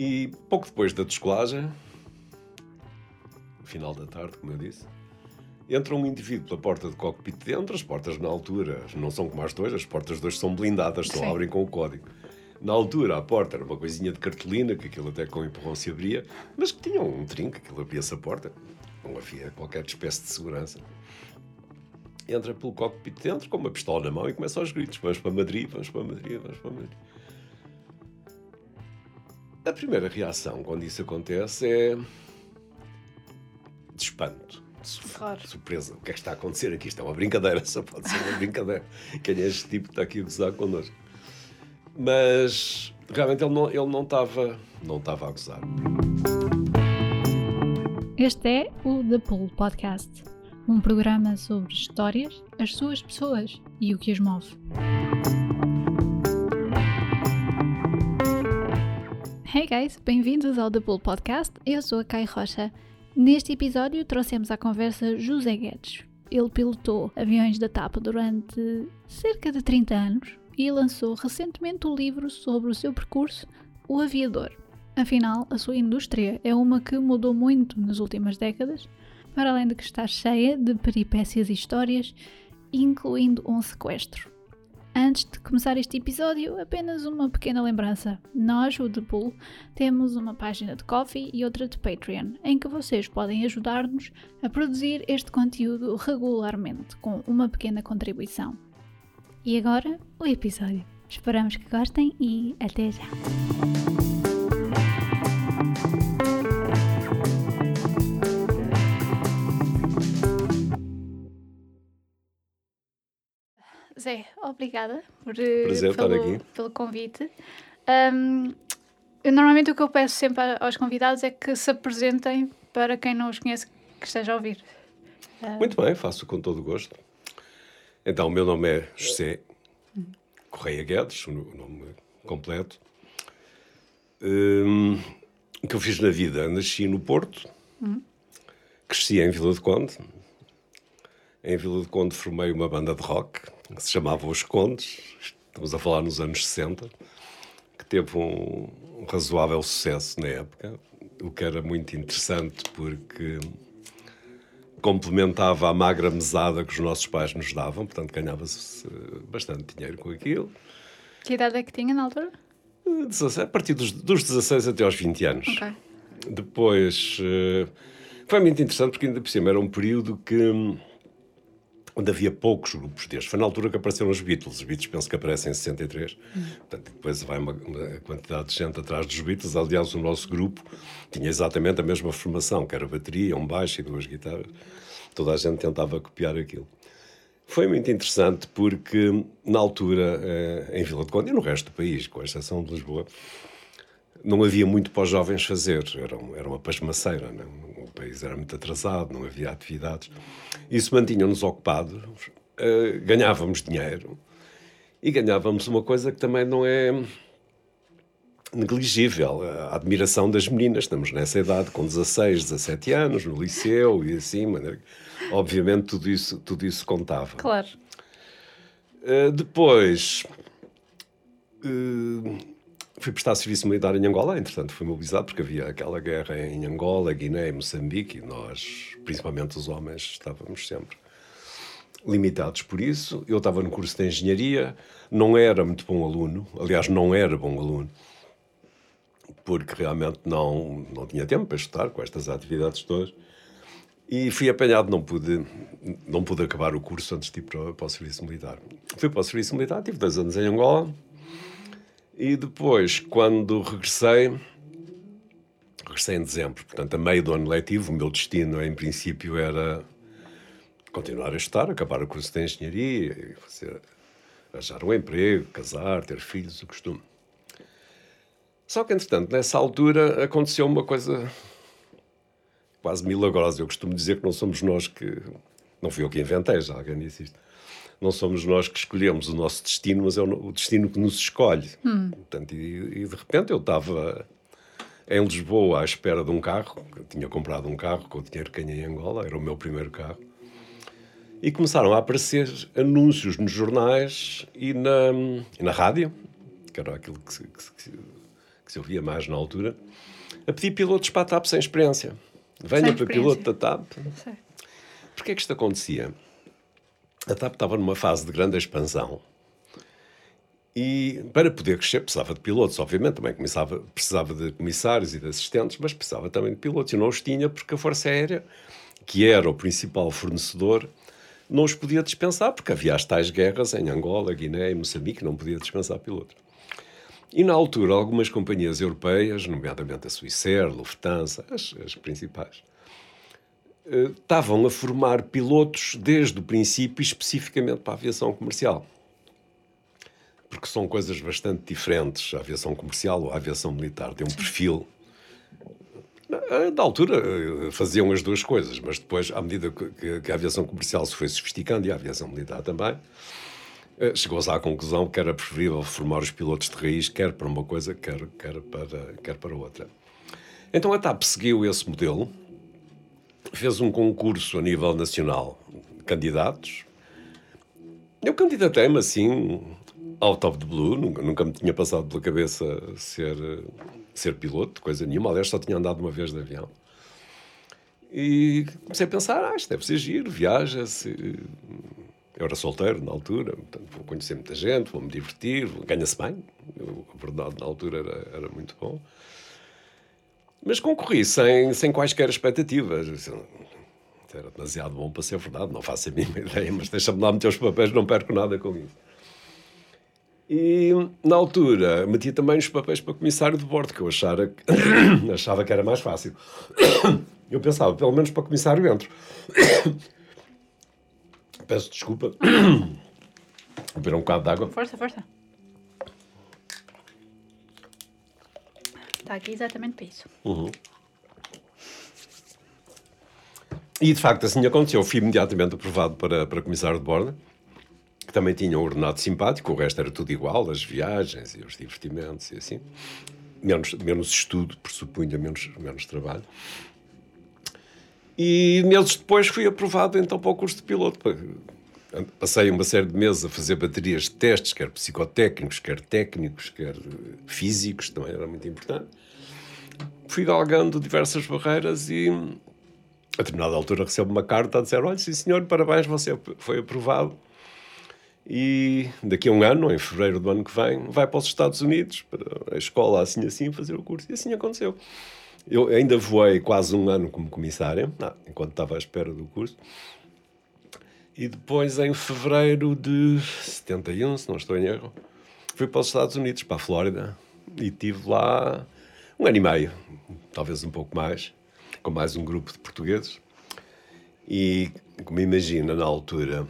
E pouco depois da descolagem, final da tarde, como eu disse, entra um indivíduo pela porta do cockpit dentro, as portas na altura não são como as duas, as portas dois são blindadas, só Sim. abrem com o código. Na altura, a porta era uma coisinha de cartolina, que aquilo até com empurrão se abria, mas que tinha um trinco, aquilo abria-se a porta. Não havia qualquer espécie de segurança. Entra pelo cockpit dentro, com uma pistola na mão e começa aos gritos. Vamos para Madrid, vamos para Madrid, vamos para Madrid. A primeira reação quando isso acontece é de espanto, Claro. surpresa. O que é que está a acontecer aqui? Isto é uma brincadeira, só pode ser uma brincadeira. Quem é este tipo que está aqui a gozar connosco? Mas realmente ele não, ele não estava não estava a gozar. Este é o The Pool Podcast, um programa sobre histórias, as suas pessoas e o que as move. Hey guys, bem-vindos ao The Pool Podcast. Eu sou a Kai Rocha. Neste episódio trouxemos à conversa José Guedes. Ele pilotou aviões da TAP durante cerca de 30 anos e lançou recentemente o livro sobre o seu percurso, O Aviador. Afinal, a sua indústria é uma que mudou muito nas últimas décadas, para além de que está cheia de peripécias e histórias, incluindo um sequestro. Antes de começar este episódio, apenas uma pequena lembrança. Nós, o The Pool, temos uma página de Coffee e outra de Patreon, em que vocês podem ajudar-nos a produzir este conteúdo regularmente, com uma pequena contribuição. E agora, o episódio. Esperamos que gostem e até já! Zé, obrigada por, eh, Prazer estar pelo, aqui. pelo convite. Eu, normalmente o que eu peço sempre aos convidados é que se apresentem para quem não os conhece que esteja a ouvir. Muito bem, faço com todo o gosto. Então, o meu nome é José Correia Guedes, o nome completo. Hum, o que eu fiz na vida? Nasci no Porto, cresci em Vila de Conde. Em Vila de Conde formei uma banda de rock que se chamava Os Condes, estamos a falar nos anos 60, que teve um, um razoável sucesso na época, o que era muito interessante porque complementava a magra mesada que os nossos pais nos davam, portanto ganhava-se eh, bastante dinheiro com aquilo. Que idade é que tinha na altura? Eh, 16 A partir dos, dos 16 até aos 20 anos. Ok. Depois eh, foi muito interessante porque ainda por cima era um período que hum, onde havia poucos grupos destes. Foi na altura que apareceram os Beatles. Os Beatles penso que aparecem em 63. Portanto, depois vai uma, uma quantidade de gente atrás dos Beatles. Aliás, o nosso grupo tinha exatamente a mesma formação, que era bateria, um baixo e duas guitarras. Toda a gente tentava copiar aquilo. Foi muito interessante porque, na altura, eh, em Vila de Conde e no resto do país, com exceção de Lisboa, não havia muito para os jovens fazer, era, um- uma pasmaceira, não? O país era muito atrasado, não havia atividades. Isso mantinha-nos ocupados, eh, ganhávamos dinheiro e ganhávamos uma coisa que também não é negligível, a admiração das meninas, estamos nessa idade, com 16, 17 anos, no liceu e assim, maneira obviamente tudo isso, tudo isso contava. Claro. Uh, depois uh, fui prestar serviço militar em Angola, entretanto fui mobilizado porque havia aquela guerra em Angola, Guiné Moçambique e nós, principalmente os homens, estávamos sempre limitados por isso. Eu estava no curso de engenharia, não era muito bom aluno, aliás, não era bom aluno, porque realmente não, não tinha tempo para estudar com estas atividades todas. E fui apanhado, não pude, não pude acabar o curso antes de ir para, para o serviço militar. Fui para o serviço militar, tive dois anos em Angola. E depois, quando regressei, regressei em dezembro, portanto, a meio do ano letivo, o meu destino, em princípio, era continuar a estudar, acabar o curso de engenharia, fazer, um emprego, casar, ter filhos, o costume. Só que, entretanto, nessa altura aconteceu uma coisa quase milagrosa. Eu costumo dizer que não somos nós que. Não fui eu que inventei, já alguém disse isto. Não somos nós que escolhemos o nosso destino, mas é o destino que nos escolhe. Portanto, e, e de repente eu estava em Lisboa à espera de um carro. Eu tinha comprado um carro com o dinheiro que ganhei em Angola, era o meu primeiro carro. E começaram a aparecer anúncios nos jornais e na, e na rádio, que era aquilo que se, que que se ouvia mais na altura, a pedir pilotos para a TAP sem experiência. Venha para piloto da TAP. Porquê é que isto acontecia? A TAP estava numa fase de grande expansão e para poder crescer precisava de pilotos, obviamente, também começava, precisava de comissários e de assistentes, mas precisava também de pilotos. E não os tinha porque a Força Aérea, que era o principal fornecedor, não os podia dispensar, porque havia as tais guerras em Angola, Guiné e Moçambique, não podia dispensar pilotos. E na altura, algumas companhias europeias, nomeadamente a Swissair, Lufthansa, as, as principais, estavam a formar pilotos desde o princípio, especificamente para a aviação comercial. Porque são coisas bastante diferentes. A aviação comercial ou a aviação militar tem um perfil. Da altura eh, faziam as duas coisas, mas depois, à medida que a aviação comercial se foi sofisticando e a aviação militar também, eh, chegou-se à conclusão que era preferível formar os pilotos de raiz, quer para uma coisa, quer, quer, para, quer para outra. Então a TAP seguiu esse modelo, fez um concurso a nível nacional candidatos. Eu candidatei-me assim, out of the blue, nunca, nunca me tinha passado pela cabeça ser, ser piloto, coisa nenhuma. Aliás, só tinha andado uma vez de avião. E comecei a pensar, ah, isto deve ser giro, viaja-se eu era solteiro na altura, portanto, vou conhecer muita gente, vou-me divertir, ganha-se bem. Eu, a verdade, na altura era, era muito bom. Mas concorri sem, sem quaisquer expectativas. Era demasiado bom para ser verdade, não faço a mínima ideia, mas deixa-me lá meter os papéis, não perco nada com isso. E na altura meti também os papéis para comissário de bordo, que eu achava, achava que era mais fácil. Eu pensava, pelo menos para comissário entro. Peço desculpa. Vou beber um bocado de água. Força, força. Está aqui exatamente para isso. Uhum. E de facto assim aconteceu. Eu fui imediatamente aprovado para, para comissário de bordo, que também tinha um ordenado simpático, o resto era tudo igual, as viagens e os divertimentos e assim. Menos, menos estudo, pressupunha menos, menos trabalho. E meses depois fui aprovado então para o curso de piloto. Passei uma série de meses a fazer baterias de testes, quer psicotécnicos, quer técnicos, quer físicos, também era muito importante. Fui galgando diversas barreiras e a determinada altura recebo uma carta a dizer: Olha, sim senhor, parabéns, você foi aprovado. E daqui a um ano, em fevereiro do ano que vem, vai para os Estados Unidos, para a escola assim assim, fazer o curso. E assim aconteceu. Eu ainda voei quase um ano como comissária, ah, enquanto estava à espera do curso. E depois, em fevereiro de 71, se não estou em erro, fui para os Estados Unidos, para a Flórida, e tive lá um ano e meio, talvez um pouco mais, com mais um grupo de portugueses. E, como imagina, na altura,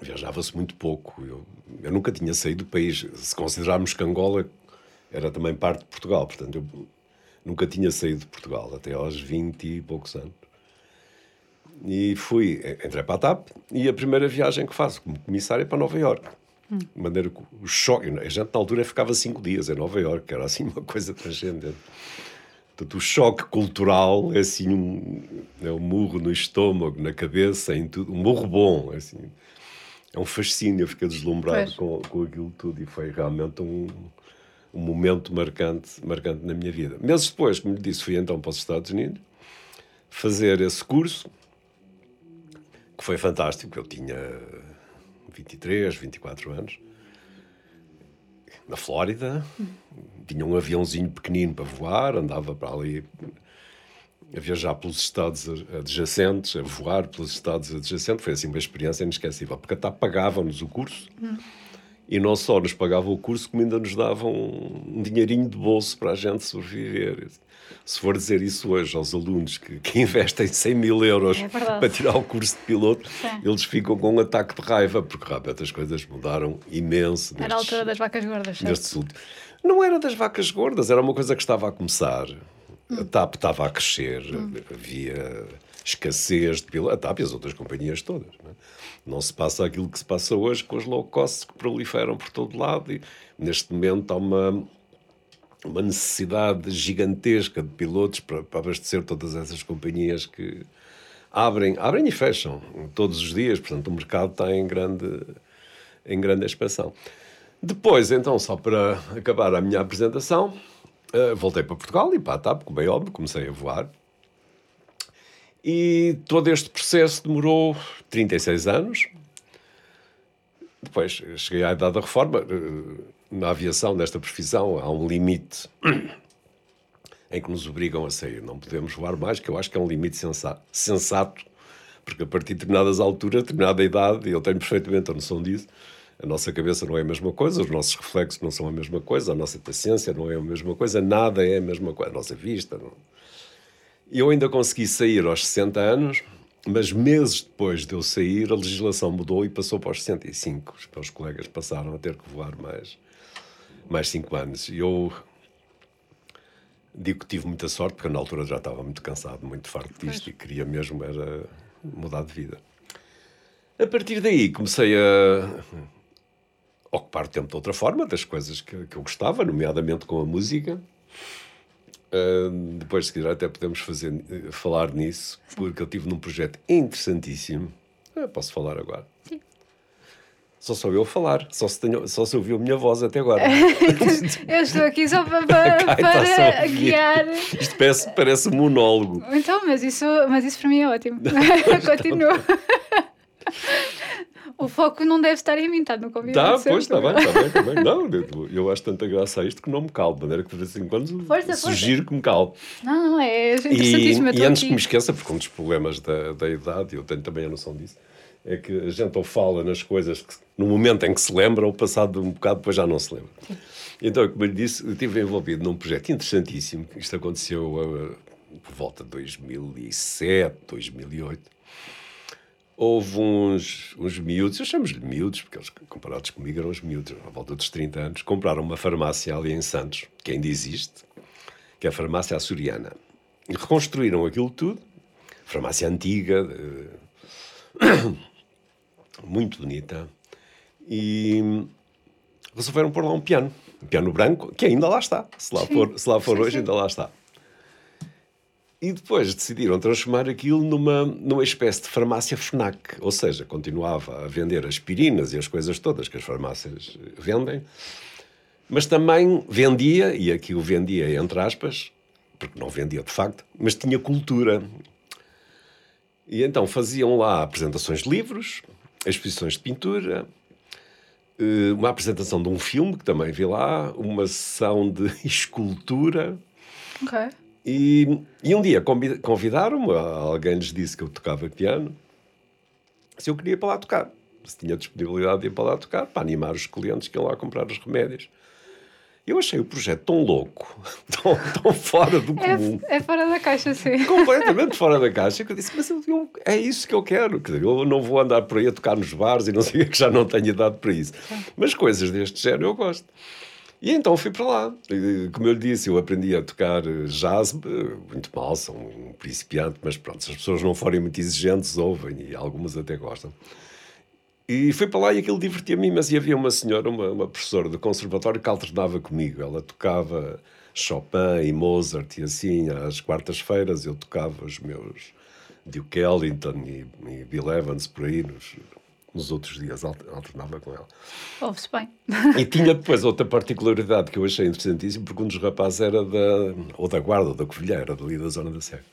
viajava-se muito pouco. Eu, eu nunca tinha saído do país. Se considerarmos que Angola era também parte de Portugal, portanto, eu Nunca tinha saído de Portugal, até aos 20 e poucos anos. E fui, entrei para a TAP e a primeira viagem que faço como comissário é para Nova Iorque. Hum. De maneira que o choque, a gente na altura ficava cinco dias em Nova Iorque, era assim uma coisa transcendente. Portanto, o choque cultural é assim um, é um murro no estômago, na cabeça, em tudo, um murro bom, é assim. É um fascínio, eu fiquei deslumbrado com, com aquilo tudo e foi realmente um, um momento marcante, marcante na minha vida. Meses depois, como lhe disse, fui então para os Estados Unidos fazer esse curso, que foi fantástico. Eu tinha 23, 24 anos, na Flórida, tinha um aviãozinho pequenino para voar, andava para ali a viajar pelos estados adjacentes, a voar pelos estados adjacentes. Foi assim uma experiência inesquecível, porque até pagavam-nos o curso. E não só nos pagavam o curso, como ainda nos davam um dinheirinho de bolso para a gente sobreviver. Se for dizer isso hoje aos alunos que, que investem 100 mil euros é para tirar o curso de piloto, Sim. eles ficam com um ataque de raiva, porque realmente as coisas mudaram imenso. Era a altura das vacas gordas, nestes últimos. Não era das vacas gordas, era uma coisa que estava a começar. Hum. A TAP estava a crescer, hum. havia escassez de pilotos, a TAP e as outras companhias todas. Não, é? não, se passa aquilo que se passa hoje com os low cost que proliferam por todo lado e neste momento há uma, uma necessidade gigantesca de pilotos para, para abastecer todas essas companhias que abrem, abrem e fecham todos os dias, portanto o mercado está em grande, em grande expansão. Depois, então, só para acabar a minha apresentação, uh, voltei para Portugal e para a TAP, como é óbvio, comecei a voar. E todo este processo demorou 36 anos. Depois cheguei à idade da reforma. Na aviação, nesta profissão, há um limite em que nos obrigam a sair. Não podemos voar mais, que eu acho que é um limite sensato, sensato porque a partir de determinadas alturas, determinada idade, e eu tenho perfeitamente a noção disso, a nossa cabeça não é a mesma coisa, os nossos reflexos não são a mesma coisa, a nossa paciência não é a mesma coisa, nada é a mesma coisa, a nossa vista. Não. Eu ainda consegui sair aos 60 anos, mas meses depois de eu sair, a legislação mudou e passou para os 65. Os meus colegas passaram a ter que voar mais, mais 5 anos. E eu digo que tive muita sorte, porque na altura já estava muito cansado, muito farto disto e queria mesmo era mudar de vida. A partir daí comecei a ocupar tempo de outra forma, das coisas que, que eu gostava, nomeadamente com a música. Uh, depois, se quiser, até podemos fazer, uh, falar nisso, porque eu tive num projeto interessantíssimo. Uh, posso falar agora? Sim. Só sou eu a falar, só se, tenho, só se ouviu a minha voz até agora. eu estou aqui só para, para, para guiar. Isto parece, parece um monólogo. Então, mas isso, mas isso para mim é ótimo. Continua. O foco não deve estar em mim, está no convidado. Tá, pois, está bem, está bem, está bem. Não, eu acho tanta graça a isto que não me calmo. De maneira que de vez em quando força, sugiro força. que me calme. Não, não, é interessantíssimo. E, e antes aqui. que me esqueça, porque um dos problemas da, da idade, eu tenho também a noção disso, é que a gente ou fala nas coisas que, no momento em que se lembra, ou passado um bocado depois já não se lembra. Então, como eu lhe disse, eu estive envolvido num projeto interessantíssimo. Isto aconteceu uh, por volta de 2007, 2008 houve uns, uns miúdos, eu chamo-lhe miúdos, porque eles, comparados comigo, eram os miúdos, à volta dos 30 anos, compraram uma farmácia ali em Santos, que ainda existe, que é a farmácia açoriana. E reconstruíram aquilo tudo, farmácia antiga, muito bonita, e resolveram pôr lá um piano, um piano branco, que ainda lá está. Se lá for, se lá for sim, hoje, sim. ainda lá está. E depois decidiram transformar aquilo numa, numa espécie de farmácia FNAC, ou seja, continuava a vender aspirinas e as coisas todas que as farmácias vendem, mas também vendia, e aqui o vendia entre aspas, porque não vendia de facto, mas tinha cultura. E então faziam lá apresentações de livros, exposições de pintura, eh, uma apresentação de um filme que também vi lá, uma sessão de escultura. Okay. E, e um dia convidaram-me, alguém lhes disse que eu tocava piano, se eu queria ir para lá tocar. Se tinha disponibilidade de ir para lá tocar, para animar os clientes que iam lá comprar os remédios. Eu achei o projeto tão louco, tão, tão fora do é, comum. É, fora da caixa, sim. Completamente fora da caixa. Que eu disse, mas eu, eu, é isso que eu quero. Quer dizer, eu não vou andar por aí a tocar nos bares e não sei que, já não tenho idade para isso. Mas coisas deste género eu gosto. E então fui para lá. Como eu lhe disse, eu aprendi a tocar jazz, eh, muito mal, sou um principiante, mas pronto, se as pessoas não forem muito exigentes, ouvem e algumas até gostam. E fui para lá e aquilo divertia-me, mas havia uma senhora, uma, uma professora do conservatório que alternava comigo. Ela tocava Chopin e Mozart e assim, às quartas-feiras eu tocava os meus Duke Ellington e, e Bill Evans por aí, nos, nos outros dias alternava com ela. Ouve-se bem. E tinha depois outra particularidade que eu achei interessantíssima, porque um dos rapazes era da, ou da Guarda, ou da Covilhã, era dali da zona da Serra.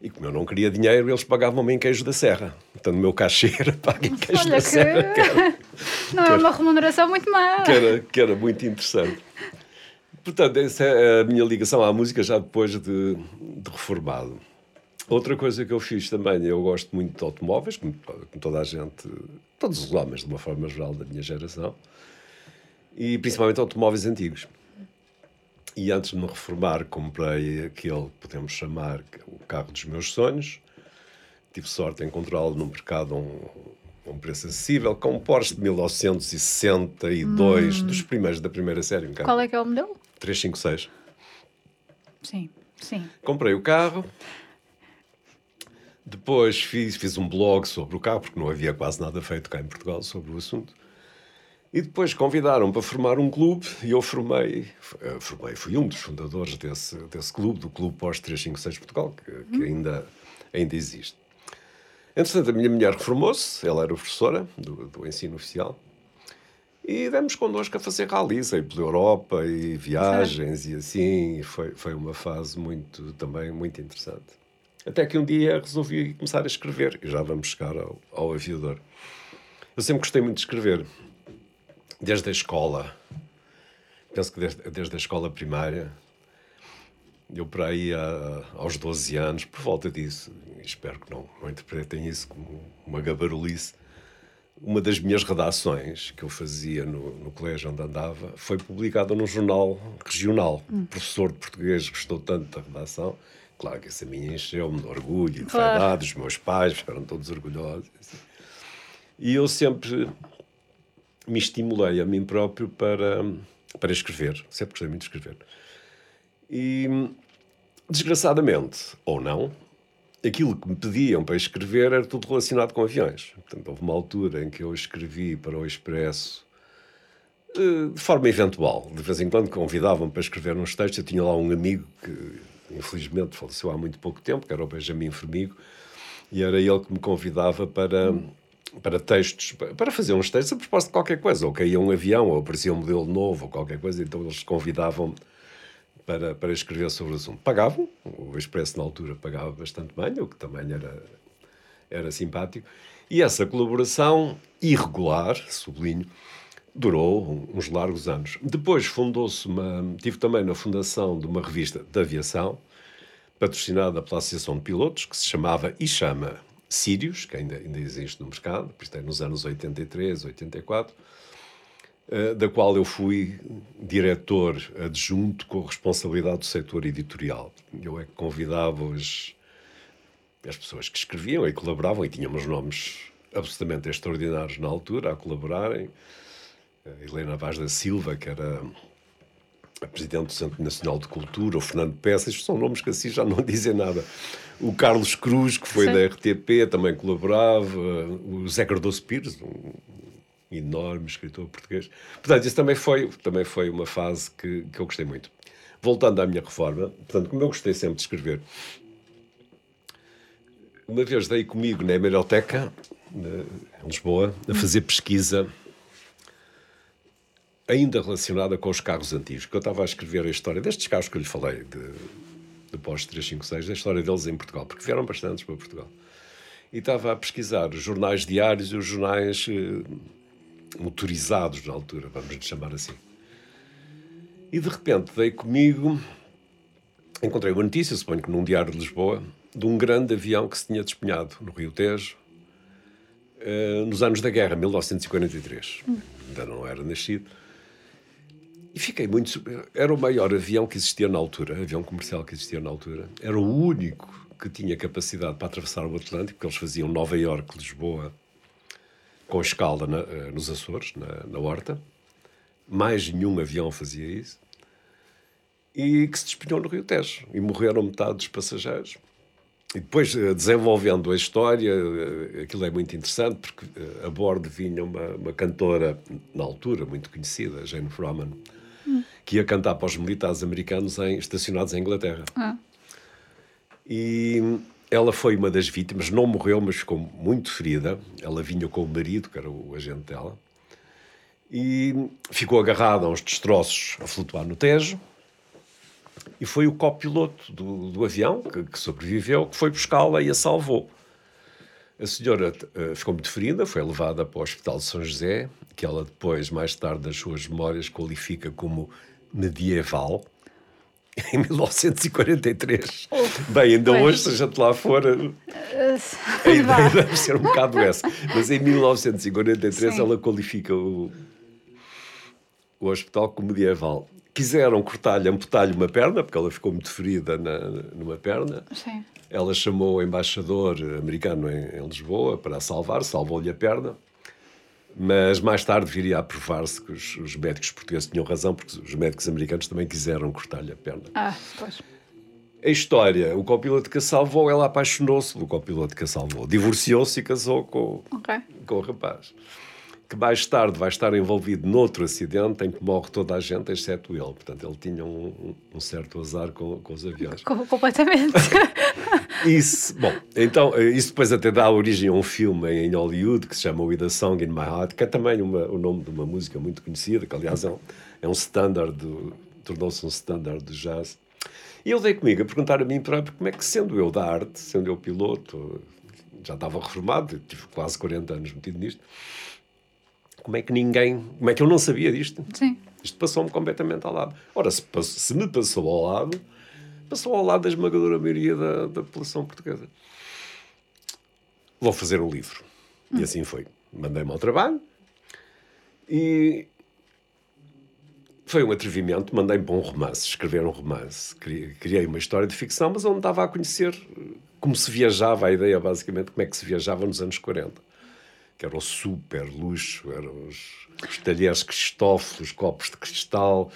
E como eu não queria dinheiro, eles pagavam-me em queijo da serra. Portanto, o meu cachê era pago em queijo Olha da que... serra. Que era, não é uma remuneração muito má. Que era, que era muito interessante. Portanto, essa é a minha ligação à música já depois de, de reformado. Outra coisa que eu fiz também, eu gosto muito de automóveis, como, como, toda a gente, todos os homens, de uma forma geral, da minha geração, e principalmente automóveis antigos. E antes de me reformar, comprei aquele que podemos chamar o carro dos meus sonhos. Tive sorte em encontrá-lo no mercado a um, um preço acessível, com um Porsche de 1962, hum. dos primeiros da primeira série. Um Qual é que é o modelo? 356. Sim, sim. Comprei o carro depois fiz, fiz um blog sobre o carro, porque não havia quase nada feito cá em Portugal sobre o assunto. E depois convidaram para formar um clube e eu formei, eh, formei fui um dos fundadores desse, desse clube, do Clube Pós 356 Portugal, que, que ainda, ainda existe. Entretanto, a minha mulher reformou-se, ela era professora do, do ensino oficial, E demos connosco a fazer rallies aí pela Europa e viagens e assim. E foi, foi uma fase muito, também muito interessante. Até que um dia resolvi começar a escrever e já vamos chegar ao, ao aviador. Eu sempre gostei muito de escrever, desde a escola. Penso que desde, desde a escola primária. Eu, para aí, a, aos 12 anos, por volta disso, espero que não, não interpretem isso como uma gabarulice, uma das minhas redações que eu fazia no, no colégio onde andava foi publicada num jornal regional. Hum. O professor de português gostou tanto da redação. Claro que essa minha encheu-me de orgulho, de claro. vaidade, os meus pais ficaram todos orgulhosos. Assim. E eu sempre me estimulei a mim próprio para, para escrever. Sempre gostei muito de escrever. E, desgraçadamente, ou não, aquilo que me pediam para escrever era tudo relacionado com aviões. Portanto, houve uma altura em que eu escrevi para o Expresso eh, de forma eventual. De vez em quando convidavam para escrever uns textos. Eu tinha lá um amigo que, infelizmente, faleceu há muito pouco tempo, que era o Benjamin Formigo, e era ele que me convidava para, para textos, para fazer uns textos a propósito de qualquer coisa. Ou caía um avião, ou aparecia um modelo novo, ou qualquer coisa. Então eles convidavam-me para, para escrever sobre o assunto. Pagavam, o Expresso na altura pagava bastante bem, o que também era, era simpático. E essa colaboração irregular, sublinho, durou uns largos anos. Depois fundou-se uma. Tive também na fundação de uma revista de aviação, patrocinada pela Associação de Pilotos, que se chamava e chama Sirius, que ainda, ainda existe no mercado, isto é nos anos 83, 84 eh, da qual eu fui diretor adjunto com responsabilidade do setor editorial. Eu é que convidava as, as pessoas que escreviam e colaboravam, e tínhamos nomes absolutamente extraordinários na altura a colaborarem. A Helena Vaz da Silva, que era a presidente do Centro Nacional de Cultura, o Fernando Peças, são nomes que assim já não dizem nada. O Carlos Cruz, que foi Sim. da RTP, também colaborava. O Zé Cardoso Pires, um enorme escritor português. Portanto, isso também foi, também foi uma fase que, que eu gostei muito. Voltando à minha reforma, portanto, como eu gostei sempre de escrever, uma vez dei comigo na Hemeroteca, em Lisboa, a fazer pesquisa ainda relacionada com os carros antigos, que eu estava a escrever a história destes carros que eu lhe falei, de, de pós-356, da história deles em Portugal, porque vieram bastantes para Portugal. E estava a pesquisar os jornais diários e os jornais eh, motorizados na altura, vamos lhe chamar assim. E de repente veio comigo, encontrei uma notícia, suponho que num diário de Lisboa, de um grande avião que se tinha despenhado no Rio Tejo uh, nos anos da guerra, 1943. Hum. Ainda não era nascido. E fiquei muito. Era o maior avião que existia na altura, avião comercial que existia na altura. Era o único que tinha capacidade para atravessar o Atlântico, porque eles faziam Nova Iorque, Lisboa, com escala na, eh, nos Açores, na, na Horta. Mais nenhum avião fazia isso. E que se despenhou no Rio Tejo. E morreram metade dos passageiros. E depois, eh, desenvolvendo a história, eh, aquilo é muito interessante, porque a bordo vinha uma, uma cantora, na altura, muito conhecida, Jane Froman. Que ia cantar para os militares americanos em, estacionados em Inglaterra. Ah. E ela foi uma das vítimas, não morreu, mas ficou muito ferida. Ela vinha com o marido, que era o agente dela, e ficou agarrada a uns destroços a flutuar no Tejo. E foi o copiloto do, do avião que, que, sobreviveu que foi buscá-la e a salvou. A senhora uh, ficou muito ferida, foi levada para o Hospital de São José, que ela depois, mais tarde, nas suas memórias, qualifica como medieval em 1943. Bem, ainda pois. hoje, se a gente lá for, a ideia deve ser um bocado essa. Mas em 1943 Sim. ela qualifica o, o hospital como medieval. Quiseram cortar-lhe, amputar-lhe uma perna, porque ela ficou muito ferida na, numa perna. Sim. Ela chamou o embaixador americano em, em Lisboa para a salvar, salvou-lhe a perna. Mas mais tarde viria a provar-se que os, os, médicos portugueses tinham razão, porque os médicos americanos também quiseram cortar-lhe a perna. Ah, pois. A história, o copiloto que a salvou, ela apaixonou-se pelo copiloto que a salvou. Divorciou-se e casou com, okay. com o rapaz. Que mais tarde vai estar envolvido noutro acidente em que morre toda a gente, exceto ele. Portanto, ele tinha um, um certo azar com, com os aviões. Completamente. Isso, bom, então, eh, isso depois até dá origem a um filme em Hollywood que se chama With a Song in My Heart, que é também uma, o nome de uma música muito conhecida, que aliás é um, é um standard, tornou-se um standard de jazz. E ele veio comigo a perguntar a mim próprio como é que, sendo eu da arte, sendo eu piloto, já estava reformado, tive quase 40 anos metido nisto, como é que ninguém, como é que eu não sabia disto? Sim. Isto passou-me completamente ao lado. Ora, se, passou, se me passou ao lado, passou ao lado da esmagadora maioria da, da população portuguesa. Vou fazer um livro. Hum. E assim foi. Mandei-me ao trabalho e foi um atrevimento. Mandei-me para um romance, escrever um romance. Criei uma história de ficção, mas onde estava a conhecer como se viajava, a ideia basicamente, como é que se viajava nos anos 40 que era o super luxo, eram os, os talheres cristófilos, os copos de cristal,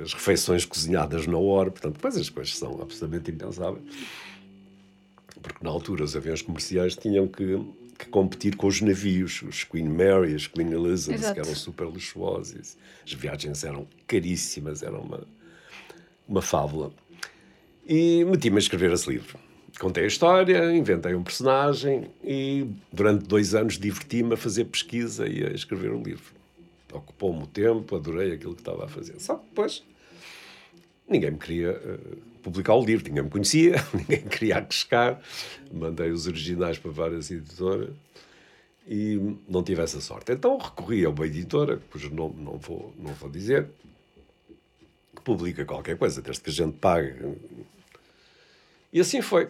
as refeições cozinhadas na hora, portanto, depois as coisas são absolutamente impensáveis. Porque na altura os aviões comerciais tinham que, que competir com os navios, os Queen Mary, os Queen Elizabeth, Exato. que eram super luxuosos. As viagens eram caríssimas, era uma, uma fábula. E meti-me a escrever esse livro contei a história, inventei um personagem e durante dois anos diverti-me a fazer pesquisa e a escrever o um livro. Ocupou-me o tempo, adorei aquilo que estava a fazer. Só que depois ninguém me queria uh, publicar o livro, ninguém me conhecia, ninguém queria arriscar. Mandei os originais para várias editoras e não tive essa sorte. Então recorri a uma editora, cujo nome não vou, não vou dizer, que publica qualquer coisa, desde que a gente pague. E assim foi.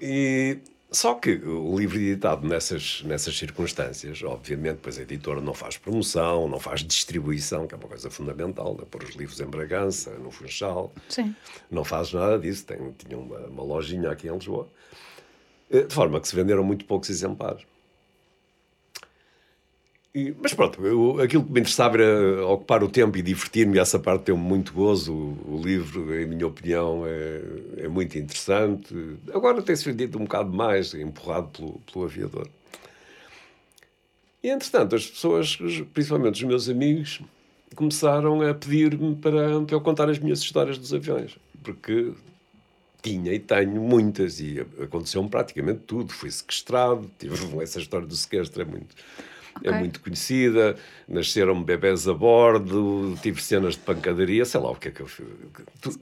E, só que o livro editado nessas, nessas circunstâncias, obviamente, pois a editora não faz promoção, não faz distribuição, que é uma coisa fundamental, né? pôr os livros em Bragança, no Funchal. Sim. Não faz nada disso. Tem, tinha uma, uma lojinha aqui em Lisboa. Eh, de forma que se venderam muito poucos exemplares. E, mas pronto, eu, aquilo que me interessava era ocupar o tempo e divertir-me, essa parte deu-me muito gozo. O, o, livro, em minha opinião, é, é muito interessante. Agora tem-se vendido um bocado mais, empurrado pelo, pelo aviador. E, entretanto, as pessoas, principalmente os meus amigos, começaram a pedir-me para, para eu contar as minhas histórias dos aviões, porque tinha e tenho muitas, e aconteceu-me praticamente tudo. Fui sequestrado, tive essa história do sequestro, é muito é muito conhecida, nasceram bebés a bordo, tive cenas de pancadaria, sei lá o que é que eu fiz.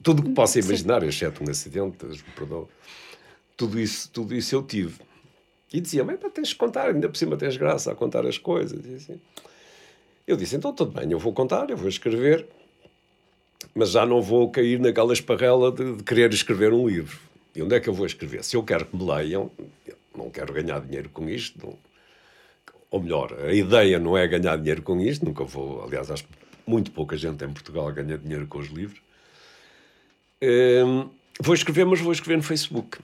Tudo o que possa imaginar, Sim. exceto um acidente, perdão. Tudo isso, tudo isso eu tive. E dizia-me, tens de contar, ainda por cima tens graça a contar as coisas. E assim. Eu disse, então tudo bem, eu vou contar, eu vou escrever, mas já não vou cair naquela esparrela de, de querer escrever um livro. E onde é que eu vou escrever? Se eu quero que me leiam, não quero ganhar dinheiro com isto, não, ou melhor, a ideia não é ganhar dinheiro com isto, nunca vou, aliás, acho que muito pouca gente em Portugal ganha dinheiro com os livros. Um, vou escrever, mas vou escrever no Facebook.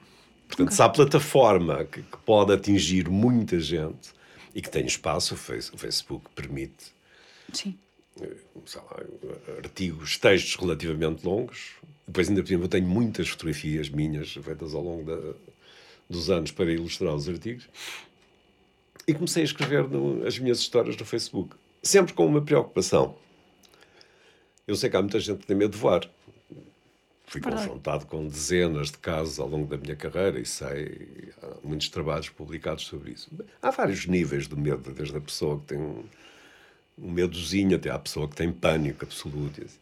Portanto, okay. se há plataforma que, que, pode atingir muita gente e que tem espaço, o Facebook permite. Sim. Eh, lá, artigos, textos relativamente longos. Depois, ainda por cima, eu tenho muitas fotografias minhas feitas ao longo da, dos anos para ilustrar os artigos. E comecei a escrever no, as minhas histórias no Facebook, sempre com uma preocupação. Eu sei que há muita gente que tem medo de voar. Fui Verdade. confrontado com dezenas de casos ao longo da minha carreira e sei, há muitos trabalhos publicados sobre isso. Há vários níveis de medo, desde a pessoa que tem um, um medozinho até à pessoa que tem pânico absoluto. Assim.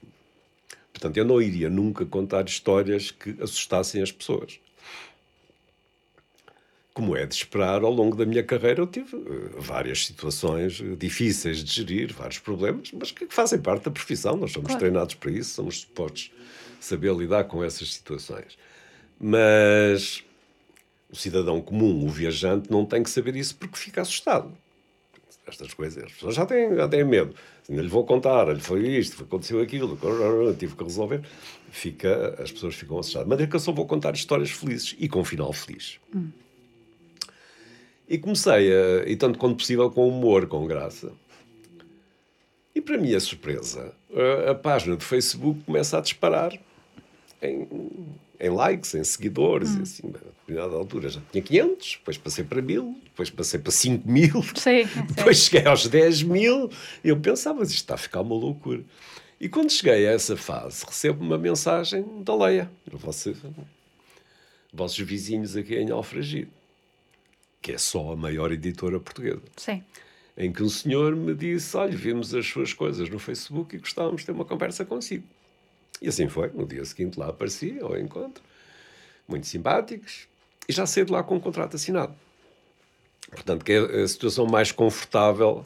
Portanto, eu não iria nunca contar histórias que assustassem as pessoas como é de esperar, ao longo da minha carreira eu tive uh, várias situações eh, difíceis de gerir, vários problemas, mas que fazem parte da profissão. Nós somos claro. treinados para isso, somos supostos saber lidar com essas situações. Mas o cidadão comum, o viajante, não tem que saber isso porque fica assustado. Estas coisas, as pessoas já têm, já têm medo. Ainda lhe vou contar, lhe foi isto, aconteceu aquilo, tive que resolver. Fica, as pessoas ficam assustadas. Mas é que eu só vou contar histórias felizes e com um final feliz. Hum. E comecei, a, e tanto quanto possível, com humor, com graça. E para minha surpresa, a, a página do Facebook começa a disparar em, em likes, em seguidores, hum. e assim, a determinada altura já tinha 500, depois passei para 1000, depois passei para 5 mil, sim, depois sim. cheguei aos 10 mil, e eu pensava, mas isto está a ficar uma loucura. E quando cheguei a essa fase, recebo uma mensagem da Leia. Você, vossos vizinhos aqui em Alfragide, que é só a maior editora portuguesa. Sim. Em que um senhor me disse: Olha, vimos as suas coisas no Facebook e gostávamos de ter uma conversa consigo. E assim foi. No dia seguinte lá apareci ao encontro, muito simpáticos, e já saí de lá com um contrato assinado. Portanto, que é a situação mais confortável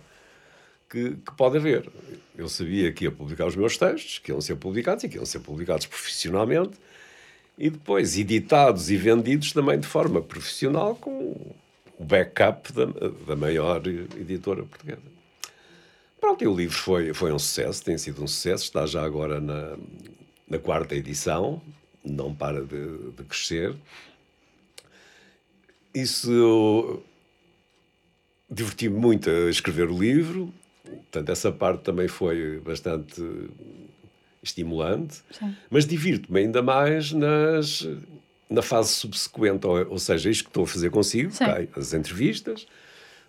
que, que, pode haver. Eu sabia que ia publicar os meus textos, que iam ser publicados e que iam ser publicados profissionalmente, e depois editados e vendidos também de forma profissional, com o backup da, da maior editora portuguesa. Pronto, e o livro foi, foi um sucesso, tem sido um sucesso, está já agora na, na quarta edição, não para de, de crescer. Isso diverti-me muito a escrever o livro, portanto, essa parte também foi bastante estimulante, Sim. mas divirto-me ainda mais nas, na fase subsequente, ou, ou, seja, isto que estou a fazer consigo, okay, as entrevistas,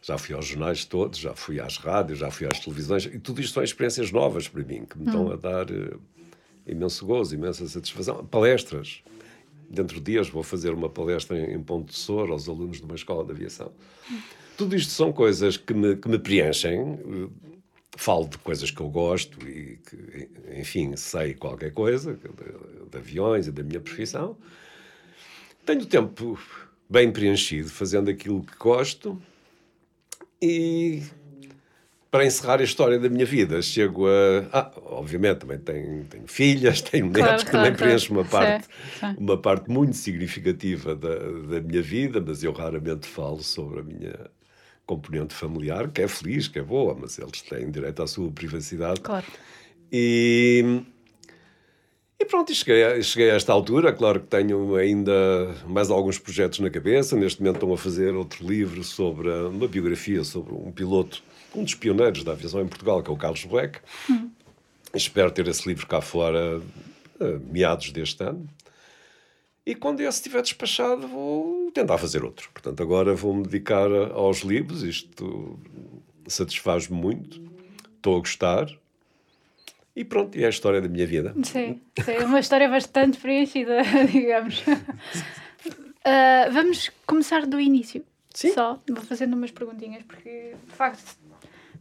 já fui aos jornais todos, já fui às rádios, já fui às televisões, e tudo isto são experiências novas para mim, que me hum. estão a dar uh, imenso gozo, imensa satisfação. Palestras. Dentro de dias vou fazer uma palestra em, em Ponte de Sor aos alunos de uma escola de aviação. Hum. Tudo isto são coisas que me, que me preenchem. Falo de coisas que eu gosto e que, enfim, sei qualquer coisa, de, de aviões e da minha profissão. Tenho tempo bem preenchido fazendo aquilo que gosto e para encerrar a história da minha vida, chego a. Ah, obviamente, também tenho, tenho filhas, tenho claro, netos, claro, também claro. preencho uma parte, sim. uma parte muito significativa da, da minha vida, mas eu raramente falo sobre a minha componente familiar, que é feliz, que é boa, mas eles têm direito à sua privacidade. Claro. E e pronto, cheguei, cheguei a esta altura. Claro que tenho ainda mais alguns projetos na cabeça. Neste momento estão a fazer outro livro sobre uma biografia sobre um piloto, um dos pioneiros da aviação em Portugal, que é o Carlos Black. Hum. Espero ter esse livro cá fora meados deste ano. E quando esse estiver despachado, vou tentar fazer outro. Portanto, agora vou-me dedicar aos livros. Isto satisfaz-me muito. Estou a gostar. E pronto, e é a história da minha vida. Sim, sim é uma história bastante preenchida, digamos. Uh, vamos começar do início. Sim. Só, vou fazendo umas perguntinhas, porque de facto,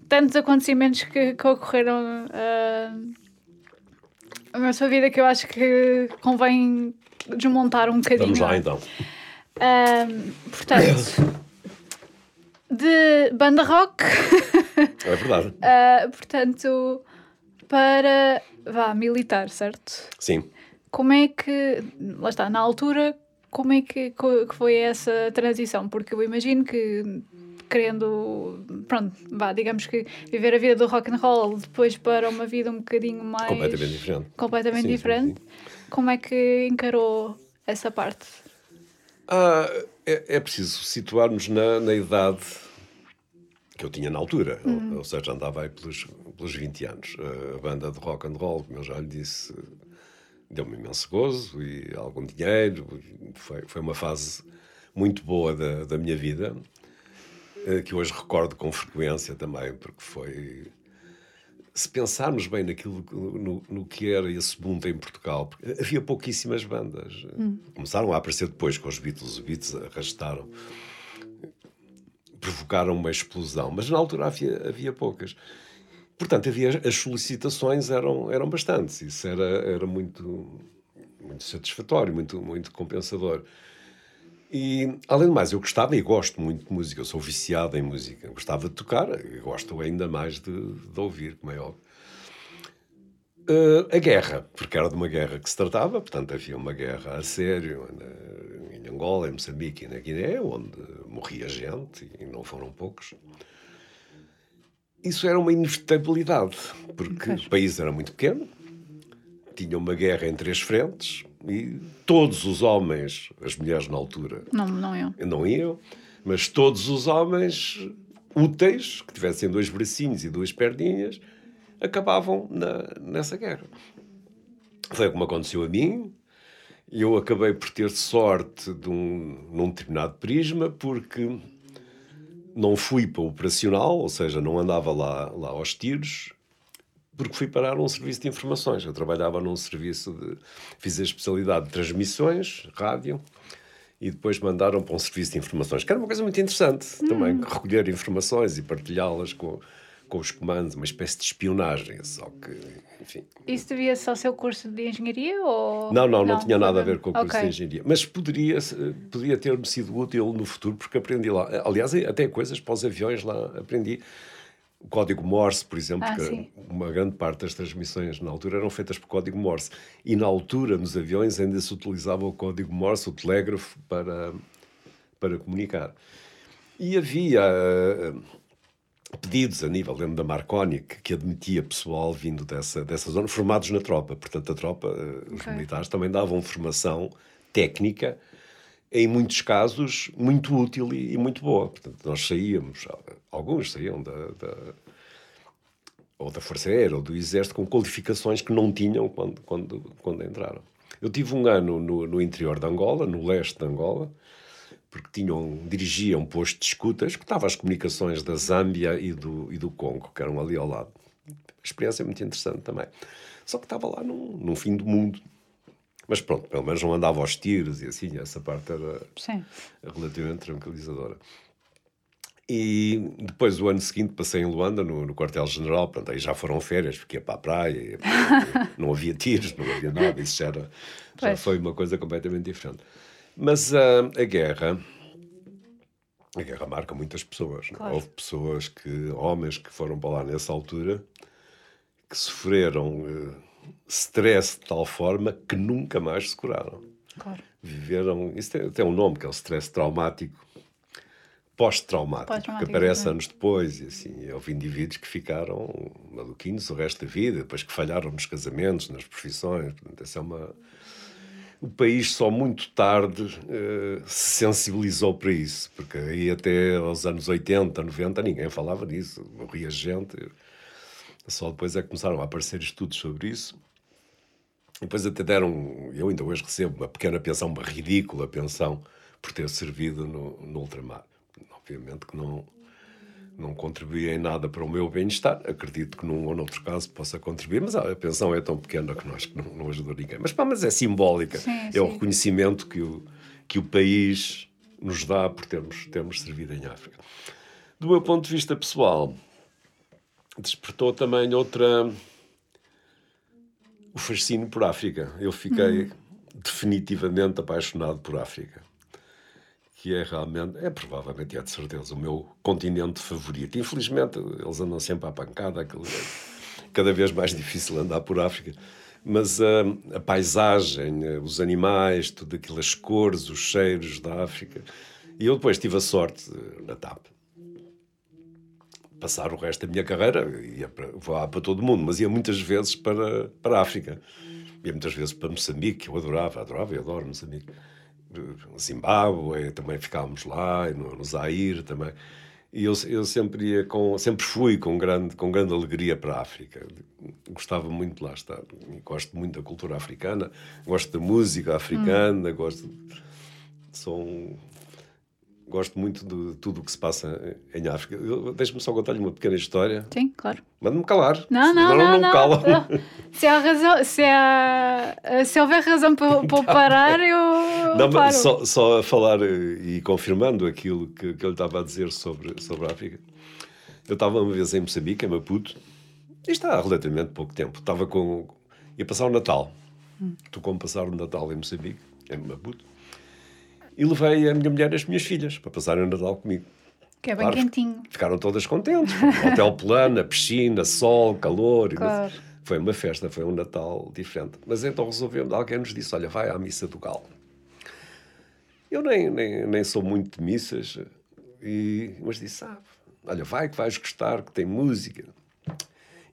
tantos acontecimentos que, que ocorreram uh, na sua vida que eu acho que convém desmontar um bocadinho. Vamos lá então. Uh, portanto, de banda rock. É verdade. portanto para, vá, militar, certo? Sim. Como é que, lá está, na altura, como é que, que foi essa transição? Porque eu imagino que querendo, pronto, vá, digamos que viver a vida do rock and roll depois para uma vida um bocadinho mais... Completamente diferente. Completamente sim, diferente. Sim, sim. Como é que encarou essa parte? Ah, é, é preciso situarmos na, na idade que eu tinha na altura, uhum. ou, ou, seja, andava aí pelos, pelos 20 anos. A banda de rock and roll, como eu já lhe disse, deu-me imenso gozo e algum dinheiro. Foi, foi uma fase muito boa da, da minha vida, eh, que hoje recordo com frequência também, porque foi. Se pensarmos bem naquilo, no, no que era esse mundo em Portugal, havia pouquíssimas bandas. Hum. Começaram a aparecer depois com os Beatles, os Beatles arrastaram provocaram uma explosão, mas na altura havia, havia poucas. Portanto, havia, as solicitações eram, eram bastantes, isso era, era muito, muito satisfatório, muito, muito compensador. E, além do mais, eu gostava e gosto muito de música, eu sou viciado em música, gostava de tocar, gosto ainda mais de, de ouvir, como é óbvio. Uh, a guerra, porque era de uma guerra que se tratava, portanto havia uma guerra a sério em Angola, em Moçambique e na Guiné, onde morria gente, e não foram poucos. Isso era uma inevitabilidade, porque o país era muito pequeno, tinha uma guerra em três frentes, e todos os homens, as mulheres na altura... Não, não iam. Não iam, mas todos os homens úteis, que tivessem dois bracinhos e duas perninhas acabavam na, nessa guerra. Foi como aconteceu a mim. Eu acabei por ter sorte de um, num determinado prisma, porque não fui para o operacional, ou seja, não andava lá, lá aos tiros, porque fui parar um serviço de informações. Eu trabalhava num serviço de. fiz a especialidade de transmissões, rádio, e depois mandaram para um serviço de informações, que era uma coisa muito interessante hum. também, recolher informações e partilhá-las com, com os comandos, uma espécie de espionagem, só que, enfim... Isso devia-se ao seu curso de engenharia ou... Não, não, não, não tinha nada a ver com o curso okay. de engenharia, mas poderia, poderia ter-me sido útil no futuro, porque aprendi lá, aliás, até coisas para os aviões lá aprendi, o código Morse, por exemplo, ah, que uma grande parte das transmissões na altura eram feitas por código Morse. E na altura, nos aviões, ainda se utilizava o código Morse, o telégrafo, para, para comunicar. E havia uh, pedidos a nível dentro da Marconi que, que, admitia pessoal vindo dessa, dessa zona, formados na tropa. Portanto, a tropa, okay. os militares, também davam formação técnica em muitos casos, muito útil e, e, muito boa. Portanto, nós saíamos, alguns saíam da, da, ou da Força Aérea ou do Exército com qualificações que não tinham quando, quando, quando entraram. Eu tive um ano no, no interior de Angola, no leste de Angola, porque tinham, dirigia um posto de escutas que estava as comunicações da Zâmbia e do, e do Congo, que eram ali ao lado. Experiência muito interessante também. Só que estava lá num, num fim do mundo. Mas pronto, pelo menos não andava aos tiros e assim, essa parte era Sim. relativamente tranquilizadora. E depois, o ano seguinte, passei em Luanda, no, no quartel-general. Pronto, aí já foram férias, fiquei para a praia, não havia tiros, não havia nada, isso já, era, já foi uma coisa completamente diferente. Mas uh, a guerra, a guerra marca muitas pessoas. É? Claro. Houve pessoas que, homens que foram para lá nessa altura, que sofreram uh, stress de tal forma que nunca mais se curaram. Claro. Viveram, isso tem, tem um nome, que é o stress traumático pós-traumático, que aparece anos depois, e assim, houve indivíduos que ficaram maluquinhos o resto da vida, depois que falharam nos casamentos, nas profissões, portanto, essa é uma... O país só muito tarde uh, se sensibilizou para isso, porque aí até aos anos 80, 90, ninguém falava nisso, morria gente, só depois é que começaram a aparecer estudos sobre isso, depois até deram, eu ainda hoje recebo uma pequena pensão, uma ridícula pensão, por ter servido no, no ultramar. Obviamente que não, não contribui em nada para o meu bem-estar. Acredito que num ou noutro caso possa contribuir, mas a pensão é tão pequena que nós que não, não ajuda ninguém. Mas, pá, mas é simbólica. Sim, é sim. o reconhecimento que o, que o país nos dá por termos, termos servido em África. Do meu ponto de vista pessoal, despertou também outra. o fascínio por África. Eu fiquei uhum. definitivamente apaixonado por África que é realmente, é provavelmente, é de certeza, o meu continente favorito. Infelizmente, eles andam sempre à pancada, é cada vez mais difícil andar por África. Mas uh, a paisagem, uh, os animais, tudo aquilo, as cores, os cheiros da África. E eu depois tive a sorte, uh, na TAP, passar o resto da minha carreira, ia para, voar para todo o mundo, mas ia muitas vezes para, para a África. Ia muitas vezes para Moçambique, eu adorava, adorava e adoro Moçambique. Zimbábue, também ficámos lá, no, no Zaire também. E eu, eu sempre ia com, sempre fui com grande, com grande alegria para a África. Gostava muito de lá estar. Gosto muito da cultura africana, gosto da música africana, hum. gosto. Sou um, gosto muito de tudo o que se passa em África. Deixa-me só contar-lhe uma pequena história. Sim, claro. Manda-me calar. Não, não, não. não, não, cala. não. Se, há razão, se, há, se houver razão para, para parar, eu. Não, paro. Só, só a falar e confirmando aquilo que, que eu lhe estava a dizer sobre, sobre a África. Eu estava uma vez em Moçambique, em Maputo, e está há relativamente pouco tempo. Estava com. ia passar o Natal. Hum. Tu como passar o Natal em Moçambique, em Maputo e levei a minha mulher e as minhas filhas para passarem o Natal comigo. Que é bem claro, quentinho. Ficaram todas contentes. Hotel plano, piscina, sol, calor. Claro. Foi uma festa, foi um Natal diferente. Mas então resolvemos, alguém nos disse, olha, vai à missa do galo. Eu nem, nem, nem sou muito de missas, e, mas disse, ah, olha, vai que vais gostar, que tem música.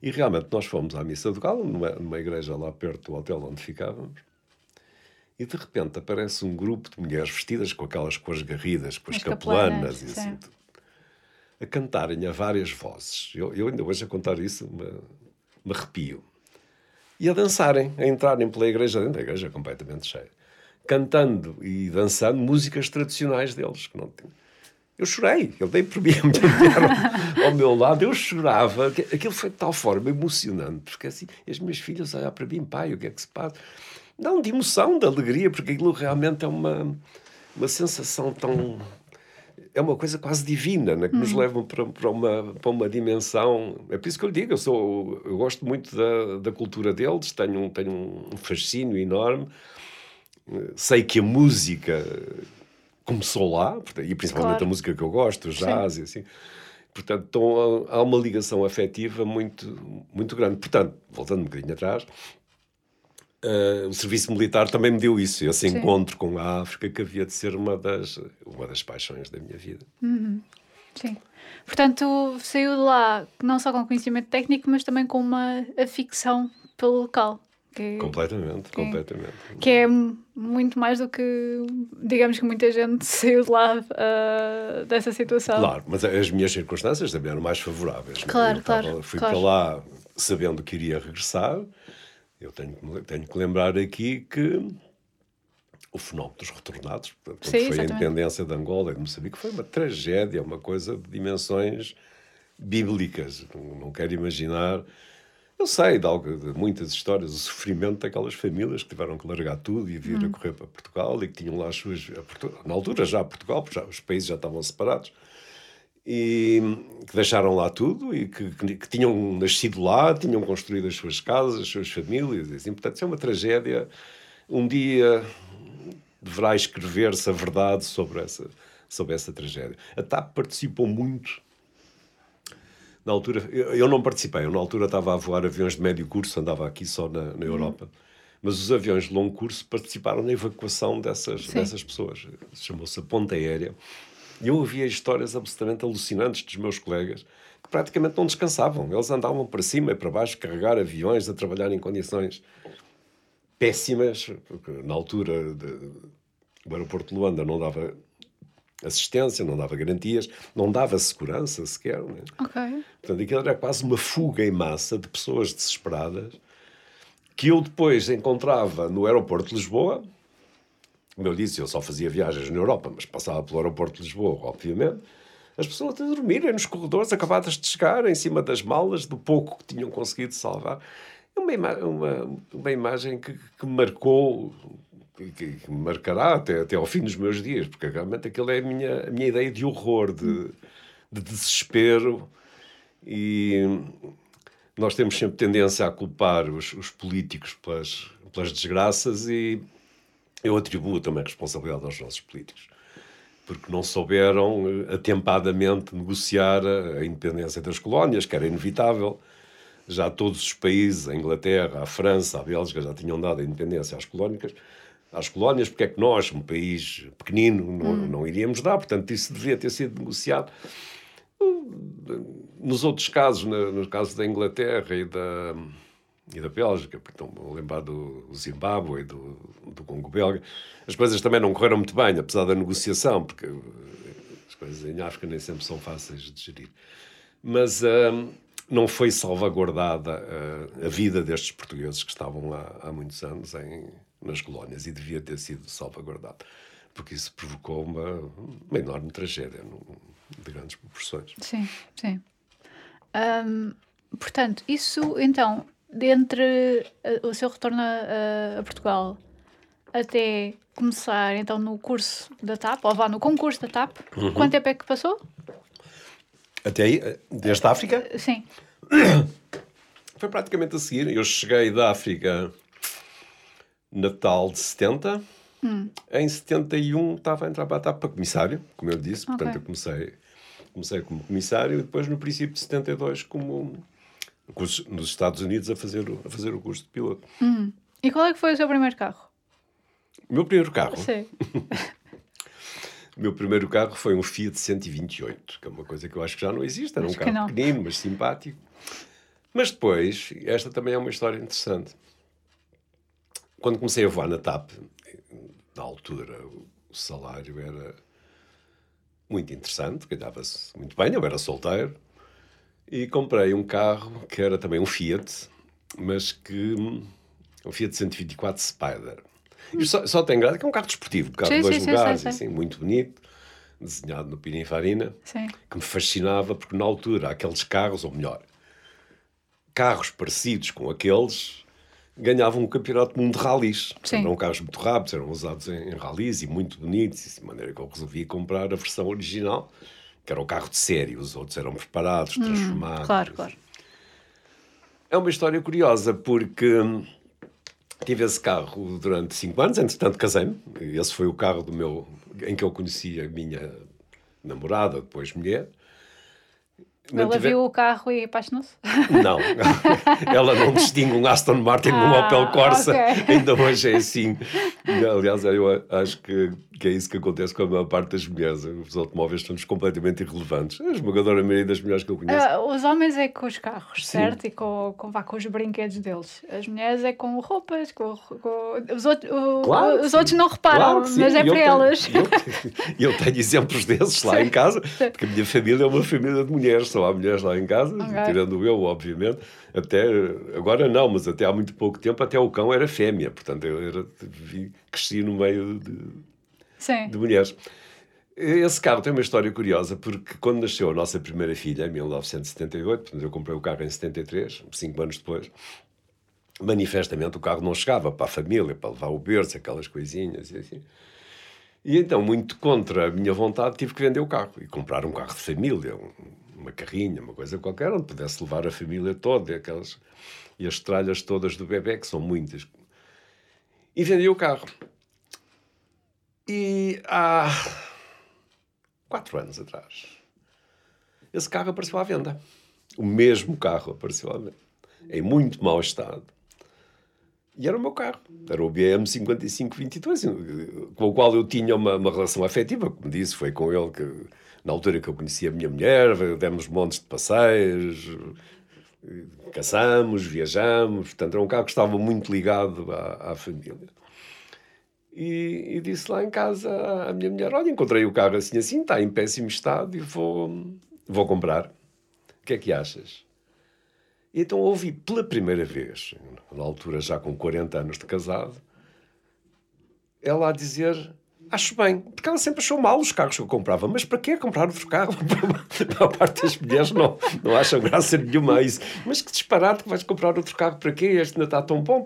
E realmente nós fomos à missa do galo, numa, numa igreja lá perto do hotel onde ficávamos e de repente aparece um grupo de mulheres vestidas com aquelas cores garridas, com as, as capelanas, e assim tudo, a cantarem a várias vozes. Eu, eu ainda hoje a contar isso me, me arrepio. E a dançarem, a entrarem pela igreja, dentro da igreja completamente cheia, cantando e dançando músicas tradicionais deles. Que não tinha. Eu chorei, eu dei por mim a mulher ao meu lado, eu chorava. Aquilo foi de tal forma emocionante, porque assim, as minhas filhas olhavam para mim, pai, o que é que se passa? Não, de emoção, de alegria, porque aquilo realmente é uma, uma sensação tão é uma coisa quase divina, né? que nos leva para, para, uma, para uma dimensão. É por isso que eu lhe digo, eu, sou, eu gosto muito da, da cultura deles, tenho um, tenho um fascínio enorme. Sei que a música começou lá, e principalmente claro. a música que eu gosto, o jazz Sim. e assim. Portanto, então, há uma ligação afetiva muito, muito grande. Portanto, voltando um bocadinho atrás, Uh, o serviço militar também me deu isso, esse Sim. encontro com a África que havia de ser uma das, uma das paixões da minha vida. Uhum. Sim. Portanto, saiu de lá não só com conhecimento técnico, mas também com uma aficção pelo local. Que, completamente, que, completamente. Que é muito mais do que, digamos que muita gente saiu de lá uh, dessa situação. Claro, mas as minhas circunstâncias também eram mais favoráveis. Claro, claro. Fui claro. para lá sabendo que iria regressar eu tenho, tenho que lembrar aqui que o fenómeno dos retornados, portanto, Sim, foi a independência de Angola e de Moçambique, foi uma tragédia, uma coisa de dimensões bíblicas. Não, não quero imaginar. Eu sei de, algo, de muitas histórias, o sofrimento daquelas famílias que tiveram que largar tudo e vir hum. a correr para Portugal e que tinham lá as suas. Na altura já Portugal, porque já, os países já estavam separados e que deixaram lá tudo e que, que, que, tinham nascido lá, tinham construído as suas casas, as suas famílias. E assim, portanto, isso é uma tragédia. Um dia deverá escrever-se a verdade sobre essa, sobre essa tragédia. A TAP participou muito. Na altura, eu, eu não participei, eu na altura estava a voar aviões de médio curso, andava aqui só na, na Europa. Uhum. Mas os aviões de longo curso participaram na evacuação dessas, dessas pessoas. Chamou-se a Ponta Aérea e eu ouvia histórias absolutamente alucinantes dos meus colegas que praticamente não descansavam. Eles andavam para cima e para baixo, carregar aviões, a trabalhar em condições péssimas, porque na altura de, o aeroporto de Luanda não dava assistência, não dava garantias, não dava segurança sequer. Né? Ok. Portanto, aquilo era quase uma fuga em massa de pessoas desesperadas que eu depois encontrava no aeroporto de Lisboa como eu disse, eu só fazia viagens na Europa, mas passava pelo aeroporto de Lisboa, obviamente. As pessoas a dormirem nos corredores, acabadas de chegar, em cima das malas, do pouco que tinham conseguido salvar. É uma, ima uma, uma imagem que, que marcou, que, que, marcará até, até ao fim dos meus dias, porque realmente aquilo é a minha, a minha ideia de horror, de, de desespero. E nós temos sempre tendência a culpar os, os políticos pelas, pelas desgraças e eu atribuo também responsabilidade aos nossos políticos, porque não souberam eh, atempadamente negociar a independência das colónias, que era inevitável. Já todos os países, a Inglaterra, a França, a Bélgica, já tinham dado a independência às colónias. Às colónias, porque é que nós, um país pequenino, não, hum. não iríamos dar? Portanto, isso deveria ter sido negociado. Nos outros casos, no caso da Inglaterra e da, e da Bélgica, estão lembrar do Zimbábue e do, do Congo belga, as coisas também não correram muito bem, apesar da negociação, porque as coisas em África nem sempre são fáceis de gerir. Mas hum, não foi salvaguardada uh, a vida destes portugueses que estavam lá há muitos anos em, nas colónias e devia ter sido salvaguardada, porque isso provocou uma, uma enorme tragédia de grandes proporções. Sim, sim. Portanto, isso então dentre uh, o seu retorno a, a, Portugal até começar então no curso da TAP, ou vá no concurso da TAP, uhum. quanto tempo é que passou? Até aí, eh, desde a África? Uh, sim. Foi praticamente a seguir. Eu cheguei da África Natal de 70. Hum. Em 71 estava a entrar para a TAP para comissário, como eu disse. Portanto, okay. eu comecei, comecei como comissário e depois, no princípio de 72, como nos Estados Unidos a fazer, a fazer o curso de piloto. Uhum. E qual é que foi o seu primeiro carro? O meu primeiro carro? Sim. o meu primeiro carro foi um Fiat 128, que é uma coisa que eu acho que já não existe. Era acho um carro pequenino, mas simpático. Mas depois, esta também é uma história interessante. Quando comecei a voar na TAP, na altura o salário era muito interessante, ganhava-se muito bem, eu era solteiro e comprei um carro que era também um Fiat, mas que. um Fiat 124 Spider. E só, só tem graça que é um carro desportivo, um carro sim, de dois sim, lugares, sim, assim, muito bonito, desenhado no Pininfarina, que me fascinava, porque na altura aqueles carros, ou melhor, carros parecidos com aqueles, ganhavam um campeonato do mundo de ralis. Sim. Eram carros muito rápidos, eram usados em, em ralis e muito bonitos, de maneira que eu resolvi comprar a versão original, que era o carro de série, os outros eram preparados, transformados. Claro, claro. É uma história curiosa, porque hum, tive esse carro durante cinco anos, entretanto casei-me. Esse foi o carro do meu, em que eu conheci a minha namorada, depois mulher. Não Ela tive- viu o carro e apaixonou-se? Não, ela não distingue um Aston Martin de um Ah, Opel Corsa, ok. ainda hoje é assim. Aliás, eu acho que, que é isso que acontece com a maior parte das mulheres. Os automóveis estão-nos completamente irrelevantes. A esmagadora maioria das mulheres que eu conheço. Ah, os homens é com os carros, certo? E com, com, com os brinquedos deles. As mulheres é com roupas, com, com- os, outros, o- Claro os sim. outros não reparam, Claro sim, mas é para elas. Eu, eu tenho exemplos desses lá em casa, porque a minha família é uma família de mulheres, só há mulheres lá em casa, Ok. tirando eu, obviamente. Até agora não, mas até há muito pouco tempo, até o cão era fêmea, portanto eu era, cresci no meio de, de mulheres. Esse carro tem uma história curiosa, porque quando nasceu a nossa primeira filha, em 1978, portanto eu comprei o carro em 73, cinco anos depois, manifestamente o carro não chegava para a família, para levar o berço, aquelas coisinhas e assim. E então, muito contra a minha vontade, tive que vender o carro e comprar um carro de família, um- uma carrinha, uma coisa qualquer, onde pudesse levar a família toda, aquelas, e as tralhas todas do bebê, que são muitas. E vendi o carro. E há quatro anos atrás, esse carro apareceu à venda. O mesmo carro apareceu à venda. Em muito mau estado. E era o meu carro. Era o BM 5522, com o qual eu tinha uma, uma relação afetiva. Como disse, foi com ele que, na altura que eu conheci a minha mulher, demos montes de passeios, casamos, viajamos. Portanto, era um carro que estava muito ligado à, à família. E, e disse lá em casa à minha mulher: Olha, encontrei o carro assim, assim, está em péssimo estado e vou, vou comprar. O que é que achas? E então ouvi pela primeira vez, na altura já com 40 anos de casado, ela a dizer: Acho bem, porque ela sempre achou mal os carros que eu comprava, mas para que comprar outro carro? a maior parte das mulheres não, não acham graça nenhuma a isso. Mas que disparate que vais comprar outro carro para quê? Este ainda está tão bom.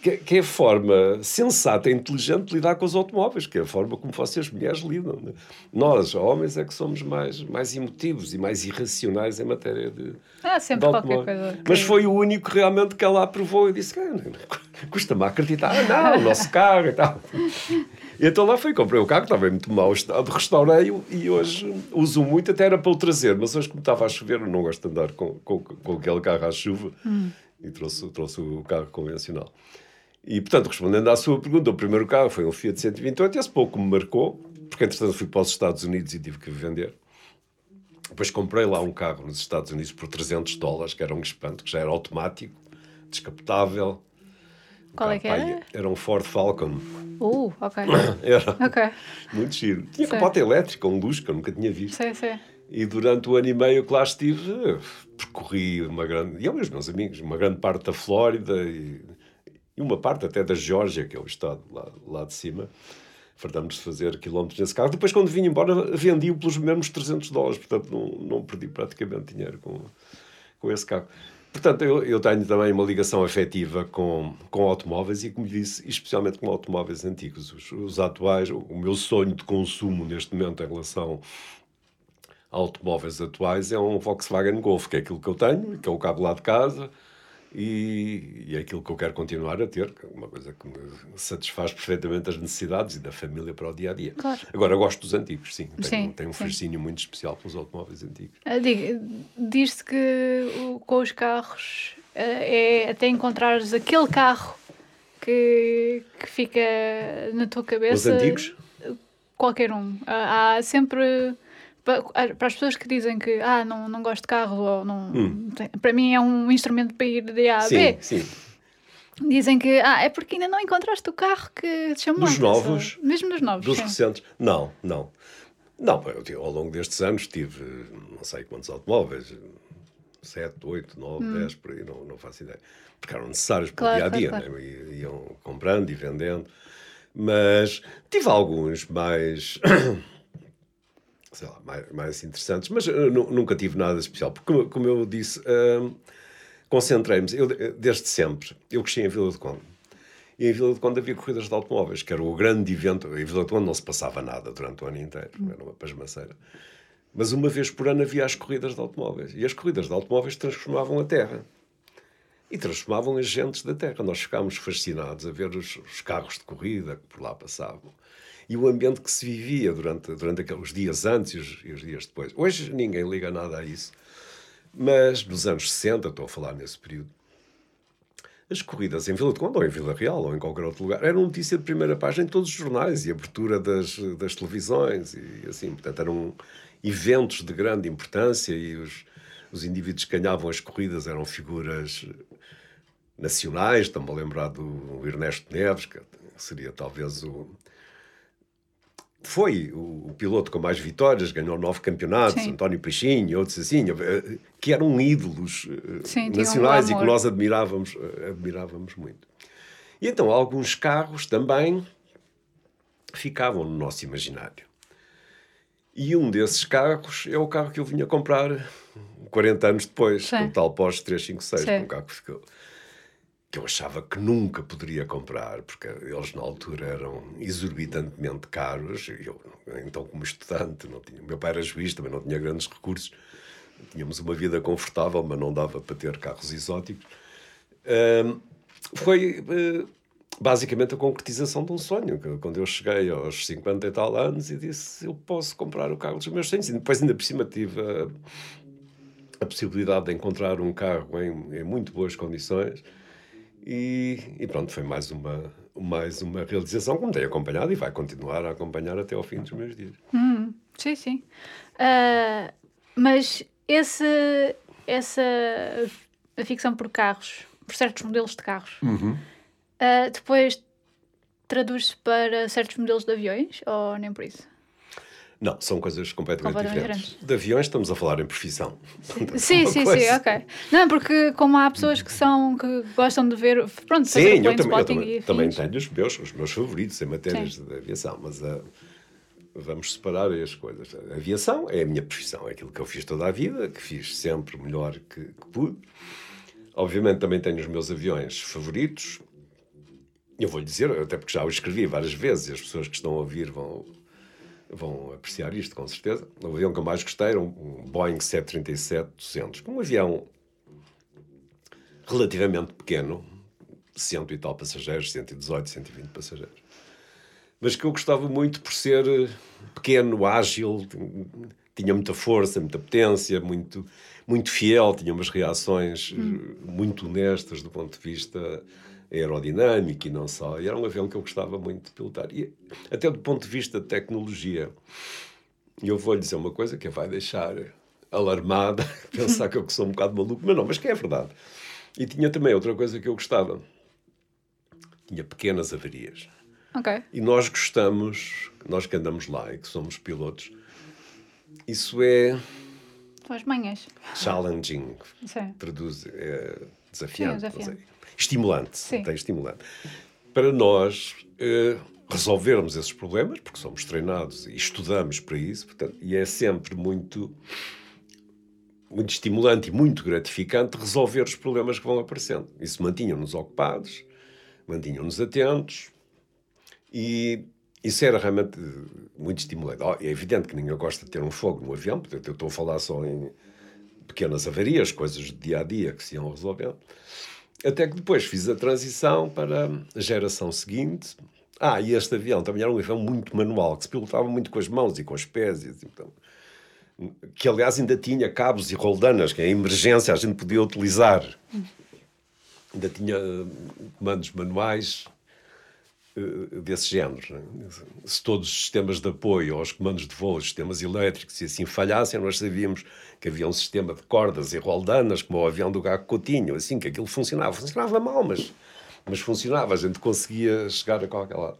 Que, que é a forma sensata e inteligente de lidar com os automóveis, que é a forma como vocês mulheres lidam. né? Nós, homens, é que somos mais, mais emotivos e mais irracionais em matéria de, Ah, sempre de qualquer coisa. Mas foi o único realmente que ela aprovou e disse: "Ah, custa-me a acreditar, ah, não, o nosso carro e tal. E então lá fui, comprei o carro, estava em muito mau estado, restaurei-o e hoje uso muito, até era para o trazer, mas hoje, como estava a chover, eu não gosto de andar com, com, com aquele carro à chuva e trouxe, trouxe o carro convencional. E, portanto, respondendo à sua pergunta, o primeiro carro foi um Fiat 128, e esse pouco me marcou, porque entretanto fui para os Estados Unidos e tive que vender. Depois comprei lá um carro nos Estados Unidos por 300 dólares, que era um espanto, que já era automático, descapotável. Qual é que era? Era um Ford Falcon. Uh, ok. Era ok. muito giro. Tinha Sim. capota elétrica, um luz que eu nunca tinha visto. Sei, sei. E durante o ano e meio que lá estive, percorri uma grande, e eu e os meus amigos, uma grande parte da Flórida e, e uma parte até da Geórgia, que é o estado lá, lá de cima. Fartámos de fazer quilómetros nesse carro. Depois, quando vim embora, vendi-o pelos mesmos 300 dólares. Portanto, não, não perdi praticamente dinheiro com, com esse carro. Portanto, eu, eu tenho também uma ligação afetiva com, com automóveis e, como disse, especialmente com automóveis antigos. Os, os atuais, o meu sonho de consumo neste momento em relação a automóveis atuais é um Volkswagen Golf, que é aquilo que eu tenho, que é o carro lá de casa e, e é aquilo que eu quero continuar a ter, é uma coisa que me satisfaz perfeitamente as necessidades e da família para o dia a dia. Claro. Agora, eu gosto dos antigos, sim. Tenho, Sim, tenho um fascínio muito especial pelos automóveis antigos. Ah, Diz-se que com os carros ah, é até encontrares aquele carro que, que fica na tua Os cabeça. antigos? Qualquer um. Há sempre. Pa- Para as pessoas que dizem que ah, não, não gosto de carro, ou não, tem- para mim é um instrumento para ir de A a Hum. Sim, B, sim. dizem que ah, é porque ainda não encontraste o carro que te chamou. Dos novos? Mesmo dos novos. Dos sim. recentes? Não, não. Não, eu ao longo destes anos tive não sei quantos automóveis, 7, 8, 9, 10, por aí, não, não faço ideia. Porque eram necessários para Hum. Claro, o dia a dia, claro, né? Iam comprando e vendendo. Mas tive alguns mais, sei lá, mais, mais interessantes, mas eh, nu- nunca tive nada especial. Porque, como, como eu disse, hum, concentrei-me, eu, desde sempre, eu cresci em Vila de Conde. E em Vila de Conde havia corridas de automóveis, que era o grande evento. Em Vila de Conde não se passava nada durante o ano inteiro, era uma pasmaceira. Mas uma vez por ano havia as corridas de automóveis. E as corridas de automóveis transformavam a terra. E transformavam as gentes da terra. Nós ficámos fascinados a ver os, os carros de corrida que por lá passavam. E o ambiente que se vivia durante, durante aqueles dias antes e os, e os dias depois. Hoje ninguém liga nada a isso. Mas nos anos 60, estou a falar nesse período, as corridas em Vila de Conde, ou em Vila Real, ou em qualquer outro lugar, eram notícia de primeira página em todos os jornais e abertura das, das televisões e assim. Portanto, eram eventos de grande importância e os, os indivíduos que ganhavam as corridas eram figuras nacionais. Estou-me a lembrar do Ernesto Neves, que seria talvez o, foi o, piloto com mais vitórias, ganhou nove campeonatos, Sim. António Peixinho, outros assim, eh, que eram ídolos eh, Sim, nacionais um e que nós admirávamos, eh, admirávamos muito. E então alguns carros também ficavam no nosso imaginário. E um desses carros é o carro que eu vinha comprar 40 anos depois, Sim. o tal Porsche 356, Sim. um carro que ficou que eu achava que nunca poderia comprar, porque eles na altura eram exorbitantemente caros. Eu, então, como estudante, não tinha, meu pai era juiz, também não tinha grandes recursos. Tínhamos uma vida confortável, mas não dava para ter carros exóticos. Foi uh, basicamente a concretização de um sonho. Quando eu cheguei aos 50 e tal anos e disse: Eu posso comprar o carro dos meus sonhos. E depois, ainda por cima, tive a, a possibilidade de encontrar um carro em, em muito boas condições e, e, pronto, foi mais uma, mais uma realização que me tem acompanhado e vai continuar a acompanhar até ao fim dos meus dias. Hum, sim, sim. Uh, mas esse, essa a ficção por carros, por certos modelos de carros, uhum. uh, depois traduz-se para certos modelos de aviões ou nem por isso? Não, são coisas completamente, completamente diferentes. diferentes. De aviões estamos a falar em profissão. Sim, sim, coisa. sim, ok. Não, porque como há pessoas que são que gostam de ver, pronto, sim, eu também, eu também, também tenho os meus, os meus favoritos em matérias sim. de aviação, mas uh, vamos separar as coisas. A aviação é a minha profissão, é aquilo que eu fiz toda a vida, que fiz sempre o melhor que, que pude. Obviamente também tenho os meus aviões favoritos. Eu vou lhe dizer, até porque já o escrevi várias vezes e as pessoas que estão a ouvir vão vão apreciar isto, com certeza. O avião que eu mais gostei era um Boeing 737-200, um avião relativamente pequeno, cento e tal passageiros, 118, 120 passageiros. Mas que eu gostava muito por ser pequeno, ágil, tinha muita força, muita potência, muito, muito fiel, tinha umas reações hum. muito honestas do ponto de vista aerodinâmico e não só. E era um avião que eu gostava muito de pilotar. E até do ponto de vista de tecnologia, eu vou lhe dizer uma coisa que a vai deixar alarmada, pensar que eu sou um bocado maluco, mas não, mas que é verdade. E tinha também outra coisa que eu gostava. Tinha pequenas avarias. Okay. E nós gostamos, nós que andamos lá e que somos pilotos, isso é. São as manhas. Challenging. Sim. Traduz, é desafiante. Sim, é desafiante estimulante, Sim. tem estimulante. Para nós uh, resolvermos esses problemas, porque somos treinados e estudamos para isso, portanto, e é sempre muito muito estimulante e muito gratificante resolver os problemas que vão aparecendo. Isso mantinha-nos ocupados, mantinham-nos atentos e isso era realmente muito estimulante. Oh, é evidente que ninguém gosta de ter um fogo no avião, portanto, eu estou a falar só em pequenas avarias, coisas do dia a dia que se iam resolvendo. Até que depois fiz a transição para a geração seguinte. Ah, e este avião também era um avião muito manual, que se pilotava muito com as mãos e com os pés. E, assim, então, que aliás ainda tinha cabos e roldanas, que em emergência a gente podia utilizar. Ainda tinha comandos manuais eh, desse género. Né? Se todos os sistemas de apoio aos comandos de voo, sistemas elétricos, e assim falhassem, nós sabíamos que havia um sistema de cordas e roldanas, como o avião do Gago Coutinho, assim, que aquilo funcionava. Funcionava mal, mas, mas funcionava, a gente conseguia chegar a qualquer lado.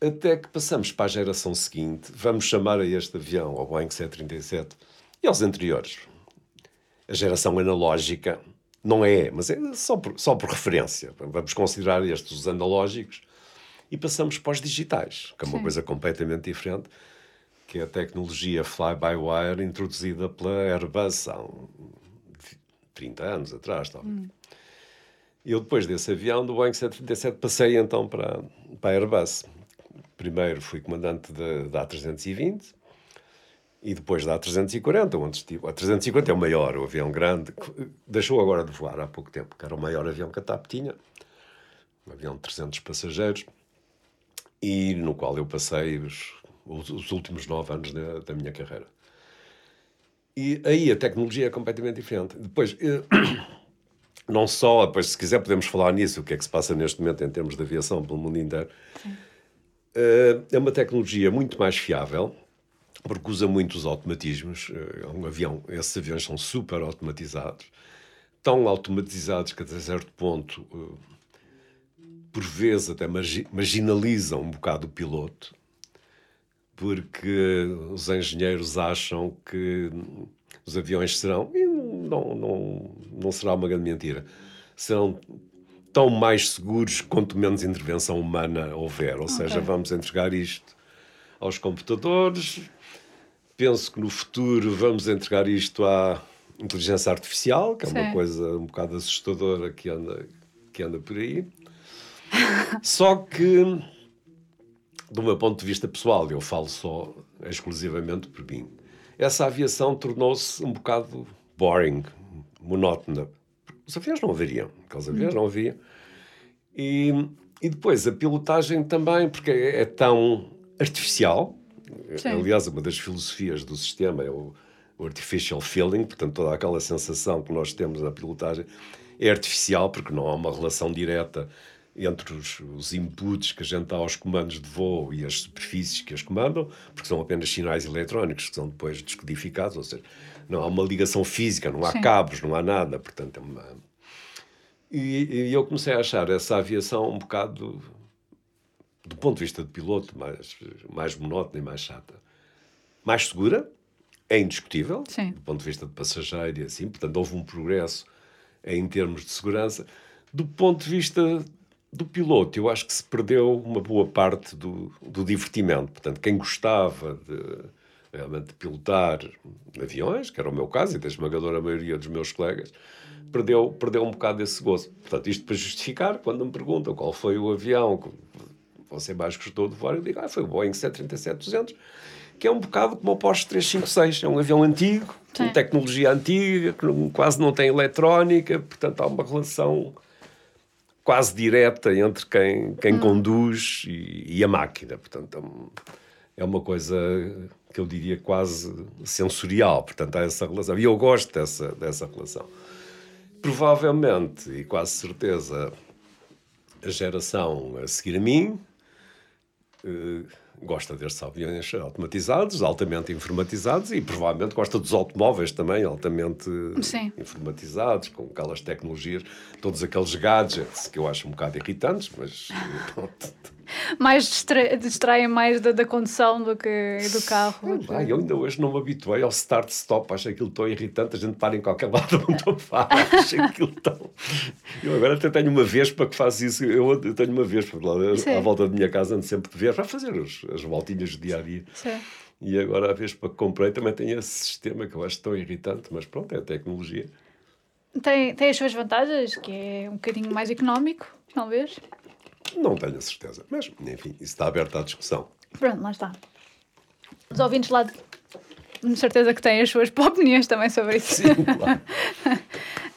Até que passamos para a geração seguinte, vamos chamar a este avião, ao Boeing 737, e aos anteriores. A geração analógica, não é, mas é só por, só por referência. Vamos considerar estes os analógicos e passamos para os digitais, que é uma Sim. coisa completamente diferente, que é a tecnologia fly-by-wire introduzida pela Airbus há um, 30 anos atrás. Hum. Eu, depois desse avião, do Boeing 737, passei então para, para a Airbus. Primeiro fui comandante da, da A320 e depois da A340, onde estive. A 350 é o maior, o avião grande, deixou agora de voar há pouco tempo, que era o maior avião que a TAP tinha, um avião de 300 passageiros, e no qual eu passei os, os, os últimos nove anos da, da minha carreira. E aí a tecnologia é completamente diferente. Depois, eh, não só, depois, se quiser, podemos falar nisso, o que é que se passa neste momento em termos de aviação pelo mundo inteiro. Sim. Eh, é uma tecnologia muito mais fiável, porque usa muitos automatismos. É um avião, esses aviões são super automatizados, tão automatizados que até certo ponto, por vezes, até marginalizam um bocado o piloto porque os engenheiros acham que os aviões serão, e não, não, não será uma grande mentira, serão tão mais seguros quanto menos intervenção humana houver. Ou okay. seja, vamos entregar isto aos computadores. Penso que no futuro vamos entregar isto à inteligência artificial, que é Sim. uma coisa um bocado assustadora que anda, que anda por aí. Só que do meu ponto de vista pessoal, eu falo só exclusivamente por mim, essa aviação tornou-se um bocado boring, monótona. Os aviões não haveriam, aqueles aviões hum. não haviam. E, e depois a pilotagem também, porque é, é tão artificial. Sim. Aliás, uma das filosofias do sistema é o, o artificial feeling, portanto, toda aquela sensação que nós temos na pilotagem é artificial, porque não há uma relação direta entre os, os, inputs que a gente dá aos comandos de voo e as superfícies que as comandam, porque são apenas sinais eletrónicos que são depois descodificados, ou seja, não há uma ligação física, não há Sim. cabos, não há nada, portanto é uma... E, e, eu comecei a achar essa aviação um bocado, do ponto de vista de piloto, mais, mais monótona e mais chata. Mais segura, é indiscutível, Sim. do ponto de vista de passageiro e assim, portanto houve um progresso em termos de segurança. Do ponto de vista do piloto, eu acho que se perdeu uma boa parte do, do divertimento. Portanto, quem gostava de, realmente de pilotar aviões, que era o meu caso, e da esmagadora maioria dos meus colegas, perdeu, perdeu um bocado esse gozo. Portanto, isto para justificar, quando me perguntam qual foi o avião que você mais gostou de voar, eu digo, ah, foi o Boeing 737-200, que é um bocado como o Porsche 356, é um avião antigo, com tecnologia antiga, que quase não tem eletrónica, portanto há uma relação quase direta entre quem, quem hum. conduz e, e, a máquina. Portanto, é, é uma coisa que eu diria quase sensorial. Portanto, há essa relação. E eu gosto dessa, dessa relação. Provavelmente, e quase certeza, a geração a seguir a mim. Eh, gosta destes aviões automatizados, altamente informatizados e provavelmente gosta dos automóveis também, altamente Sim. informatizados, com aquelas tecnologias, todos aqueles gadgets que eu acho um bocado irritantes, mas pronto mais distra distraem mais da, da, condução do que do carro. Ah, eu ainda hoje não me habituei ao start-stop, acho aquilo tão irritante, a gente para em qualquer lado onde eu paro, acho aquilo tão... Eu agora até tenho uma Vespa que faz isso, eu, eu tenho uma Vespa lá à volta da minha casa, ando sempre de Vespa a fazer os, as voltinhas do dia a dia. Sim. E agora a Vespa que comprei também tem esse sistema que eu acho tão irritante, mas pronto, é a tecnologia. Tem, tem as suas vantagens, que é um bocadinho mais económico, talvez. Não tenho a certeza, mas enfim, isso está aberto à discussão. Pronto, lá está. Os ouvintes lá, de certeza que têm as suas opiniões também sobre isso. Sim, claro.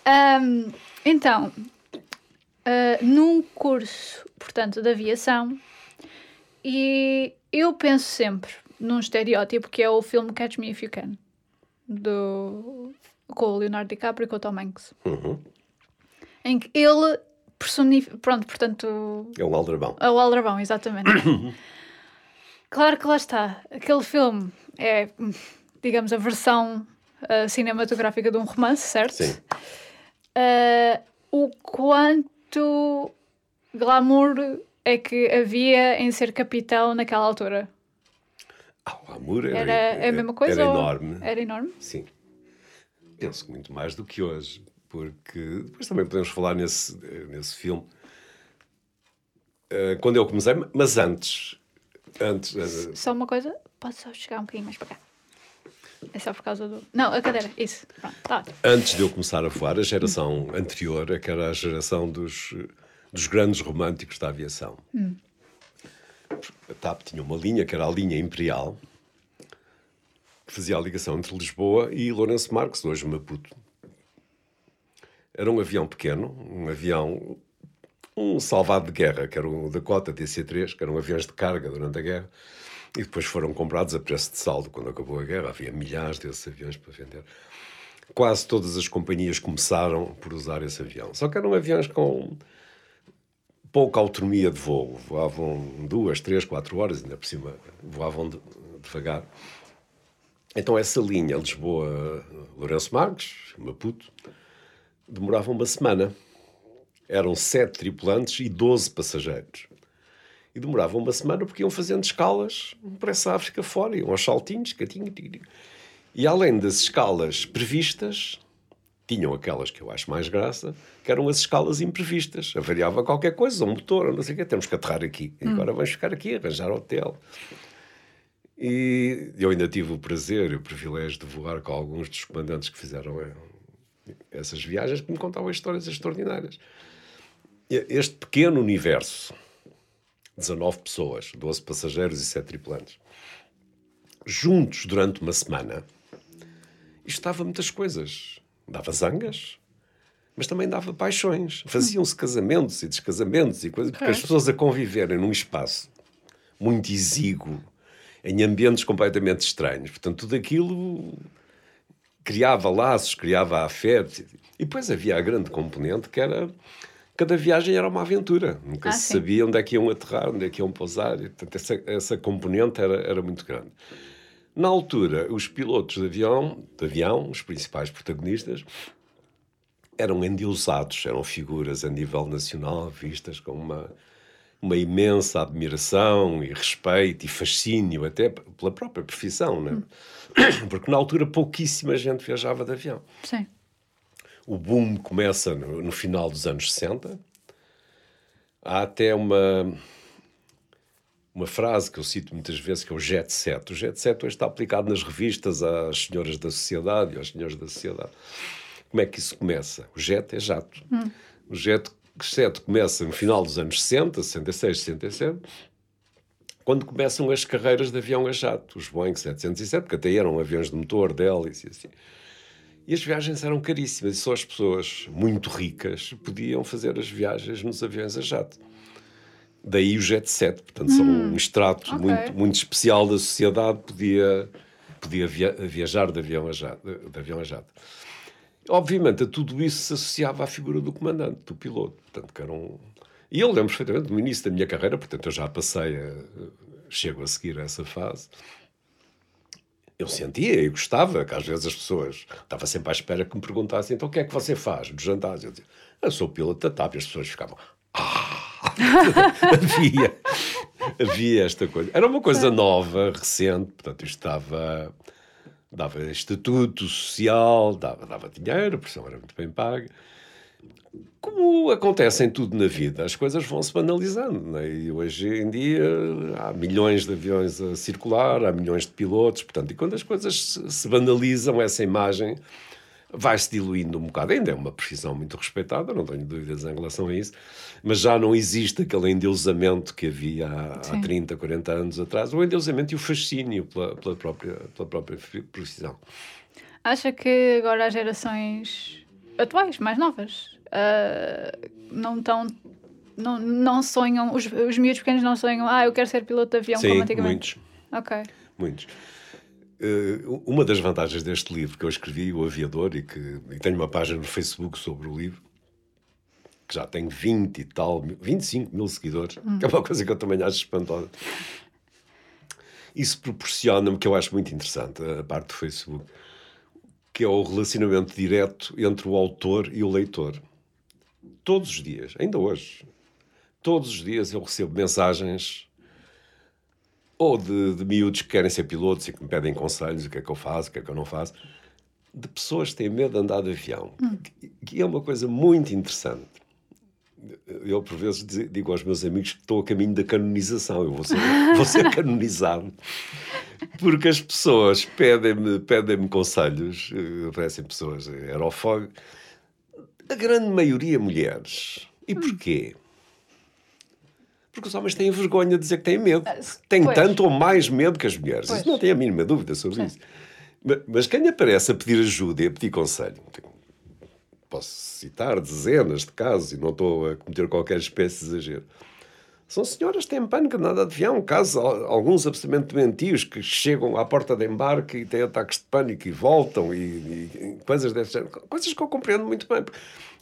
um, então, uh, num curso, portanto, de aviação, e eu penso sempre num estereótipo que é o filme Catch Me If You Can, do, com o Leonardo DiCaprio e com o Tom Hanks. Uhum. Em que ele Pronto, portanto. É um aldrabão. É o aldrabão, exatamente. claro que lá está. Aquele filme é, digamos, a versão uh, cinematográfica de um romance, certo? Sim. Uh, o quanto glamour é que havia em ser capitão naquela altura? Ah, o glamour era, era, era a mesma coisa? Era enorme. Era enorme? Sim. Penso que muito mais do que hoje porque depois também podemos falar nesse, nesse filme. Uh, quando eu comecei, mas antes. antes uh, só uma coisa, posso só chegar um bocadinho mais para cá? É só por causa do. Não, a cadeira, isso. Pronto, tá. Antes de eu começar a voar, a geração anterior, é que era a geração dos, dos grandes românticos da aviação. Hum. A TAP tinha uma linha que era a linha Imperial, que fazia a ligação entre Lisboa e Lourenço Marques, hoje Maputo. Era um avião pequeno, um avião, um salvado de guerra, que era o Dakota DC-3, que eram aviões de carga durante a guerra, e depois foram comprados a preço de saldo quando acabou a guerra. Havia milhares desses aviões para vender. Quase todas as companhias começaram por usar esse avião. Só que eram aviões com pouca autonomia de voo. Voavam duas, três, quatro horas, ainda por cima voavam de, devagar. Então essa linha Lisboa-Lourenço Marques, Maputo, demorava uma semana. Eram sete tripulantes e doze passageiros. E demorava uma semana porque iam fazendo escalas para essa África fora, iam aos saltinhos, catinho. E além das escalas previstas, tinham aquelas que eu acho mais graça, que eram as escalas imprevistas. Avariava qualquer coisa, um motor, não sei o quê, temos que aterrar aqui. Agora vamos ficar aqui, arranjar hotel. E eu ainda tive o prazer e o privilégio de voar com alguns dos comandantes que fizeram essas viagens, que me contavam histórias extraordinárias. Este pequeno universo, 19 pessoas, 12 passageiros e 7 tripulantes, juntos durante uma semana, isto dava muitas coisas. Dava zangas, mas também dava paixões. Faziam-se casamentos e descasamentos e coisas, porque as pessoas a conviverem num espaço muito exíguo, em ambientes completamente estranhos. Portanto, tudo aquilo criava laços, criava afeto. E depois havia a grande componente que era cada viagem era uma aventura. Nunca Ah, se sim. sabia onde é que iam aterrar, onde é que iam pousar. E, portanto, essa, essa componente era, era muito grande. Na altura, os pilotos de avião, de avião, os principais protagonistas, eram endeusados, eram figuras a nível nacional vistas com uma, uma imensa admiração e respeito e fascínio, até pela própria profissão, né? Porque na altura pouquíssima gente viajava de avião. Sim. O boom começa no, no final dos anos 60. Há até uma, uma frase que eu cito muitas vezes que é o jet set. O jet set hoje está aplicado nas revistas às senhoras da sociedade e aos senhores da sociedade. Como é que isso começa? O jet é jato. O jet set começa no final dos anos 60, 66, 67, quando começam as carreiras de avião a jato, os Boeing 707, porque até eram aviões de motor, de hélice e assim. E as viagens eram caríssimas e só as pessoas muito ricas podiam fazer as viagens nos aviões a jato. Daí o jet set, portanto, são um extrato ok. muito, muito especial da sociedade, podia, podia via- viajar de avião, a jato, de avião a jato. Obviamente, a tudo isso se associava à figura do comandante, do piloto. Portanto, que era um... E eu lembro perfeitamente, no início da minha carreira, portanto, eu já passei, a, chego a seguir essa fase, eu sentia e gostava que às vezes as pessoas estava sempre à espera que me perguntassem então o que é que você faz dos jantares? Eu dizia, eu sou piloto da TAP e as pessoas ficavam ah! havia, havia esta coisa. Era uma coisa nova, recente, portanto isto estava dava estatuto social, dava, dava dinheiro, a pressão era muito bem paga. Como acontece em tudo na vida, as coisas vão-se banalizando. é? E hoje em dia há milhões de aviões a circular, há milhões de pilotos, portanto, e quando as coisas se- banalizam, essa imagem vai-se diluindo um bocado. Ainda é uma profissão muito respeitada, não tenho dúvidas em relação a isso, mas já não existe aquele endeusamento que havia há, há Sim. 30, 40 anos atrás, o endeusamento e o fascínio pela, pela própria, pela própria profissão. Acha que agora as gerações atuais, mais novas, ah, não estão. Não, não sonham, os, os miúdos pequenos não sonham, ah, eu quero ser piloto de avião como Sim, antigamente. muitos. Ok. Muitos. Eh, uma das vantagens deste livro que eu escrevi, O Aviador, e que e tenho uma página no Facebook sobre o livro, que já tem 20 e tal, mil- 25 mil seguidores, que é uma coisa que eu também acho espantosa. Isso proporciona-me, que eu acho muito interessante, a parte do Facebook, que é o relacionamento direto entre o autor e o leitor. Todos os dias, ainda hoje, todos os dias eu recebo mensagens ou de, de miúdos que querem ser pilotos e que me pedem conselhos, o que é que eu faço, o que é que eu não faço, de pessoas que têm medo de andar de avião, que, que é uma coisa muito interessante. Eu, por vezes, digo aos meus amigos que estou a caminho da canonização, eu vou ser, vou ser canonizado. Porque as pessoas pedem-me pedem conselhos, eh, aparecem pessoas aerofog, a grande maioria mulheres. E porquê? Porque os homens têm vergonha de dizer que têm medo. Ah, têm pois. tanto ou mais medo que as mulheres. Isso não tenho a mínima dúvida sobre Sim. isso. Mas quem aparece a pedir ajuda e a pedir conselho, posso citar dezenas de casos e não estou a cometer qualquer espécie de exagero. São senhoras que têm pânico de nada de avião, casos, alguns absolutamente doentios que chegam à porta de embarque e têm ataques de pânico e voltam e, e coisas desse género. Coisas que eu compreendo muito bem.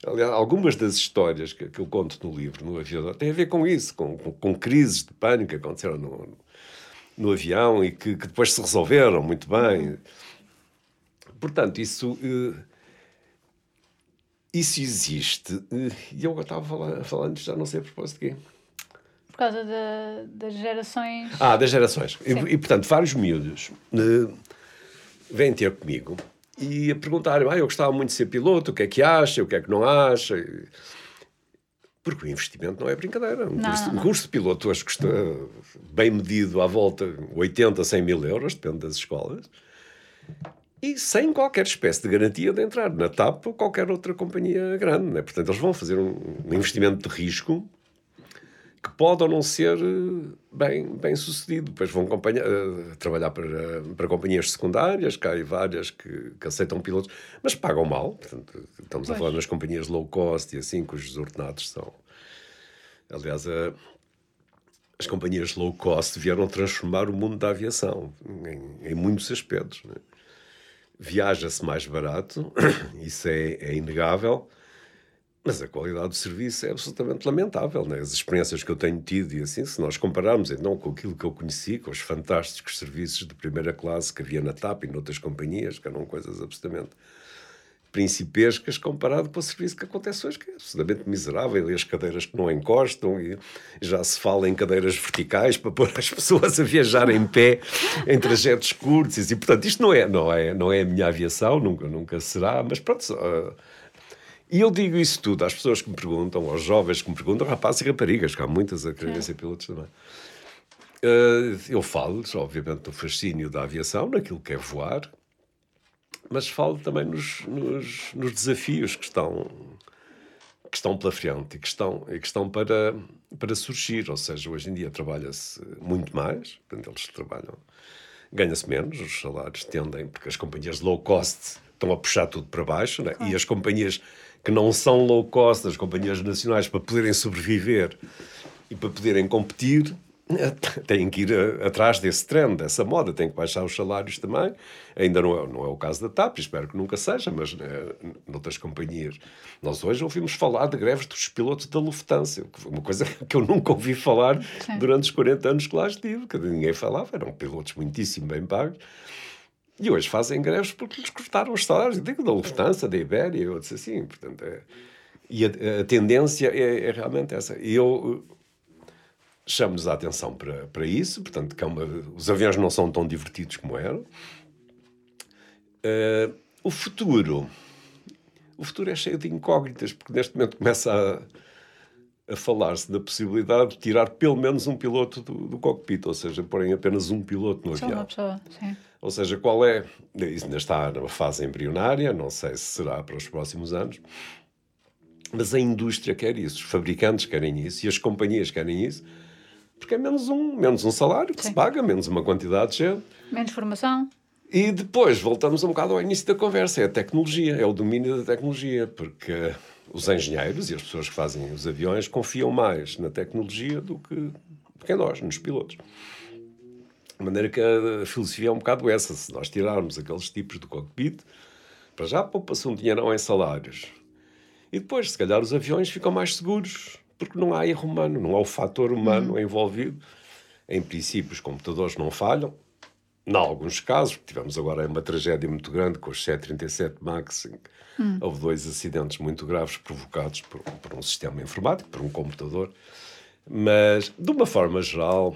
Aliás, algumas das histórias que, que eu conto no livro, no aviador, têm a ver com isso, com, com, com crises de pânico que aconteceram no, no avião e que, que, depois se resolveram muito bem. Portanto, isso. Uh, isso existe. E eu estava falando já não sei a propósito de quê. Por causa de, das gerações. Ah, das gerações. E, e, portanto, vários miúdos uh, vêm ter comigo e a perguntar ah, eu gostava muito de ser piloto, o que é que acha, o que é que não acha. Porque o investimento não é brincadeira. Um, não, curso, não. um curso de piloto hoje custa, bem medido, à volta 80, 100 mil euros, depende das escolas e sem qualquer espécie de garantia de entrar na TAP ou qualquer outra companhia grande. Né? Portanto, eles vão fazer um, um, investimento de risco que pode ou não ser eh, bem, bem sucedido. Depois vão uh, trabalhar para, para companhias secundárias, cá há várias que, que, aceitam pilotos, mas pagam mal. Portanto, estamos pois. a falar nas companhias low cost e assim, cujos ordenados são. Aliás, a, as companhias low cost vieram transformar o mundo da aviação em, em muitos aspectos. Né? viaja-se mais barato, isso é, é, inegável, mas a qualidade do serviço é absolutamente lamentável. Né? As experiências que eu tenho tido e assim, se nós compararmos então com aquilo que eu conheci, com os fantásticos serviços de primeira classe que havia na TAP e noutras companhias, que eram coisas absolutamente principescas comparado com o serviço que acontece hoje, que é absolutamente miserável, e as cadeiras que não encostam, e já se fala em cadeiras verticais para pôr as pessoas a viajar em pé em trajetos curtos, e portanto isto não é, não é, não é a minha aviação, nunca, nunca será, mas pronto... Uh, e eu digo isso tudo às pessoas que me perguntam, aos jovens que me perguntam, rapazes e raparigas, que há muitas a quererem ser pilotos também. Uh, eu falo-lhes, obviamente, do fascínio da aviação, naquilo que é voar, mas falo também nos, nos, nos, desafios que estão, que estão pela frente e que estão, e que estão para, para surgir. Ou seja, hoje em dia trabalha-se muito mais, portanto, eles trabalham, ganha-se menos, os salários tendem, porque as companhias low cost estão a puxar tudo para baixo, né? e as companhias que não são low cost, as companhias nacionais, para poderem sobreviver e para poderem competir, têm que ir a, atrás desse trend, dessa moda, têm que baixar os salários também. Ainda não é, não é o caso da TAP, espero que nunca seja, mas é, noutras companhias. Nós hoje ouvimos falar de greves dos pilotos da Lufthansa, uma coisa que eu nunca ouvi falar Sim. durante os 40 anos que lá estive, que ninguém falava, eram pilotos muitíssimo bem pagos. E hoje fazem greves porque lhes cortaram os salários, digo da Lufthansa, da Ibéria e outros assim. Portanto, é, e a, a tendência é, é realmente essa. E eu chamo-nos a atenção para, para isso, portanto, é uma, os aviões não são tão divertidos como eram. Uh, o futuro. O futuro é cheio de incógnitas, porque neste momento começa a, a falar-se da possibilidade de tirar pelo menos um piloto do, do cockpit, ou seja, porem apenas um piloto no Só avião. Uma pessoa, sim. Ou seja, qual é. Isso ainda está numa fase embrionária, não sei se será para os próximos anos, mas a indústria quer isso, os fabricantes querem isso e as companhias querem isso porque é menos um, menos um salário que Sim. se paga, menos uma quantidade de gente. Menos formação. E depois voltamos um bocado ao início da conversa, é a tecnologia, é o domínio da tecnologia, porque os engenheiros e as pessoas que fazem os aviões confiam mais na tecnologia do que, do que nós, nos pilotos. De maneira que a filosofia é um bocado essa, se nós tirarmos aqueles tipos do cockpit, para já poupa-se um dinheirão em salários. E depois, se calhar, os aviões ficam mais seguros, porque não há erro humano, não há o fator humano uhum. envolvido. Em princípio, os computadores não falham. Em alguns casos, tivemos agora uma tragédia muito grande com os 737 MAX, uhum. houve dois acidentes muito graves provocados por, por um sistema informático, por um computador. Mas, de uma forma geral,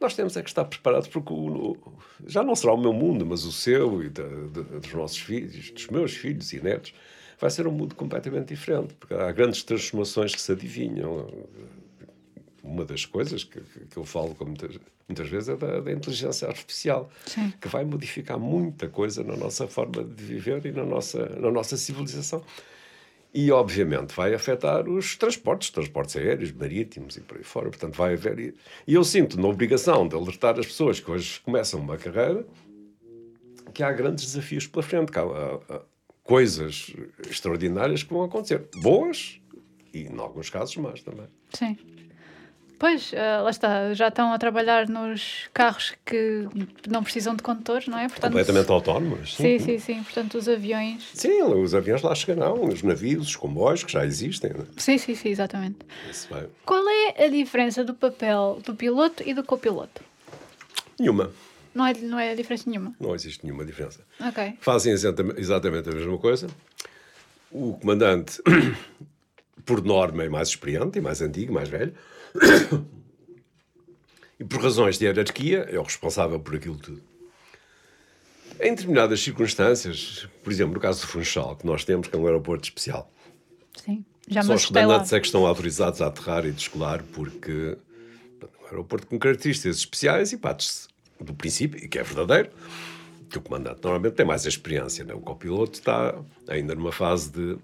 nós temos é que estar preparados porque o, já não será o meu mundo, mas o seu e da, dos nossos filhos, dos meus filhos e netos vai ser um mundo completamente diferente, porque há grandes transformações que se adivinham. Uma das coisas que, que eu falo com muitas, muitas vezes é da, da inteligência artificial, Sim. que vai modificar muita coisa na nossa forma de viver e na nossa, na nossa civilização. E, obviamente, vai afetar os transportes, transportes aéreos, marítimos e por aí fora. Portanto, vai haver. E eu sinto na obrigação de alertar as pessoas que hoje começam uma carreira que há grandes desafios pela frente, que há, há, há coisas extraordinárias que vão acontecer. Boas e, em alguns casos, más também. Sim. Pois, uh, lá está, já estão a trabalhar nos carros que não precisam de condutores, não é? Portanto, Completamente autónomos. Sim, sim, sim, sim. Portanto, os aviões. Sim, os aviões lá chegarão, os navios, os comboios que já existem. Não é? Sim, sim, sim, exatamente. Qual é a diferença do papel do piloto e do copiloto? Nenhuma. Não é, não é diferença nenhuma? Não existe nenhuma diferença. Ok. Fazem exatamente a mesma coisa. O comandante, por norma, é mais experiente, e mais antigo, mais velho e por razões de hierarquia, é o responsável por aquilo tudo. Em determinadas circunstâncias, por exemplo, no caso do Funchal, que nós temos, que é um aeroporto especial, Sim, já só os comandantes é que estão autorizados a aterrar e descolar, porque é um aeroporto com características especiais e parte-se do princípio, e que é verdadeiro, que o comandante normalmente tem mais experiência. Né? O copiloto está ainda numa fase de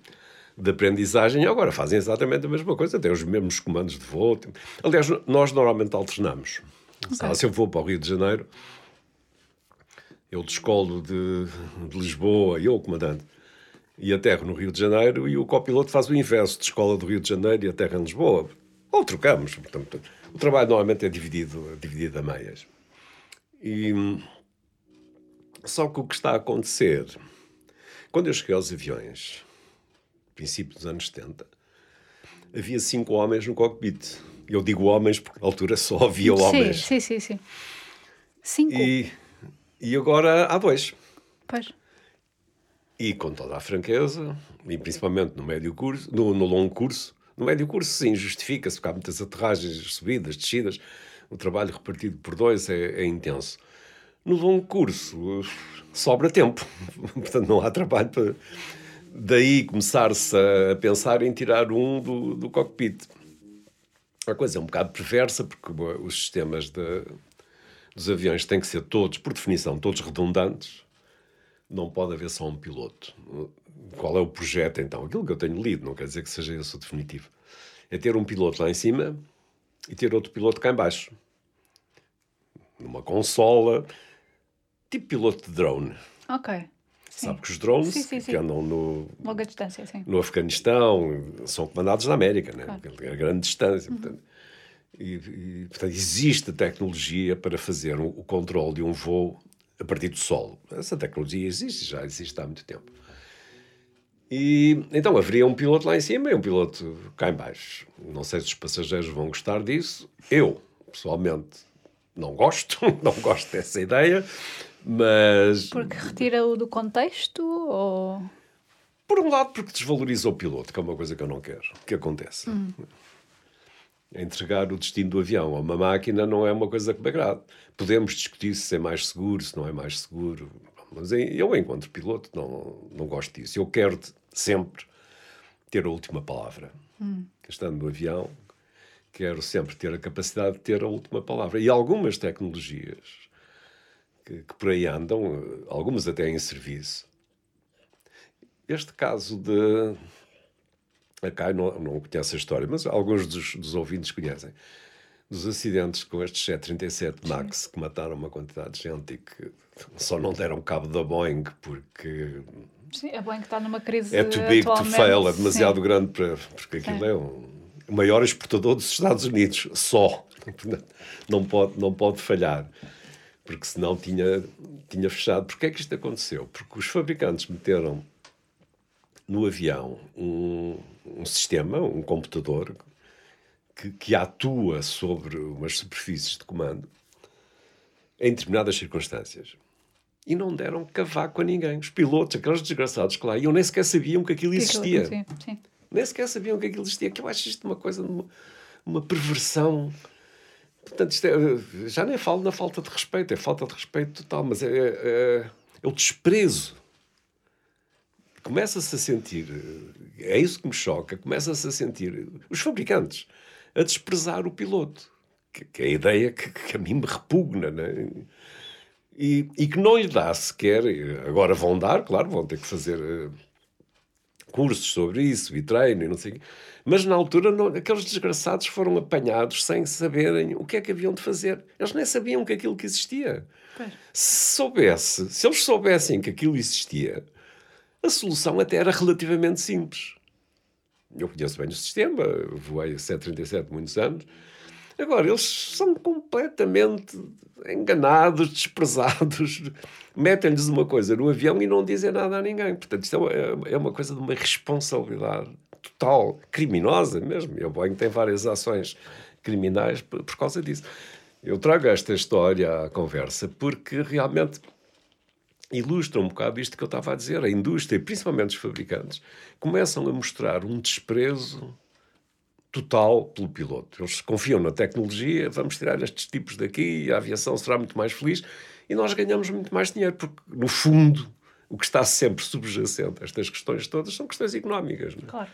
de aprendizagem e agora fazem exatamente a mesma coisa, têm os mesmos comandos de voo. Aliás, nós normalmente alternamos. Okay. Se eu vou para o Rio de Janeiro, eu descolo de, de Lisboa, eu, o comandante, e aterro no Rio de Janeiro, e o copiloto faz o inverso, de escola do Rio de Janeiro e aterra em Lisboa. Ou trocamos. Portanto, o trabalho normalmente é dividido, é dividido a meias. E, só que o que está a acontecer, quando eu cheguei aos aviões, princípio dos anos 70, havia cinco homens no cockpit. Eu digo homens porque na altura só havia homens. Sim, sim, sim. Cinco. E, e agora há dois. Pois. E com toda a franqueza, e principalmente no médio curso, no, no longo curso, no médio curso sim, justifica-se, porque há muitas aterragens, subidas, descidas, o trabalho repartido por dois é, é intenso. No longo curso, sobra tempo, portanto não há trabalho para daí começar-se a pensar em tirar um do, do cockpit. A coisa é um bocado perversa, porque os sistemas de, dos aviões têm que ser todos, por definição, todos redundantes. Não pode haver só um piloto. Qual é o projeto, então? Aquilo que eu tenho lido, não quer dizer que seja esse o definitivo. É ter um piloto lá em cima e ter outro piloto cá em baixo. Numa consola, tipo piloto de drone. Ok. Sabe que os drones sim, sim, que andam no, no Afeganistão são comandados na América, né? Claro. a grande distância. Uhum. Portanto, e, e, portanto, existe tecnologia para fazer o, o controle de um voo a partir do solo. Essa tecnologia existe, já existe há muito tempo. E então haveria um piloto lá em cima e um piloto cá em baixo. Não sei se os passageiros vão gostar disso. Eu, pessoalmente, não gosto, não gosto dessa ideia. Mas. Porque retira-o do contexto ou. Por um lado, porque desvaloriza o piloto, que é uma coisa que eu não quero que aconteça. Hum. Entregar o destino do avião a uma máquina não é uma coisa que me agrade. Podemos discutir se é mais seguro, se não é mais seguro. Mas eu, enquanto piloto, não, não gosto disso. Eu quero sempre ter a última palavra. Hum. Estando no avião, quero sempre ter a capacidade de ter a última palavra. E algumas tecnologias que, que por aí andam, algumas até em serviço. Este caso de. Acá não, não conheço a história, mas alguns dos, dos ouvintes conhecem. Dos acidentes com estes 737 MAX Sim. que mataram uma quantidade de gente e que só não deram cabo da Boeing porque. Sim, a Boeing está numa crise. É too big to fail, é demasiado Sim. grande para. Porque aquilo Sim. é um, o maior exportador dos Estados Unidos, só. Não pode, não pode falhar porque senão tinha, tinha fechado. Porquê é que isto aconteceu? Porque os fabricantes meteram no avião um, um sistema, um computador, que, que atua sobre umas superfícies de comando em determinadas circunstâncias. E não deram cavaco a ninguém. Os pilotos, aqueles desgraçados que lá iam, nem sequer sabiam que aquilo existia. Sim, sim. Nem sequer sabiam que aquilo existia. Que eu acho isto uma coisa, uma, uma perversão Portanto, é, já nem falo na falta de respeito, é falta de respeito total, mas é, é, é o desprezo. Começa-se a sentir, é isso que me choca, começa-se a sentir, os fabricantes, a desprezar o piloto. Que, que é a ideia que, que, a mim me repugna, né? E, e, que não lhe dá sequer. Agora vão dar, claro, vão ter que fazer uh, cursos sobre isso e treino e não sei. Mas na altura, não, aqueles desgraçados foram apanhados sem saberem o que é que haviam de fazer. Eles nem sabiam que aquilo que existia. Pois. Se soubesse, se eles soubessem que aquilo existia, a solução até era relativamente simples. Eu conheço bem o sistema, voei a 737 muitos anos. Agora, eles são completamente enganados, desprezados. Metem-lhes uma coisa no avião e não dizem nada a ninguém. Portanto, isto é, é uma coisa de uma responsabilidade total, criminosa mesmo. E o Boeing tem várias ações criminais por causa disso. Eu trago esta história à conversa porque realmente ilustra um bocado isto que eu estava a dizer. A indústria, principalmente os fabricantes, começam a mostrar um desprezo total pelo piloto. Eles confiam na tecnologia, vamos tirar estes tipos daqui, a aviação será muito mais feliz e nós ganhamos muito mais dinheiro, porque, no fundo, o que está sempre subjacente a estas questões todas são questões económicas. Não é? Claro.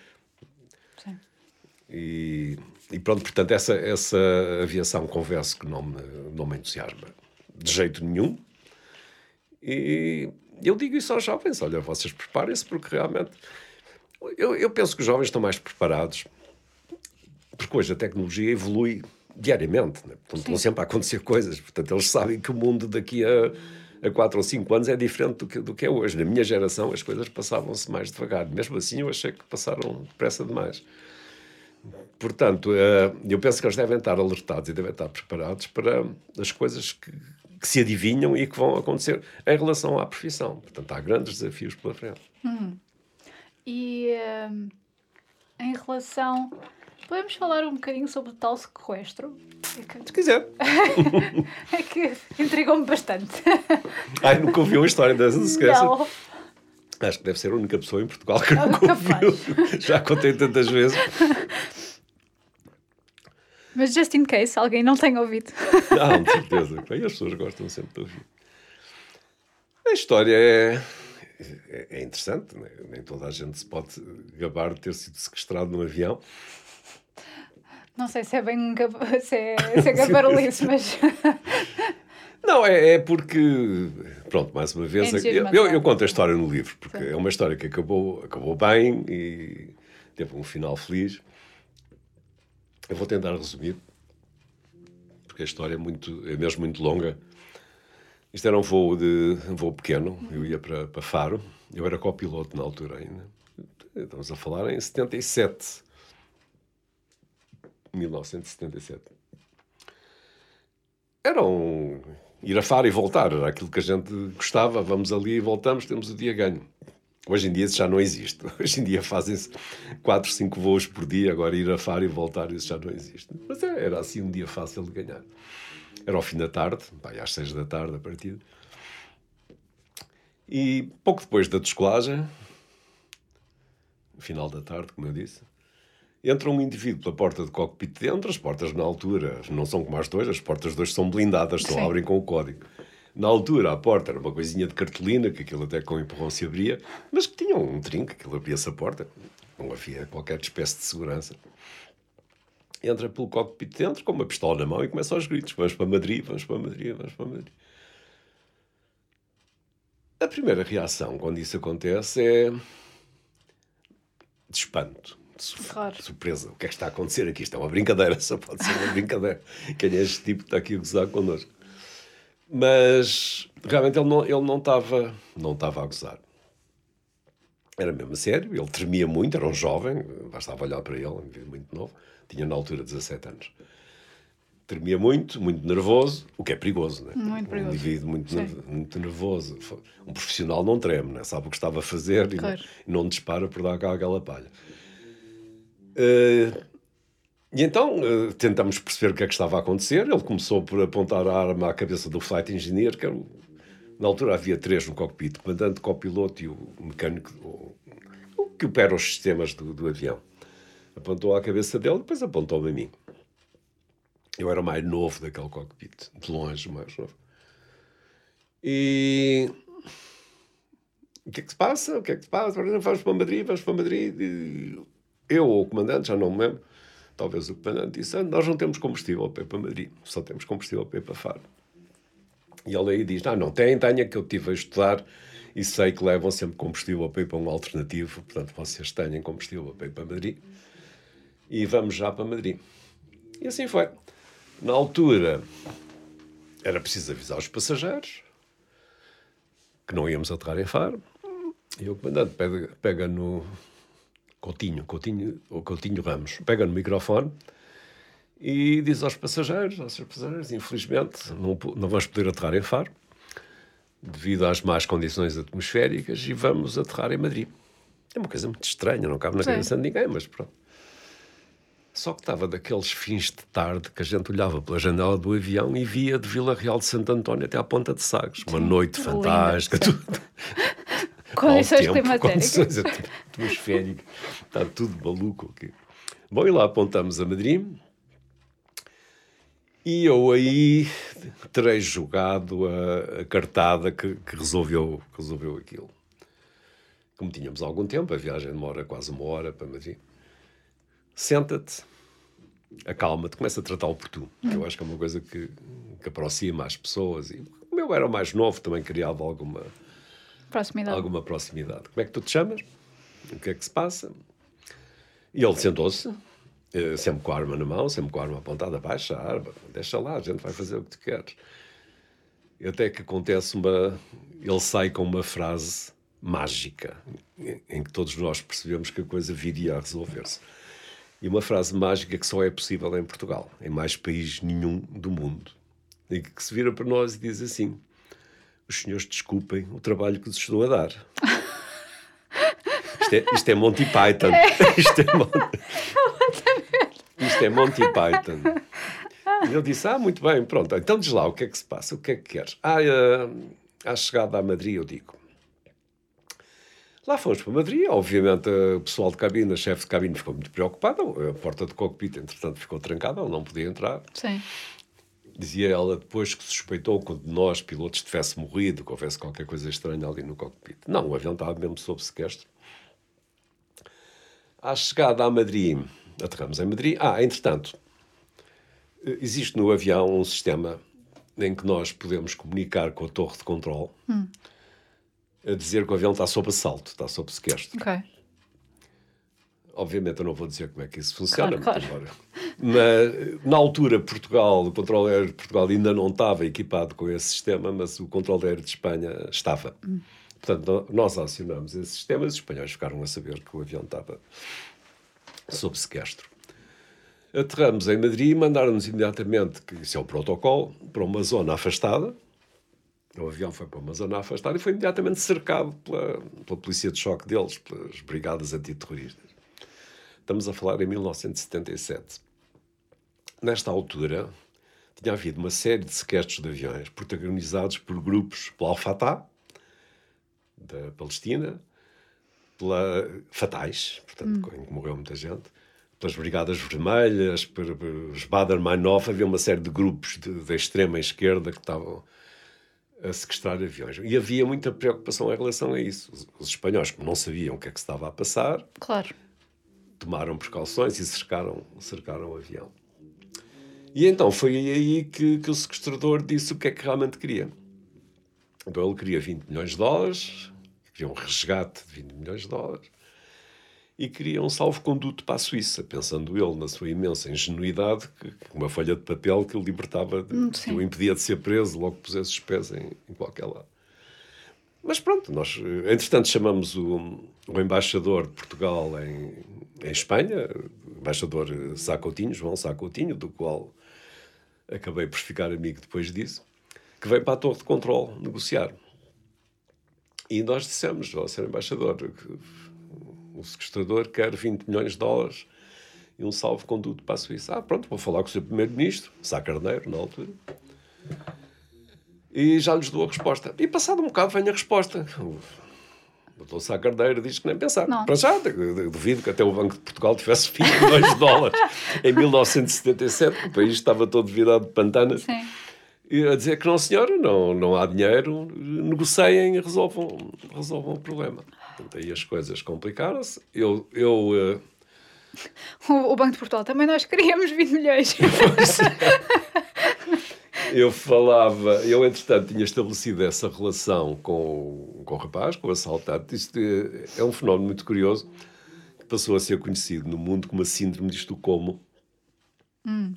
E, e, pronto, portanto, essa, essa aviação, confesso que não me, não me entusiasma de jeito nenhum. E eu digo isso aos jovens: olha, vocês preparem-se, porque realmente. Eu, eu penso que os jovens estão mais preparados, porque hoje a tecnologia evolui diariamente, né? portanto, estão sempre a acontecer coisas, portanto, eles sabem que o mundo daqui a, a 4 ou 5 anos é diferente do que, do que é hoje. Na minha geração, as coisas passavam-se mais devagar, mesmo assim, eu achei que passaram depressa demais. Portanto, eh, eu penso que eles devem estar alertados e devem estar preparados para as coisas que, que se adivinham e que vão acontecer em relação à profissão. Portanto, há grandes desafios pela frente. Hum. E um, em relação. Podemos falar um bocadinho sobre o tal sequestro? É que... Se quiser. é que intrigou-me bastante. Ai, nunca ouviu a história dessa sequestro? Não. Acho que deve ser a única pessoa em Portugal que nunca ouviu. Já contei tantas vezes. Mas just in case alguém não tenha ouvido. Não, de certeza. E as pessoas gostam sempre de ouvir. A história é, é, é interessante. Né? Nem toda a gente se pode gabar de ter sido sequestrado num avião. Não sei se é bem se é, se é gabarolice, mas. Não, é, é, porque. Pronto, mais uma vez. É eu, eu, eu, conto a história no livro, porque Sim. é uma história que acabou, acabou bem e teve um final feliz. Eu vou tentar resumir, porque a história é, muito, é mesmo muito longa. Isto era um voo, de, um voo pequeno, eu ia para, para Faro, eu era copiloto na altura ainda. Estamos a falar em 77. 1977. Era um ir a Faro e voltar, era aquilo que a gente gostava, vamos ali e voltamos, temos o dia ganho. Hoje em dia isso já não existe. Hoje em dia fazem-se 4, 5 voos por dia, agora ir a Faro e voltar, isso já não existe. Mas é, era assim um dia fácil de ganhar. Era ao fim da tarde, vai às 6 da tarde a partida. E pouco depois da descolagem, no final da tarde, como eu disse, entra um indivíduo pela porta do cockpit dentro, as portas na altura não são como as duas, as portas dois são blindadas, só Sim. abrem com o código. Na altura, a porta era uma coisinha de cartolina, que aquilo até com empurrão se abria, mas que tinha um trinco, aquilo abria-se a porta. Não havia qualquer espécie de segurança. Entra pelo cockpit dentro, com uma pistola na mão e começa aos gritos. Vamos para Madrid, vamos para Madrid, vamos para Madrid. A primeira reação, quando isso acontece, é de espanto, de, claro. surpresa. O que é que está a acontecer aqui? Isto é uma brincadeira, só pode ser uma brincadeira. Quem é este tipo que está aqui a gozar connosco? Mas realmente ele não, ele não estava não estava a gozar. Era mesmo a sério, ele tremia muito, era um jovem, bastava olhar para ele, muito novo, tinha na altura 17 anos. Tremia muito, muito nervoso, o que é perigoso, né? Muito perigoso. Um indivíduo muito, muito nervoso. Um profissional não treme, né? sabe o que estava a fazer claro. e, não, não dispara por dar cá aquela palha. Uh, e então uh, tentamos perceber o que é que estava a acontecer. Ele começou por apontar a arma à cabeça do flight engineer, que era na altura havia três no cockpit, o comandante, o copiloto e o mecânico, o, o que opera os sistemas do, do avião. Apontou à cabeça dele, depois apontou-me a mim. Eu era mais novo daquele cockpit, de longe mais novo. E o que é que se passa? O que é que se passa? Vamos para Madrid, vamos para Madrid. E eu ou o comandante, já não me lembro, talvez o comandante disse, ah, nós não temos combustível para ir para Madrid, só temos combustível para ir para Faro. E ele aí diz, ah, não tem, tenha, que eu estive a estudar e sei que levam sempre combustível para ir para um alternativo, portanto vocês têm combustível para ir para Madrid e vamos já para Madrid. E assim foi. Na altura, era preciso avisar os passageiros que não íamos aterrar em Faro. E o comandante pega, pega no Coutinho, Coutinho, o Coutinho Ramos, pega no microfone e diz aos passageiros, aos passageiros, infelizmente, não, não vamos poder aterrar em Faro devido às más condições atmosféricas e vamos aterrar em Madrid. É uma coisa muito estranha, não cabe na cabeça de ninguém, mas pronto. Só que estava daqueles fins de tarde que a gente olhava pela janela do avião e via de Vila Real de Santo António até à Ponta de Sagres. Uma noite fantástica, tudo. Condições tempo, climatéricas. Condições atmosféricas. Está tudo maluco aqui. Bom, e lá apontamos a Madrid. E eu aí terei jogado a, a cartada que, que, resolveu, que resolveu aquilo. Como tínhamos algum tempo, a viagem demora quase uma hora para Madrid senta-te, acalma-te, começa a tratá-lo por tu. Hum. Eu acho que é uma coisa que, que aproxima as pessoas. E como eu era mais novo, também criava alguma proximidade. alguma proximidade. Como é que tu te chamas? O que é que se passa? E ele sentou-se, eh, sempre com a arma na mão, sempre com a arma apontada, baixa a arma, deixa lá, a gente vai fazer o que tu queres. Até que acontece uma. Ele sai com uma frase mágica, em que todos nós percebemos que a coisa viria a resolver-se. E uma frase mágica que só é possível em Portugal, em mais país nenhum do mundo. E que se vira para nós e diz assim: Os senhores desculpem o trabalho que vos estou a dar. Isto é, isto é Monty Python. É. Isto, é Monty... isto é Monty Python. E eu disse: Ah, muito bem, pronto, então diz lá o que é que se passa, o que é que queres? Ah, uh, à chegada a Madrid, eu digo: Lá fomos para Madrid, obviamente o pessoal de cabine, a chefe de cabine ficou muito preocupada, a porta do cockpit, entretanto, ficou trancada, ela não podia entrar. Sim. Dizia ela depois que suspeitou que nós, pilotos, tivesse morrido, que houvesse qualquer coisa estranha ali no cockpit. Não, o avião estava mesmo sob sequestro. À chegada a Madrid, aterramos em Madrid. Ah, entretanto, existe no avião um sistema em que nós podemos comunicar com a torre de controle. Hum a dizer que o avião está sob assalto, está sob sequestro. Ok. Obviamente eu não vou dizer como é que isso funciona, claro, claro. mas na altura Portugal, o controle aéreo de Portugal ainda não estava equipado com esse sistema, mas o controle aéreo de Espanha estava. Hum. Portanto, nós acionamos esse sistema e os espanhóis ficaram a saber que o avião estava sob sequestro. Aterramos em Madrid e mandaram-nos imediatamente, que isso é o protocolo, para uma zona afastada, o avião foi para uma zona afastada e foi imediatamente cercado pela, pela polícia de choque deles, pelas brigadas antiterroristas. Estamos a falar em 1977. Nesta altura, tinha havido uma série de sequestros de aviões protagonizados por grupos pela Al-Fatah, da Palestina, pela Fatais, portanto, hum. em que morreu muita gente, pelas Brigadas Vermelhas, pelos Bader Meinhof, havia uma série de grupos de extrema esquerda que estavam a sequestrar aviões. E havia muita preocupação em relação a isso. Os, os espanhóis, como não sabiam o que é que se estava a passar, claro. Tomaram precauções e cercaram, cercaram o avião. E então foi aí que, que o sequestrador disse o que é que realmente queria. Então ele queria 20 milhões de dólares, queria um resgate de 20 milhões de dólares e queria um salvo-conduto para a Suíça, pensando ele na sua imensa ingenuidade, que, uma folha de papel que o libertava, de, hum, que o impedia de ser preso, logo pusesse os pés em, em, qualquer lado. Mas pronto, nós, entretanto, chamamos o, o embaixador de Portugal em, em Espanha, o embaixador Sacoutinho, João Sacoutinho, do qual acabei por ficar amigo depois disso, que veio para a torre de controle negociar. E nós dissemos ao ser embaixador que o sequestrador quer 20 milhões de dólares e um salvo-conduto para a Suíça. Ah, pronto, vou falar com o seu primeiro-ministro, Sá Carneiro, na altura. E já lhes dou a resposta. E passado um bocado vem a resposta. O doutor Sá Carneiro diz que nem pensar. Não. Para já, duvido que até o Banco de Portugal tivesse 20 milhões de dólares. em 1977, o país estava todo virado de pantanas. Sim. E a dizer que não, senhora, não, não há dinheiro, negociem e resolvam, resolvam o problema. Portanto, aí as coisas complicaram-se. Eu, eu uh, O, o Banco de Portugal também nós queríamos 20 milhões. eu falava, eu entretanto tinha estabelecido essa relação com, com o rapaz, com o assaltante. Isto é, é um fenómeno muito curioso que passou a ser conhecido no mundo como a síndrome de Estocolmo. Hum.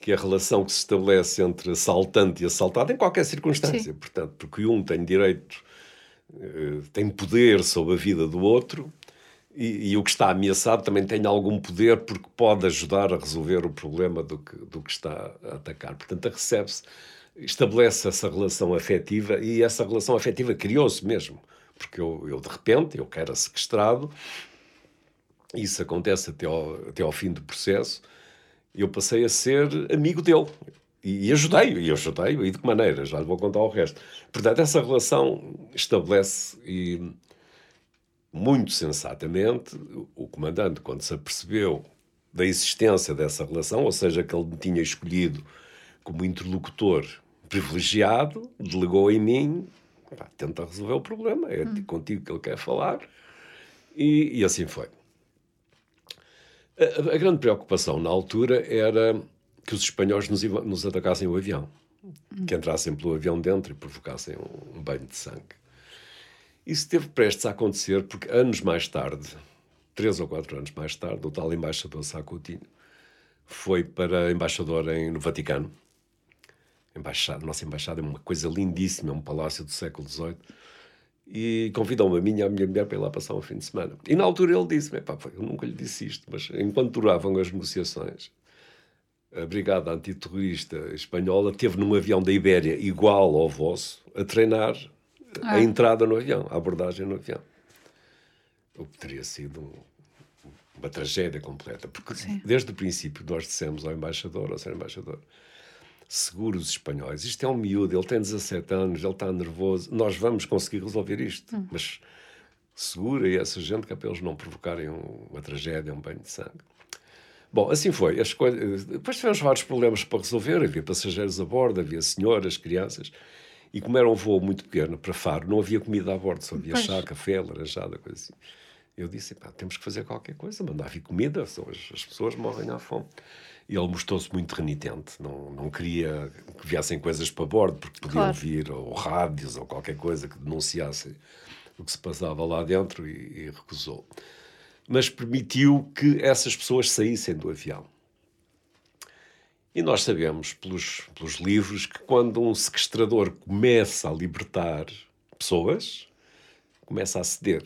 Que é a relação que se estabelece entre assaltante e assaltado em qualquer circunstância. Sim. Portanto, porque um tem direito, eh, tem poder sobre a vida do outro, e, e, o que está ameaçado também tem algum poder porque pode ajudar a resolver o problema do que, do que está a atacar. Portanto, recebe-se, estabelece essa relação afetiva e essa relação afetiva criou-se mesmo. Porque eu, eu, de repente, eu quero sequestrado, isso acontece até ao, até ao fim do processo, eu passei a ser amigo dele. E, e ajudei-o, e ajudei-o, e de que maneira? Já lhe vou contar o resto. Portanto, essa relação estabelece e muito sensatamente, o comandante, quando se apercebeu da existência dessa relação, ou seja, que ele me tinha escolhido como interlocutor privilegiado, delegou em mim, pá, tenta resolver o problema, é hum. contigo que ele quer falar, e, e assim foi. A, a, grande preocupação na altura era que os espanhóis nos, nos atacassem o avião, hum. que entrassem pelo avião dentro e provocassem um, um banho de sangue. Isso esteve prestes a acontecer porque anos mais tarde, três ou quatro anos mais tarde, o tal embaixador Sacutinho foi para embaixador em, no Vaticano. Embaixada, nossa embaixada é uma coisa lindíssima, é um palácio do século XVIII. E convidou-me a mim e a minha mulher para ir lá passar um fim de semana. E na altura ele disse-me: eu nunca lhe disse isto, mas enquanto duravam as negociações, a Brigada Antiterrorista Espanhola teve num avião da Ibéria igual ao vosso a treinar ah. a entrada no avião, a abordagem no avião. O que teria sido um, uma tragédia completa. Porque Sim. desde o princípio nós dissemos ao embaixador, ao ser embaixador, seguros espanhóis, isto é um miúdo, ele tem 17 anos, ele está nervoso, nós vamos conseguir resolver isto. Hum. Mas segura essa gente que é para eles não provocarem uma tragédia, um banho de sangue. Bom, assim foi. As coisas... Depois tivemos vários problemas para resolver. Havia passageiros a bordo, havia senhoras, crianças. E como era um voo muito pequeno para Faro, não havia comida a bordo, só havia pois. chá, café, laranjada, coisa assim. Eu disse, pá, temos que fazer qualquer coisa, mandar vir comida, as, as pessoas morrem à fome. E ele mostrou-se muito renitente, não, não queria que viessem coisas para bordo, porque podiam claro. vir ou rádios ou qualquer coisa que denunciasse o que se passava lá dentro e, e recusou. Mas permitiu que essas pessoas saíssem do avião. E nós sabemos pelos, pelos livros que quando um sequestrador começa a libertar pessoas, começa a ceder.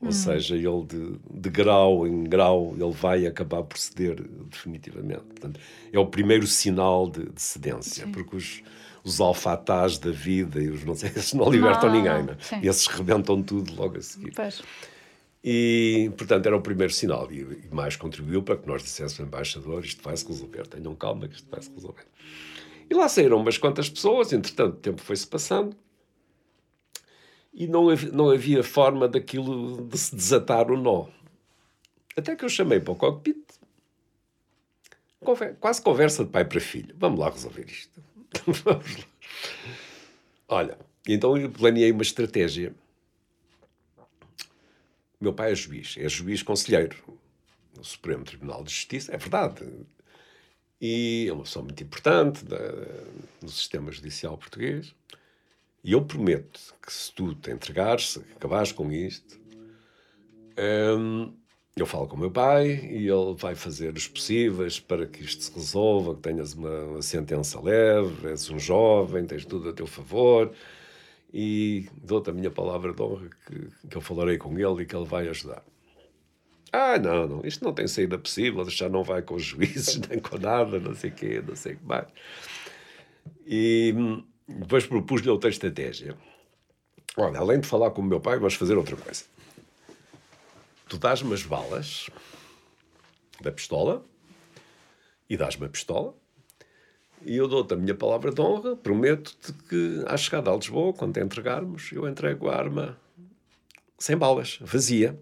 Ou hum. seja, ele de, de grau em grau, ele vai acabar por ceder definitivamente. Portanto, é o primeiro sinal de, de cedência, Sim. porque os, os alfatás da vida e os não sei, esses não libertam não, ninguém. Não. É? Esses rebentam tudo logo a seguir. Pois. E, portanto, era o primeiro sinal. E, e mais contribuiu para que nós disséssemos ao embaixador: isto vai se resolver, tenham calma que isto vai se resolver. E lá saíram umas quantas pessoas, entretanto, o tempo foi-se passando e não não havia forma daquilo de se desatar o nó. Até que eu chamei para o cockpit, conver, quase conversa de pai para filho. Vamos lá resolver isto. Vamos lá. Olha, então eu planeei uma estratégia meu pai é juiz, é juiz conselheiro no Supremo Tribunal de Justiça, é verdade. E é uma pessoa muito importante da, no sistema judicial português. E eu prometo que se tu te entregares, se acabares com isto, hum, eu falo com o meu pai e ele vai fazer os possíveis para que isto se resolva, que tenhas uma, uma sentença leve, és um jovem, tens tudo a teu favor e dou-te a minha palavra de honra que, que eu falarei com ele e que ele vai ajudar. Ah, não, não, isto não tem saída possível, já não vai com os juízes, nem com nada, não sei o quê, não sei o que mais. E hum, depois propus-lhe outra estratégia. Olha, além de falar com o meu pai, vamos fazer outra coisa. Tu dás-me as balas da pistola e dás-me a pistola e eu dou-te a minha palavra de honra, prometo-te que à chegada a Lisboa, quando te entregarmos, eu entrego a arma sem balas, vazia.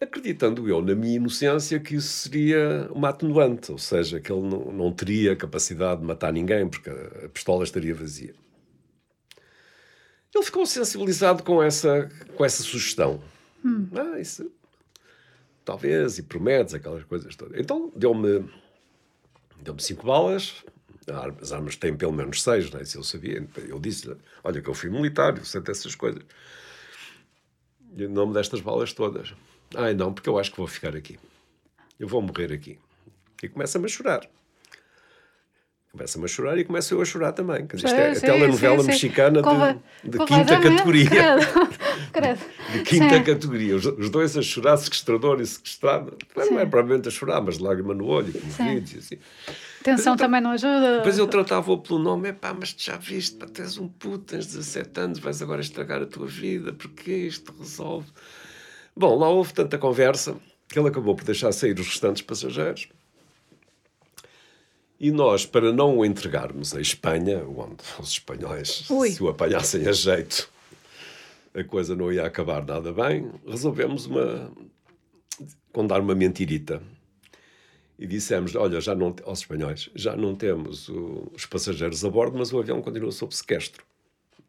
Acreditando eu, na minha inocência, que isso seria uma atenuante, ou seja, que ele não, não teria capacidade de matar ninguém, porque a pistola estaria vazia. Ele ficou sensibilizado com essa, com essa sugestão. Hum. Ah, isso talvez, e prometes, aquelas coisas todas. Então deu-me deu-me cinco balas, as armas têm pelo menos seis, não é? Se eu sabia, eu disse olha que eu fui militar, eu sei dessas coisas. E o nome destas balas todas. Ai não, porque eu acho que vou ficar aqui. Eu vou morrer aqui. E começa-me a chorar. Começa-me a chorar e começo eu a chorar também. Quer dizer, isto é Sim, a telenovela sim, sim. mexicana Conva- de, de quinta categoria. Credo. Credo. De quinta categoria. Os, os dois a chorar, sequestrador e sequestrado. Não é provavelmente a chorar, mas de lágrima no olho, comovidos e assim. Tensão também não ajuda. Depois eu tratava-o pelo nome, epá, mas tu já viste, pá, tens um puto, tens 17 anos, vais agora estragar a tua vida, porque isto resolve. Bom, lá houve tanta conversa que ele acabou por deixar sair os restantes passageiros. E nós, para não o entregarmos à Espanha, onde os espanhóis, Ui. se o apanhassem a jeito, a coisa não ia acabar nada bem, resolvemos uma, contar uma mentirita. E dissemos, olha, já não, aos espanhóis, já não temos o- os passageiros a bordo, mas o avião continua sob sequestro.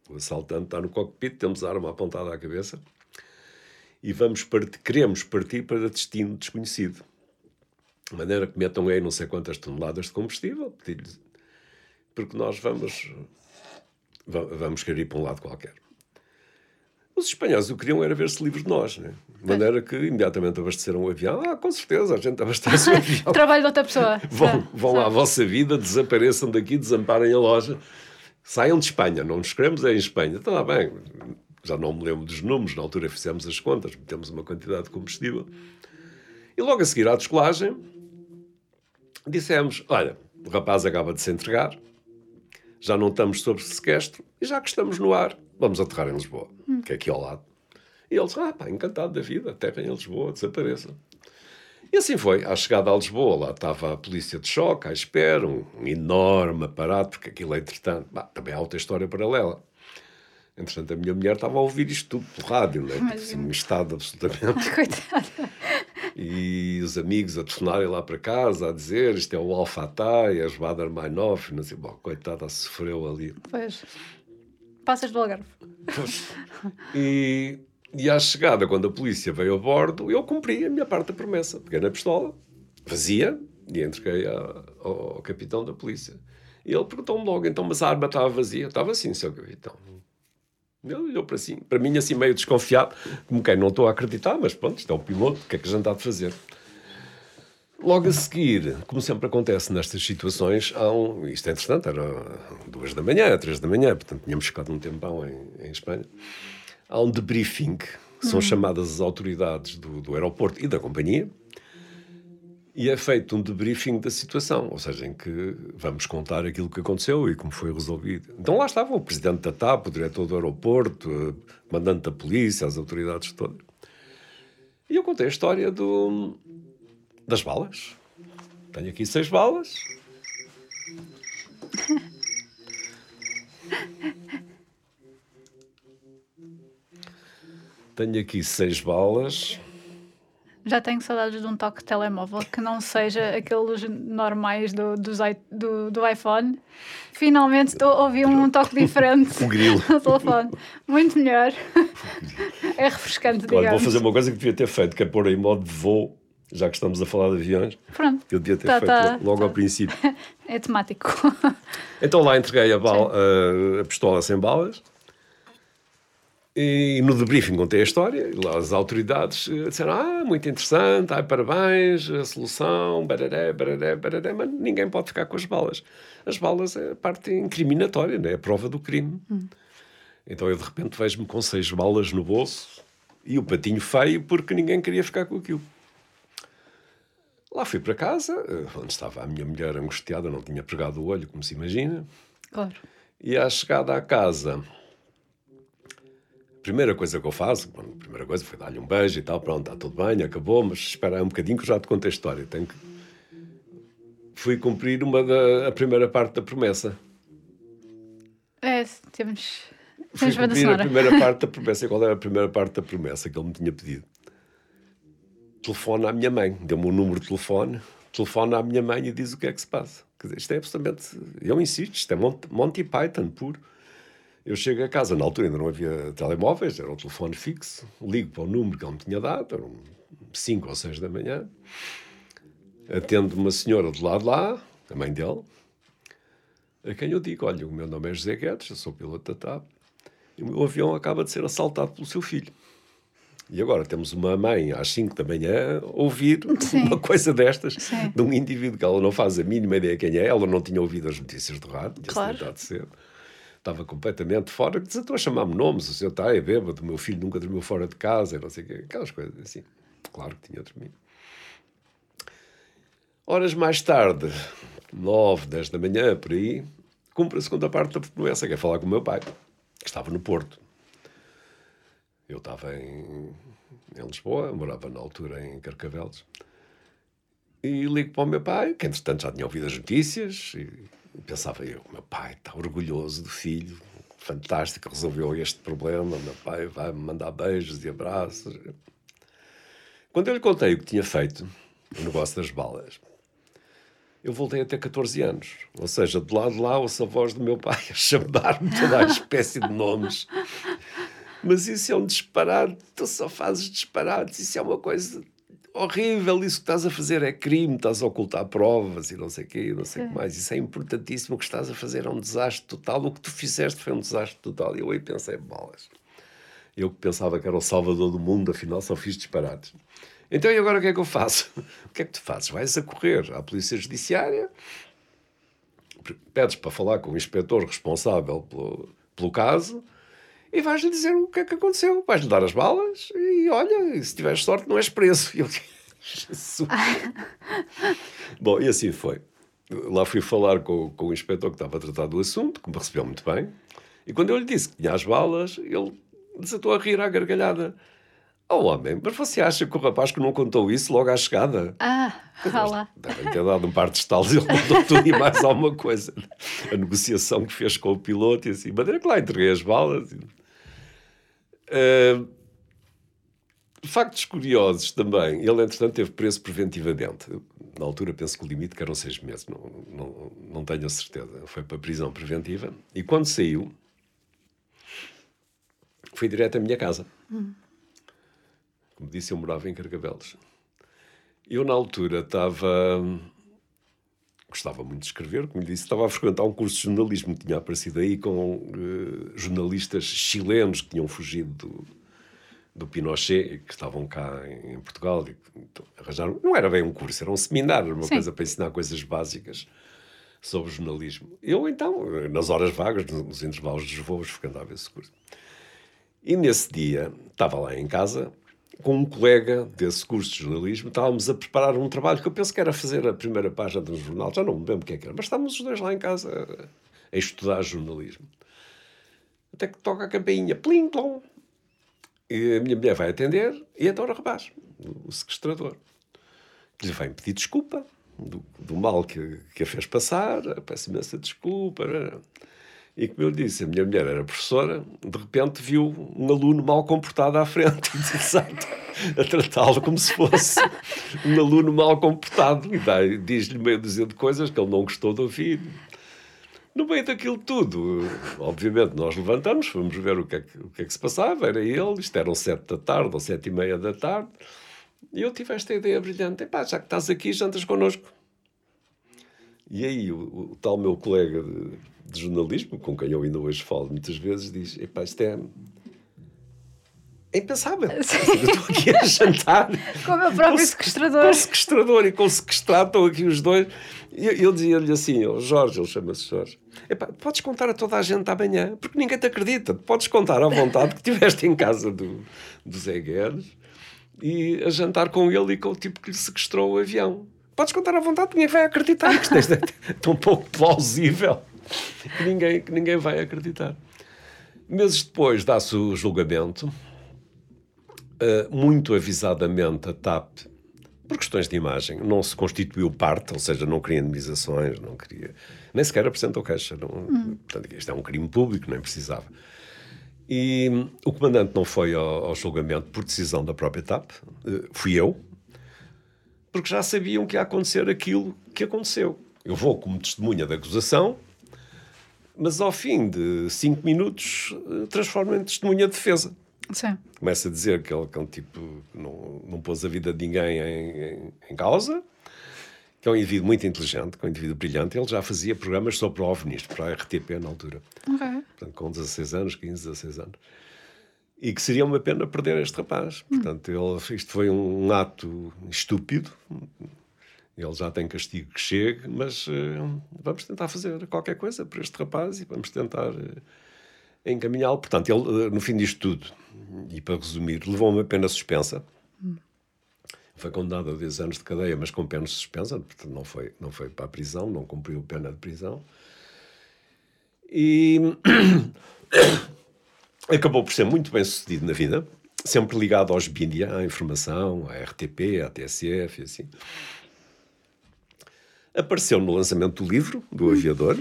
O assaltante está no cockpit, temos a arma apontada à cabeça e vamos part- queremos partir para destino desconhecido. De maneira que metam aí não sei quantas toneladas de combustível, porque nós vamos, va- vamos querer ir para um lado qualquer. Os espanhóis o que queriam era ver-se livres de nós, né? de maneira que imediatamente abasteceram o avião. Ah, com certeza, a gente abastece o avião. Trabalho de outra pessoa. Vão, Sabe? vão à vossa vida, desapareçam daqui, desamparem a loja, saiam de Espanha, não nos queremos é em Espanha. Está bem, já não me lembro dos números, na altura fizemos as contas, metemos uma quantidade de combustível. E logo a seguir à descolagem, dissemos: olha, o rapaz acaba de se entregar, já não estamos sob sequestro, e já que estamos no ar, vamos aterrar em Lisboa, que é aqui ao lado. E eles, ah pá, encantado da vida, aterrem em Lisboa, desapareçam. E assim foi. À chegada a Lisboa, lá estava a polícia de choque à espera, um, um enorme aparato, porque aquilo, entretanto, bah, também há outra história paralela. Entretanto, a minha mulher estava a ouvir isto tudo pelo rádio, né? tipo, assim, num estado absolutamente. Coitada. E os amigos a telefonarem lá para casa, a dizer isto é o Alfatá, é as Bader Mainov, não sei, bom, coitada, sofreu ali. Pois. Passas do Algarve. E, e à chegada, quando a polícia veio a bordo, eu cumpri a minha parte da promessa. Peguei na pistola, vazia, e entreguei a- ao, ao capitão da polícia. E ele perguntou-me logo, então, mas a arma estava vazia? Estava assim, seu capitão. Ele olhou para, assim, para mim assim meio desconfiado, como quem não estou a acreditar, mas pronto, isto é o piloto, o que é que a gente há de fazer? Logo a seguir, como sempre acontece nestas situações, há um, isto é interessante, era duas da manhã, três da manhã, portanto tínhamos ficado um tempão em, em Espanha, há um debriefing, são chamadas as autoridades do, do aeroporto e da companhia, e é feito um debriefing da situação, ou seja, em que vamos contar aquilo que aconteceu e como foi resolvido. Então lá estava o presidente da TAP, o diretor do aeroporto, o comandante da polícia, as autoridades todas. E eu contei a história do, das balas. Tenho aqui seis balas. Tenho aqui seis balas. Já tenho saudades de um toque de telemóvel que não seja aqueles normais do, dos do, do iPhone. Finalmente estou a ouvir um toque diferente O grilo. no telefone. Muito melhor. É refrescante, digamos. Olha, vou fazer uma coisa que devia ter feito, que é pôr em modo de voo, já que estamos a falar de aviões. Pronto. Eu devia ter Tá, feito tá, logo tá. ao princípio. É temático. Então lá entreguei a, bala- a- a pistola sem balas. E no debriefing contei a história. E lá as autoridades eh, disseram: Ah, muito interessante, ai, parabéns, a solução, bararé, bararé, bararé. Mas ninguém pode ficar com as balas. As balas é a parte incriminatória, né? é a prova do crime. Então eu de repente vejo-me com seis balas no bolso e o patinho feio porque ninguém queria ficar com aquilo. Lá fui para casa, eh, onde estava a minha mulher angustiada, não tinha pregado o olho, como se imagina. Claro. E à chegada à casa, primeira coisa que eu faço, bom, a primeira coisa foi dar-lhe um beijo e tal, pronto, está tudo bem, acabou, mas espera aí um bocadinho que eu já te conto a história. Tenho que... Fui cumprir uma da, a primeira parte da promessa. É, temos. Fui Temos cumprir a primeira parte da promessa. E qual era a primeira parte da promessa que ele me tinha pedido? Telefone à minha mãe. Deu-me o número de telefone, telefona à minha mãe e diz o que é que se passa. Quer dizer, isto é absolutamente. Eu insisto, isto é Monty Python puro. Eu chego a casa, na altura ainda não havia telemóveis, era um telefone fixo, ligo para o número que ele me tinha dado, era um 5 ou 6 da manhã, atendo uma senhora do lado lá, a mãe dele, a quem eu digo: Olha, o meu nome é José Guedes, eu sou piloto da TAP, e o meu avião acaba de ser assaltado pelo seu filho. E agora temos uma mãe às 5 da manhã ouvir Sim. uma coisa destas Sim. de um indivíduo que ela não faz a mínima ideia quem é, ela não tinha ouvido as notícias do rádio, claro. tinha cedo. Estava completamente fora, desatou a chamar-me nomes, o senhor está é bêbado, o meu filho nunca dormiu fora de casa, não sei o quê, aquelas coisas assim. Claro que tinha dormido. Horas mais tarde, 9, 10 da manhã, por aí, cumpre a segunda parte da promessa, que é falar com o meu pai, que estava no Porto. Eu estava em, em Lisboa, morava na altura em Carcavelos. E ligo para o meu pai, que entretanto já tinha ouvido as notícias, e pensava eu, meu pai está orgulhoso do filho, fantástico, resolveu este problema, meu pai vai me mandar beijos e abraços. Quando eu lhe contei o que tinha feito, o negócio das balas, eu voltei a ter 14 anos. Ou seja, do lado de lá ouço a voz do meu pai a chamar-me toda a espécie de nomes mas isso é um disparate, tu só fazes disparates, isso é uma coisa horrível, isso que estás a fazer é crime, estás a ocultar provas e não sei o quê, não sei o que mais. Isso é importantíssimo, o que estás a fazer é um desastre total, o que tu fizeste foi um desastre total. E eu aí pensei, bolas. Eu que pensava que era o salvador do mundo, afinal só fiz disparates. Então e agora o que é que eu faço? O que é que tu fazes? Vais a correr à Polícia Judiciária, pedes para falar com o inspetor responsável pelo, pelo caso, e vais-lhe dizer o que é que aconteceu. Vais-lhe dar as balas e olha, se tiveres sorte, não és preso. E eu, Jesus. Bom, e assim foi. Lá fui falar com, com o inspetor que estava a tratar do assunto, que me recebeu muito bem. E quando eu lhe disse que tinha as balas, ele desatou a rir à gargalhada. Oh, homem, mas você acha que o rapaz que não contou isso logo à chegada? Ah, fala. Devem ter dado um par de estalos e ele contou tudo e mais alguma coisa. A negociação que fez com o piloto e assim. Mas era que lá entreguei as balas. Uh, factos curiosos também. Ele, entretanto, teve preso preventivamente. Na altura, penso que o limite que eram seis meses. Não, não, não tenho a certeza. Foi para prisão preventiva. E quando saiu, foi direto à minha casa. Hum. Como disse, eu morava em Carcavelos. Eu, na altura, estava. Gostava muito de escrever, como lhe disse, estava a frequentar um curso de jornalismo tinha aparecido aí com uh, jornalistas chilenos que tinham fugido do, do Pinochet que estavam cá em, em Portugal. E, então, arranjaram, não era bem um curso, era um seminário, uma Sim. coisa para ensinar coisas básicas sobre jornalismo. Eu, então, nas horas vagas, nos intervalos dos voos, frequentava esse curso. E nesse dia, estava lá em casa com um colega desse curso de jornalismo, estávamos a preparar um trabalho que eu penso que era fazer a primeira página do jornal, já não me lembro o que é que era, mas estávamos os dois lá em casa a, estudar jornalismo. Até que toca a campainha, plim, plom. E a minha mulher vai atender e então o rapaz, o sequestrador, que lhe vem pedir desculpa do, do mal que, que a fez passar, peço imensa desculpa. E como eu disse, a minha mulher era professora, de repente viu um aluno mal comportado à frente e a tratá-lo como se fosse um aluno mal comportado. E diz-lhe meio dúzia de coisas que ele não gostou de ouvir. No meio daquilo tudo, obviamente, nós levantamos, fomos ver o que, é que, o que é que se passava. Era ele, isto eram sete da tarde ou sete e meia da tarde. E eu tive esta ideia brilhante: Epá, já que estás aqui, jantas connosco. E aí o, o tal meu colega de, de, jornalismo, com quem eu ainda hoje falo muitas vezes, diz: Epá, isto é. É impensável. Estou aqui a jantar. com o meu próprio com sequestrador. Com o sequestrador e com o sequestrado, estão aqui os dois. E eu, eu dizia-lhe assim: oh, Jorge, ele chama-se Jorge. Epá, podes contar a toda a gente amanhã, porque ninguém te acredita. Podes contar à vontade que estiveste em casa do, do Zé Guedes e a jantar com ele e com o tipo que lhe sequestrou o avião podes contar à vontade, ninguém vai acreditar. que Isto é tão pouco plausível que ninguém, que ninguém vai acreditar. Meses depois dá-se o julgamento. Uh, muito avisadamente, a TAP, por questões de imagem, não se constituiu parte, ou seja, não queria indemnizações, não queria. nem sequer apresentou queixa. Não, hum. Portanto, isto é um crime público, nem precisava. E o comandante não foi ao, ao julgamento por decisão da própria TAP, uh, fui eu, porque já sabiam que ia acontecer aquilo que aconteceu. Eu vou como testemunha da acusação, mas ao fim de cinco minutos eh, transformo em testemunha de defesa. Sim. Começa a dizer que ele, que é um tipo que não, não pôs a vida de ninguém em, em, em causa, que é um indivíduo muito inteligente, que é um indivíduo brilhante. Ele já fazia programas sobre OVNIs para a RTP na altura. Ok. Portanto, com 16 anos, 15, 16 anos. E que seria uma pena perder este rapaz. Portanto, ele, isto foi um ato estúpido. Ele já tem castigo que chegue, mas uh, vamos tentar fazer qualquer coisa para este rapaz e vamos tentar uh, encaminhá-lo. Portanto, ele, uh, no fim disto tudo, e para resumir, levou uma pena suspensa. Foi condenado a 10 anos de cadeia, mas com pena suspensa, portanto, não foi, não foi para a prisão, não cumpriu pena de prisão. E acabou por ser muito bem sucedido na vida, sempre ligado aos mídia, à informação, à RTP, à TSF e assim. Apareceu no lançamento do livro, do Aviador,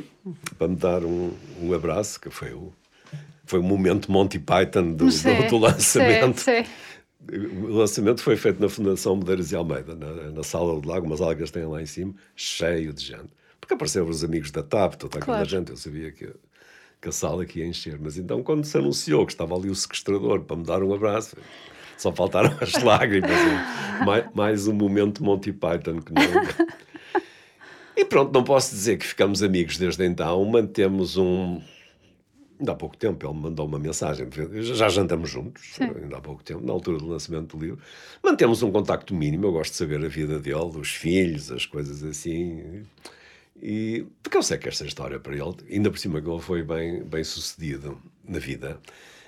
para me dar um, um abraço, que foi o, foi o momento Monty Python do, do, do lançamento. Sim, sim. O lançamento foi feito na Fundação Medeiros e Almeida, na, na sala do lago, umas algas têm lá em cima, cheio de gente. Porque apareceram os amigos da TAP, toda aquela Claro. gente, eu sabia que, que a sala aqui ia encher. Mas então, quando se anunciou que estava ali o sequestrador para me dar um abraço, só faltaram as lágrimas. hein? mais, mais um momento Monty Python que não. E pronto, não posso dizer que ficamos amigos desde então, mantemos um. Ainda há pouco tempo ele me mandou uma mensagem, já jantamos juntos, Sim. ainda há pouco tempo, na altura do lançamento do livro. Mantemos um contacto mínimo, eu gosto de saber a vida dele, os filhos, as coisas assim. E, porque eu sei que esta história para ele, ainda por cima que ele foi bem, bem sucedido na vida,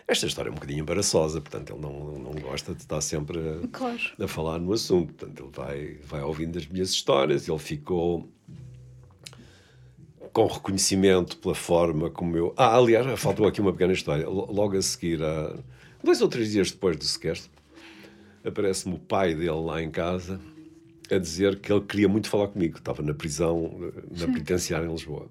esta história é um bocadinho embaraçosa, portanto ele não, não gosta de estar sempre a, Claro. a falar no assunto. Portanto, ele vai, vai ouvindo as minhas histórias, ele ficou com reconhecimento pela forma como eu. Ah, aliás, faltou aqui uma pequena história. Logo a seguir, a... dois ou três dias depois do sequestro, aparece-me o pai dele lá em casa a dizer que ele queria muito falar comigo. Estava na prisão, na penitenciária em Lisboa.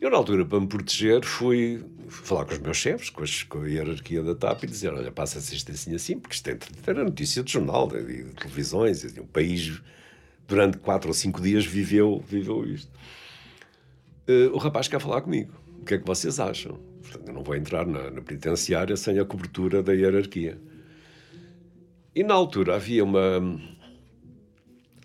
Eu, na altura, para me proteger, fui falar com os meus chefes, com, as- com a hierarquia da TAP, e dizer: Olha, passa-se isto assim, assim, porque isto é- era notícia de jornal, de, de televisões, e o país, durante quatro ou cinco dias, viveu, viveu isto. Eh, o rapaz quer falar comigo. O que é que vocês acham? Portanto, eu não vou entrar na, na penitenciária sem a cobertura da hierarquia. E na altura havia uma,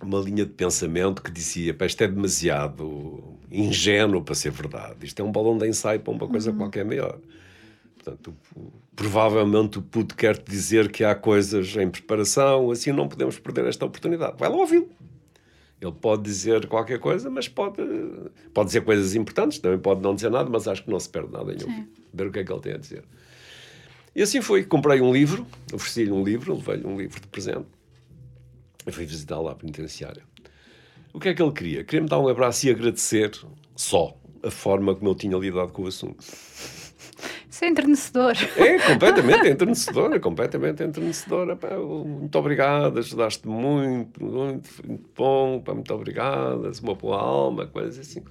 uma linha de pensamento que dizia: "Pá, isto é demasiado ingênuo para ser verdade. Isto é um balão de ensaio para uma coisa qualquer maior. Portanto, provavelmente o Puto quer te dizer que há coisas em preparação, assim não podemos perder esta oportunidade. Vai lá ouvi-lo. Ele pode dizer qualquer coisa, mas pode, pode dizer coisas importantes, também pode não dizer nada, mas acho que não se perde nada em ouvir, ver o que é que ele tem a dizer. E assim foi. Comprei um livro, ofereci-lhe um livro, levei-lhe um livro de presente e fui visitá-lo à penitenciária. O que é que ele queria? Queria-me dar um abraço e agradecer só a forma como eu tinha lidado com o assunto. Isso é entrenecedor. É completamente entrenecedora, completamente entrenecedora. Pá, muito obrigado, ajudaste muito, muito, muito bom, pá, muito obrigado, és uma boa alma, coisas assim.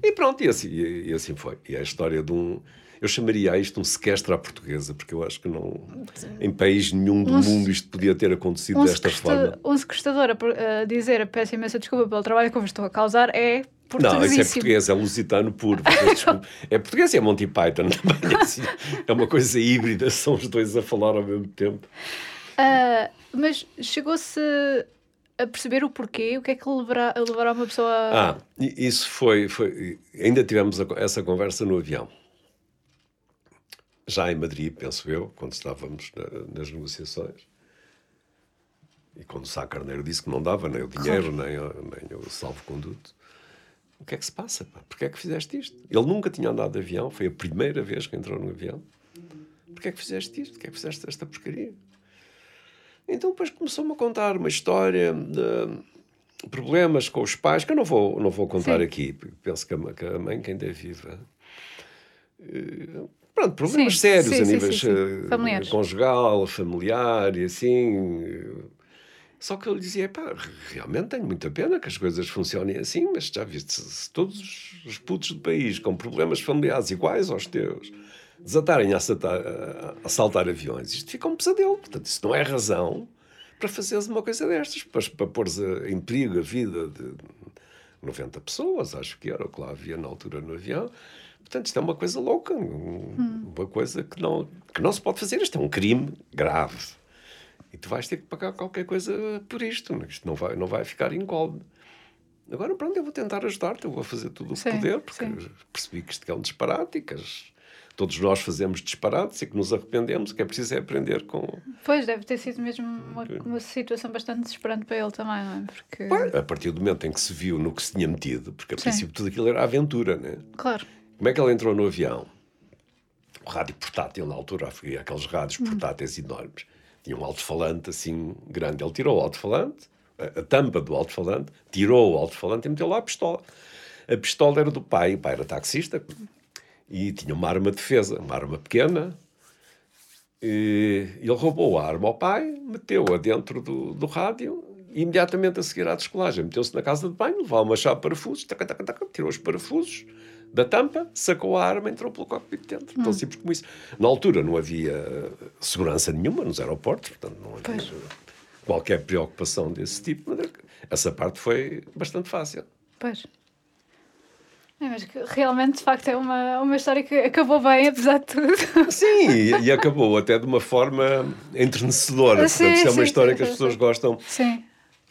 E pronto, e assim, e, e assim foi. E é a história de um. Eu chamaria a isto um sequestro à portuguesa, porque eu acho que não. Em país nenhum do Um mundo isto podia ter acontecido Um, desta forma. um sequestrador a, por- a dizer peço imensa desculpa pelo trabalho que eu vos estou a causar é Não, isso é português, é lusitano puro. desculpem. É português e é Monty Python também. assim. É uma coisa híbrida, são os dois a falar ao mesmo tempo. Ah, mas chegou-se a perceber o porquê? O que é que levará, levará uma pessoa a... Ah, isso foi, foi. Ainda tivemos essa conversa no avião. Já em Madrid, penso eu, quando estávamos na- nas negociações. E quando o Sá Carneiro disse que não dava nem o dinheiro, nem, o- nem o salvo-conduto. O que é que se passa? Pá? Porquê é que fizeste isto? Ele nunca tinha andado de avião, foi a primeira vez que entrou no avião. Porquê é que fizeste isto? Porquê é que fizeste esta porcaria? Então depois começou-me a contar uma história de problemas com os pais, que eu não vou, não vou contar Sim. aqui, porque penso que a, ma- que a mãe, que ainda é viva. Eh, Pronto, problemas Sim, sérios sim, a nível sim, eh, Familiares. conjugal, familiar e assim. eh, Só que eu lhe dizia, pá, realmente tenho muita pena que as coisas funcionem assim, mas já viste, se, todos os putos do país com problemas familiares iguais aos teus desatarem a assaltar, a assaltar aviões, isto fica um pesadelo. Portanto, isso não é razão para fazeres uma coisa destas, para, para pôres a- em perigo a vida de 90 pessoas, acho que era o que lá havia na altura no avião. Portanto, isto é uma coisa louca, um, hum. uma coisa que não, que não se pode fazer. Isto é um crime grave. E tu vais ter que pagar qualquer coisa por isto. Isto não vai, não vai ficar incólume. Agora, pronto, eu vou tentar ajudar-te, eu vou fazer tudo o que puder, porque sim. percebi que isto é um disparate que as, todos nós fazemos disparates e que nos arrependemos, o que é preciso é aprender com. Pois, deve ter sido mesmo uma, uma situação bastante desesperante para ele também, não é? Porque... A partir do momento em que se viu no que se tinha metido, porque a sim. princípio tudo aquilo era aventura, né? Claro. Como é que ele entrou no avião? O rádio portátil, na altura, havia aqueles rádios hum. portáteis enormes. Tinha um alto-falante assim grande. Ele tirou o alto-falante, a, a, tampa do alto-falante, tirou o alto-falante e meteu lá a pistola. A pistola era do pai, o pai era taxista e tinha uma arma de defesa, uma arma pequena. E ele roubou a arma ao pai, meteu-a dentro do, do rádio e imediatamente a seguir à descolagem meteu-se na casa de banho, levou uma chave de parafusos, taca, taca, taca, tirou os parafusos da tampa, sacou a arma, entrou pelo cockpit dentro. Hum. Tão simples como isso. Na altura não havia segurança nenhuma nos aeroportos, portanto não havia pois. qualquer preocupação desse tipo. Mas essa parte foi bastante fácil. Pois. É, mas realmente, de facto, é uma, uma história que acabou bem, apesar de tudo. Sim, e, e acabou até de uma forma entrenecedora. Sim, Portanto, isto é uma sim, história sim, que as pessoas gostam,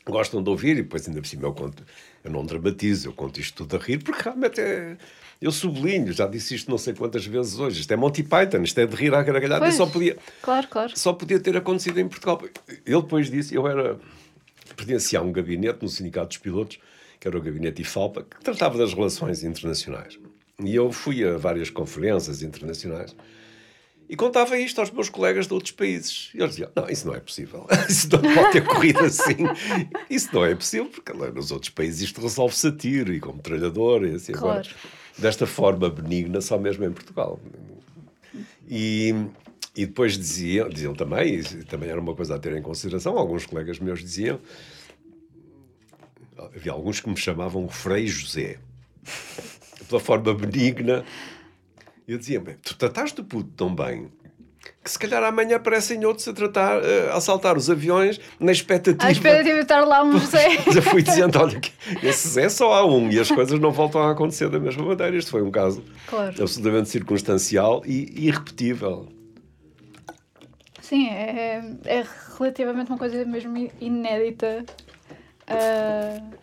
gostam de ouvir, e depois, ainda por cima, eu conto, eu não dramatizo, eu conto isto tudo a rir, porque realmente é. Eu sublinho, já disse isto não sei quantas vezes hoje. Isto é Monty Python, isto é de rir à gargalhada. Só podia, claro, claro. só podia ter acontecido em Portugal. Ele depois disse, eu era pertencia a um gabinete no Sindicato dos Pilotos que era o gabinete IFALPA, que tratava das relações internacionais. E eu fui a várias conferências internacionais e contava isto aos meus colegas de outros países. E eles diziam: Não, isso não é possível. Isso não pode ter corrido assim. Isso não é possível, porque nos outros países isto resolve-se a tiro e com metralhador e assim. Claro. Agora, desta forma benigna, só mesmo em Portugal. E, e depois diziam, diziam também, e também era uma coisa a ter em consideração, alguns colegas meus diziam havia alguns que me chamavam Frei José, pela forma benigna. Eu dizia, bem, tu trataste o puto tão bem que se calhar amanhã aparecem outros a tratar, a assaltar os aviões na expectativa. A expectativa de estar lá um José. Já fui dizendo, olha, esse Zé só há um e as coisas não voltam a acontecer da mesma maneira. Este foi um caso claro. absolutamente circunstancial e irrepetível. Sim, é, é relativamente uma coisa mesmo inédita Uh,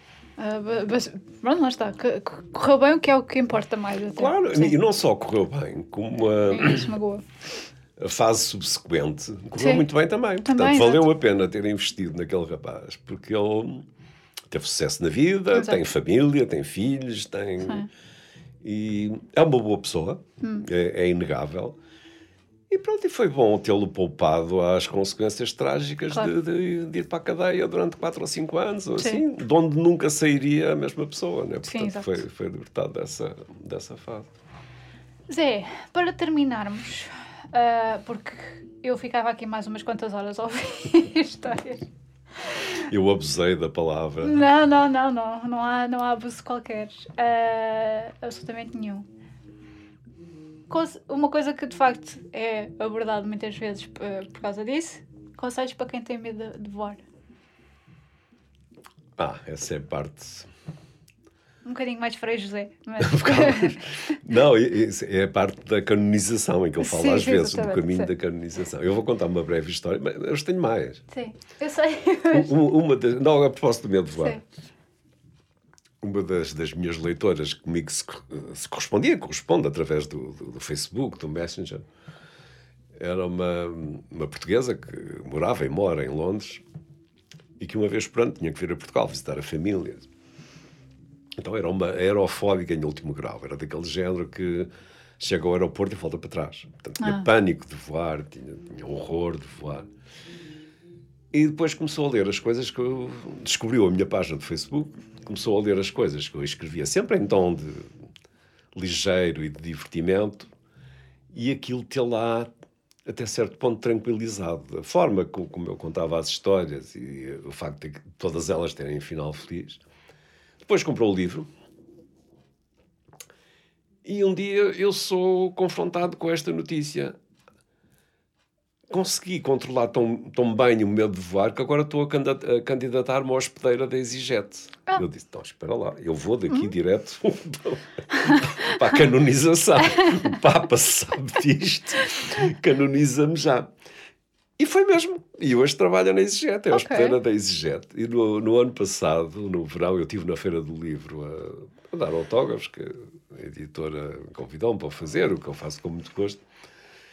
uh, mas pronto, lá está. Correu bem o que é o que importa mais. Até. Claro, Sim. e não só correu bem, como a, a fase subsequente correu Sim. muito bem também. Portanto, também, valeu exato. a pena ter investido naquele rapaz, porque ele teve sucesso na vida, exato. tem família, tem filhos, tem. Sim. E é uma boa pessoa, hum. é, é inegável. E pronto, e foi bom tê-lo poupado às consequências trágicas claro. de, de, de, ir para a cadeia durante 4 ou 5 anos, ou assim, de onde nunca sairia a mesma pessoa, né? Portanto, Sim, foi, foi libertado dessa, dessa fase. Zé, para terminarmos, uh, porque eu ficava aqui mais umas quantas horas a ouvir histórias. Eu abusei da palavra. Não, não, não, não. Não há, não há abuso qualquer. Uh, absolutamente nenhum uma coisa que de facto é abordado muitas vezes uh, por causa disso, conselhos para quem tem medo de voar. Ah, essa é parte. Um bocadinho mais Frei José. Mas... não, é a parte da canonização em que eu falo sim, às vezes, do caminho sim. da canonização. Eu vou contar uma breve história, mas eu tenho mais. Sim, eu sei. Uma, uma das, não, a propósito do medo de voar. Sim uma das, das minhas leitoras comigo se, se correspondia, corresponde através do, do, do, Facebook, do Messenger, era uma, uma portuguesa que morava e mora em Londres e que uma vez por ano tinha que vir a Portugal visitar a família. Então era uma aerofóbica em último grau, era daquele género que chega ao aeroporto e volta para trás. Portanto, tinha ah. pânico de voar, tinha, tinha horror de voar. E depois começou a ler as coisas que eu descobriu a minha página do Facebook, começou a ler as coisas que eu escrevia, sempre em tom de ligeiro e de divertimento, e aquilo ter lá até certo ponto tranquilizado. A forma como, eu contava as histórias e o facto de todas elas terem um final feliz. Depois comprou o livro. E um dia eu sou confrontado com esta notícia consegui controlar tão, tão bem o medo de voar que agora estou a candidatar-me à hospedeira da EasyJet. Ah. Eu disse, então espera lá, eu vou daqui uhum. direto para a canonização. o Papa sabe disto, canoniza-me já. E foi mesmo. E hoje trabalho na EasyJet, é a hospedeira da EasyJet. E no, no, ano passado, no verão, eu estive na Feira do Livro a, a dar autógrafos, que a editora convidou-me para fazer, o que eu faço com muito gosto.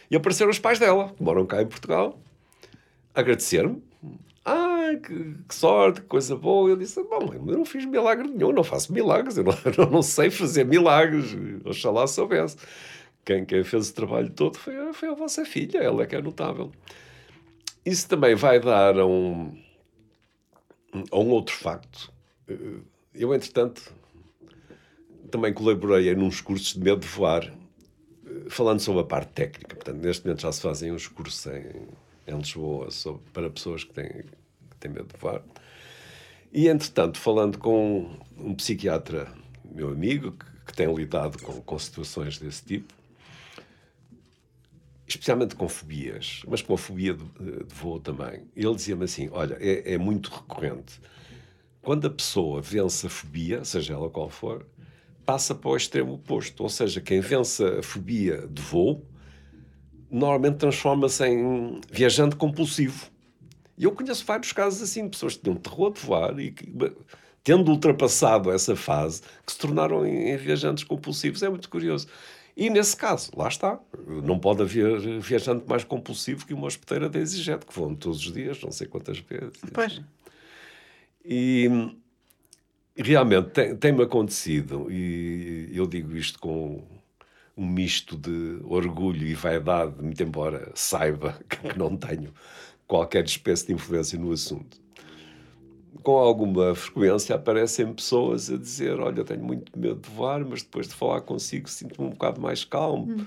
E apareceram os pais dela, que moram cá em Portugal, agradecer-me. Ah, que, que, sorte, que coisa boa. Eu disse: Bom, eu não fiz milagre nenhum, não faço milagres, eu não, eu não sei fazer milagres. Oxalá soubesse. Quem, quem fez o trabalho todo foi, a, foi a vossa filha, ela é que é notável. Isso também vai dar a um, a um outro facto. Eu, entretanto, também colaborei em uns cursos de medo de voar falando sobre a parte técnica, portanto, neste momento já se fazem uns cursos em, em Lisboa sobre, para pessoas que têm, que têm medo de voar. E, entretanto, falando com um psiquiatra, meu amigo, que, que tem lidado com, com situações desse tipo, especialmente com fobias, mas com a fobia de, de voo também, ele dizia-me assim: Olha, é, é muito recorrente. Quando a pessoa vence a fobia, seja ela qual for, passa para o extremo oposto. Ou seja, quem vence a fobia de voo normalmente transforma-se em viajante compulsivo. E eu conheço vários casos assim, pessoas que tinham terror de voar e que, tendo ultrapassado essa fase, que se tornaram em, em viajantes compulsivos. É muito curioso. E nesse caso, lá está, não pode haver viajante mais compulsivo que uma hospedeira da EasyJet, que voam todos os dias, não sei quantas vezes. Pois. E realmente tem-me tem acontecido, e eu digo isto com um misto de orgulho e vaidade, muito embora saiba que não tenho qualquer espécie de influência no assunto. Com alguma frequência aparecem pessoas a dizer: Olha, tenho muito medo de voar, mas depois de falar consigo sinto-me um bocado mais calmo, hum.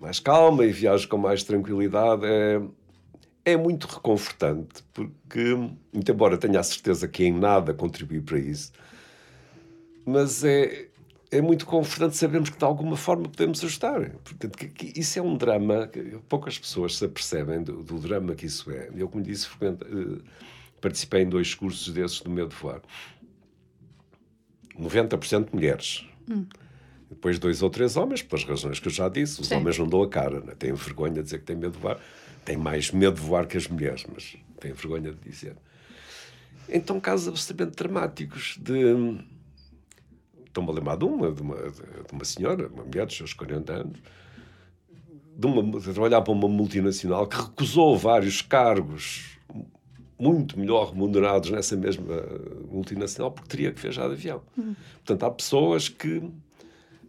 Mais calma e viajo com mais tranquilidade. É, é muito reconfortante, porque, muito embora tenha a certeza que em nada contribui para isso, mas é, é muito confortante sabermos que de alguma forma podemos ajudar. Portanto, que, que isso é um drama, que poucas pessoas se apercebem do, do, drama que isso é. Eu, como disse, uh, participei em dois cursos desses do medo de voar. 90% mulheres. Hum. Depois dois ou três homens, pelas razões que eu já disse. Os Sim. homens não dão a cara, né? têm vergonha de dizer que têm medo de voar tem mais medo de voar que as mulheres, mas tem vergonha de dizer. Então, casos absolutamente dramáticos de. Estou-me a lembrar de uma, de uma, de uma senhora, uma mulher dos seus 40 anos, de, uma, de trabalhar para uma multinacional que recusou vários cargos muito melhor remunerados nessa mesma multinacional porque teria que viajar de avião. Uhum. Portanto, há pessoas que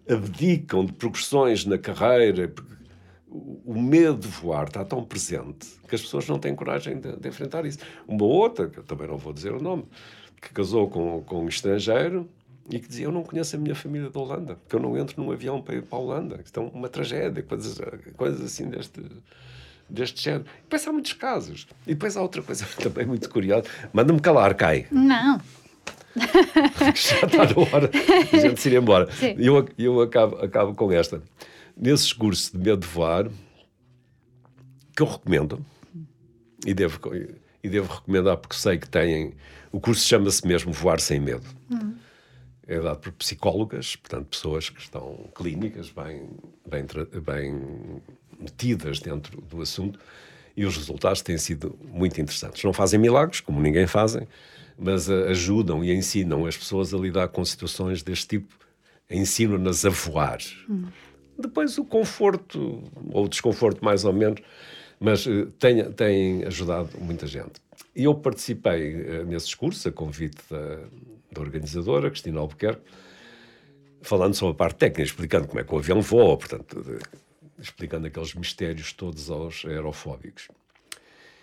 abdicam de progressões na carreira, o medo de voar está tão presente que as pessoas não têm coragem de, de, enfrentar isso. Uma outra, que eu também não vou dizer o nome, que casou com, com um estrangeiro e que dizia: Eu não conheço a minha família da Holanda, porque eu não entro num avião para ir para a Holanda. Então, uma tragédia, coisas, coisas assim deste, deste género. E depois há muitos casos. E depois há outra coisa também muito curiosa. Manda-me calar, cai. Não. Já está na hora de a gente se ir embora. E eu, eu acabo, acabo com esta nesses cursos de medo de voar, que eu recomendo, e devo, e devo recomendar porque sei que têm. O curso chama-se mesmo Voar Sem Medo. Uhum. É dado por psicólogas, portanto, pessoas que estão clínicas, bem, bem, bem metidas dentro do assunto, e os resultados têm sido muito interessantes. Não fazem milagres, como ninguém fazem, mas ajudam e ensinam as pessoas a lidar com situações deste tipo, ensinam-nas a voar. Uhum. Depois o conforto, ou o desconforto mais ou menos, mas uh, tem, tem ajudado muita gente. E eu participei uh, nesses cursos, a convite da, da organizadora, Cristina Albuquerque, falando sobre a parte técnica, explicando como é que o avião voa, portanto, explicando aqueles mistérios todos aos aerofóbicos.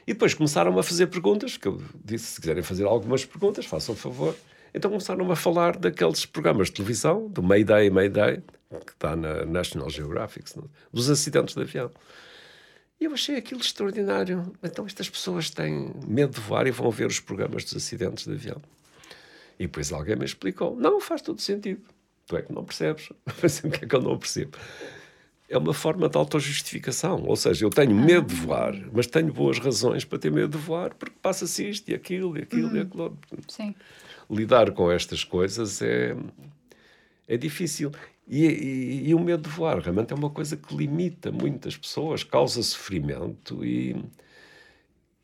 E depois começaram a fazer perguntas, que eu disse, se quiserem fazer algumas perguntas, façam favor. Então começaram a falar daqueles programas de televisão, do Mayday, Mayday, que está na National Geographic, não? dos acidentes de avião. E eu achei aquilo extraordinário. Então estas pessoas têm medo de voar e vão ver os programas dos acidentes de avião. E depois alguém me explicou: não, faz todo sentido. Tu é que não percebes. Mas o que é que eu não percebo? é uma forma de autojustificação. Ou seja, eu tenho medo de voar, mas tenho boas razões para ter medo de voar, porque passa-se isto e aquilo e aquilo uhum. e aquilo. Sim. Lidar com estas coisas é, é difícil. E, e, e, o medo de voar realmente é uma coisa que limita muitas pessoas, causa sofrimento e,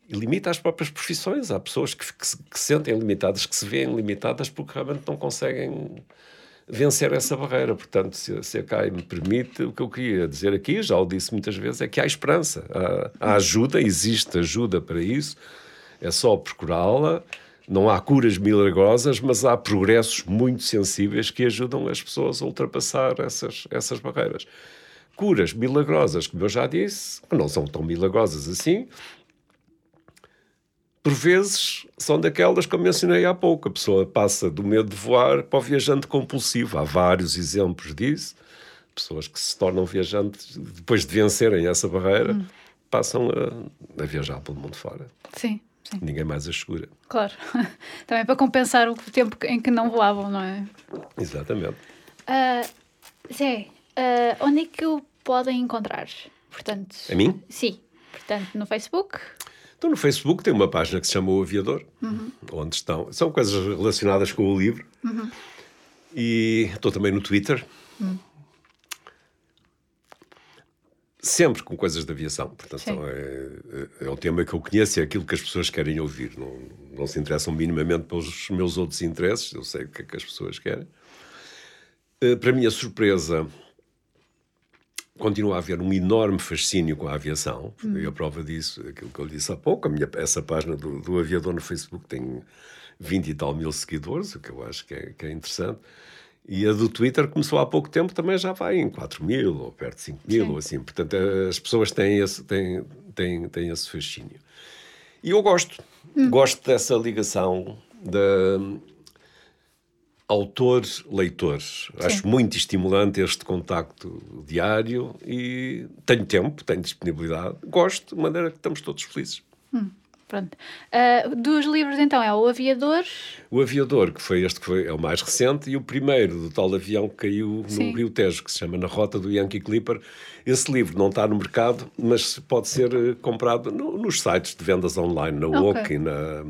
e limita as próprias profissões. Há pessoas que, que, se, que se sentem limitadas, que se veem limitadas porque realmente não conseguem vencer essa barreira. Portanto, se, se a CAI me permite, o que eu queria dizer aqui, já o disse muitas vezes, é que há esperança. Há, há ajuda, existe ajuda para isso, é só procurá-la. Não há curas milagrosas, mas há progressos muito sensíveis que ajudam as pessoas a ultrapassar essas, essas barreiras. Curas milagrosas, como eu já disse, que não são tão milagrosas assim, por vezes são daquelas que eu mencionei há pouco. A pessoa passa do medo de voar para o viajante compulsivo. Há vários exemplos disso. Pessoas que se tornam viajantes depois de vencerem essa barreira, hum. passam a, a, viajar pelo mundo fora. Sim, sim. Ninguém mais as segura. Claro. Também para compensar o tempo em que não voavam, não é? Exatamente. Uh, Zé, uh, onde é que o podem encontrar? Portanto, a mim? Sim. Portanto, no Facebook? Então, no Facebook tem uma página que se chama O Aviador, uhum. onde estão. São coisas relacionadas com o livro. Uhum. E estou também no Twitter. Uhum. Sempre com coisas de aviação. Portanto, é, é, é um tema que eu conheço é aquilo que as pessoas querem ouvir. Não, não se interessam minimamente pelos meus outros interesses. Eu sei o que é que as pessoas querem. Eh, para minha surpresa, continua a haver um enorme fascínio com a aviação. Hum. E a prova disso, aquilo que eu disse há pouco, minha, essa página do, do, aviador no Facebook tem 20 e tal mil seguidores, o que eu acho que é, que é interessante. E a do Twitter começou há pouco tempo, também já vai em 4 mil, ou perto de 5 mil, Sim. ou assim. Portanto, as pessoas têm esse, têm, têm, têm esse fascínio. E eu gosto. Hum. Gosto dessa ligação da, autor-leitor. Acho muito estimulante este contacto diário e tenho tempo, tenho disponibilidade, gosto, de maneira que estamos todos felizes. Hum, pronto. Uh, dos livros, então, é O Aviador? O Aviador, que foi este que foi, é o mais recente, e o primeiro do tal avião que caiu Sim. no Rio Tejo, que se chama Na Rota do Yankee Clipper. Esse livro não está no mercado, mas pode ser eh, comprado no, nos sites de vendas online, na okay. e na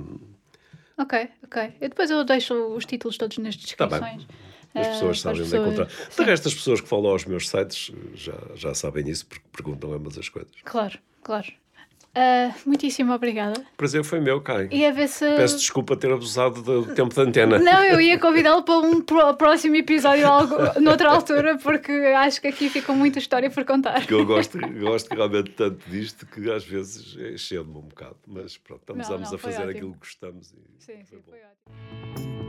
Ok, ok. Eu depois eu deixo os títulos todos nas descrições. Tá as pessoas uh, sabem onde encontrar. De resto, as pessoas que falam aos meus sites já, já sabem isso porque perguntam ambas as coisas. Claro, claro. Uh, muitíssimo obrigada. O prazer foi meu, Kai. E a ver se... Peço desculpa ter abusado do tempo de antena. Não, eu ia convidá-lo para um próximo episódio algo, noutra altura, porque acho que aqui fica muita história por contar. Porque eu gosto, gosto realmente tanto disto que às vezes encheu-me um bocado. Mas pronto, estamos não, não, a fazer ótimo. aquilo que gostamos. E sim, sim, foi ótimo.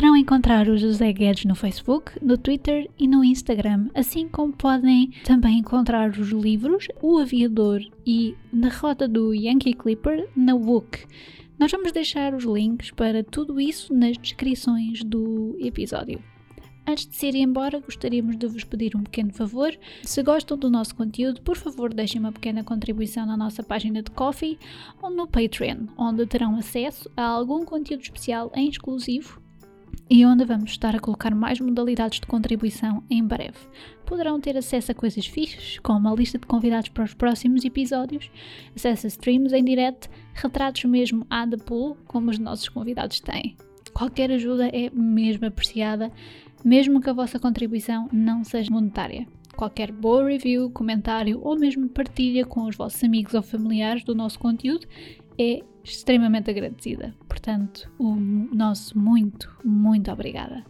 Poderão encontrar o José Guedes no Facebook, no Twitter e no Instagram, assim como podem também encontrar os livros O Aviador e Na Rota do Yankee Clipper na Book. Nós vamos deixar os links para tudo isso nas descrições do episódio. Antes de se ir embora, gostaríamos de vos pedir um pequeno favor. Se gostam do nosso conteúdo, por favor, deixem uma pequena contribuição na nossa página de Coffee ou no Patreon, onde terão acesso a algum conteúdo especial em exclusivo e onde vamos estar a colocar mais modalidades de contribuição em breve. Poderão ter acesso a coisas fixas, como a lista de convidados para os próximos episódios, acesso a streams em direto, retratos mesmo à da pool, como os nossos convidados têm. Qualquer ajuda é mesmo apreciada, mesmo que a vossa contribuição não seja monetária. Qualquer boa review, comentário ou mesmo partilha com os vossos amigos ou familiares do nosso conteúdo é extremamente agradecida. Portanto, o nosso muito, muito obrigada.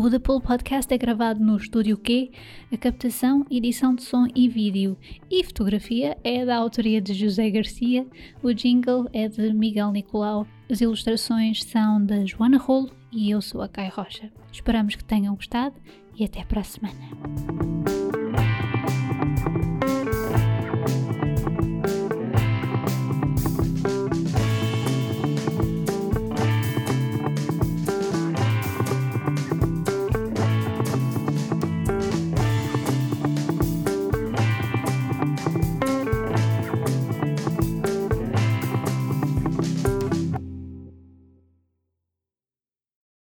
O The Pool Podcast é gravado no Estúdio Q, a captação, edição de som e vídeo e fotografia é da autoria de José Garcia, o jingle é de Miguel Nicolau, as ilustrações são da Joana Rolo e eu sou a Kai Rocha. Esperamos que tenham gostado e até para a semana.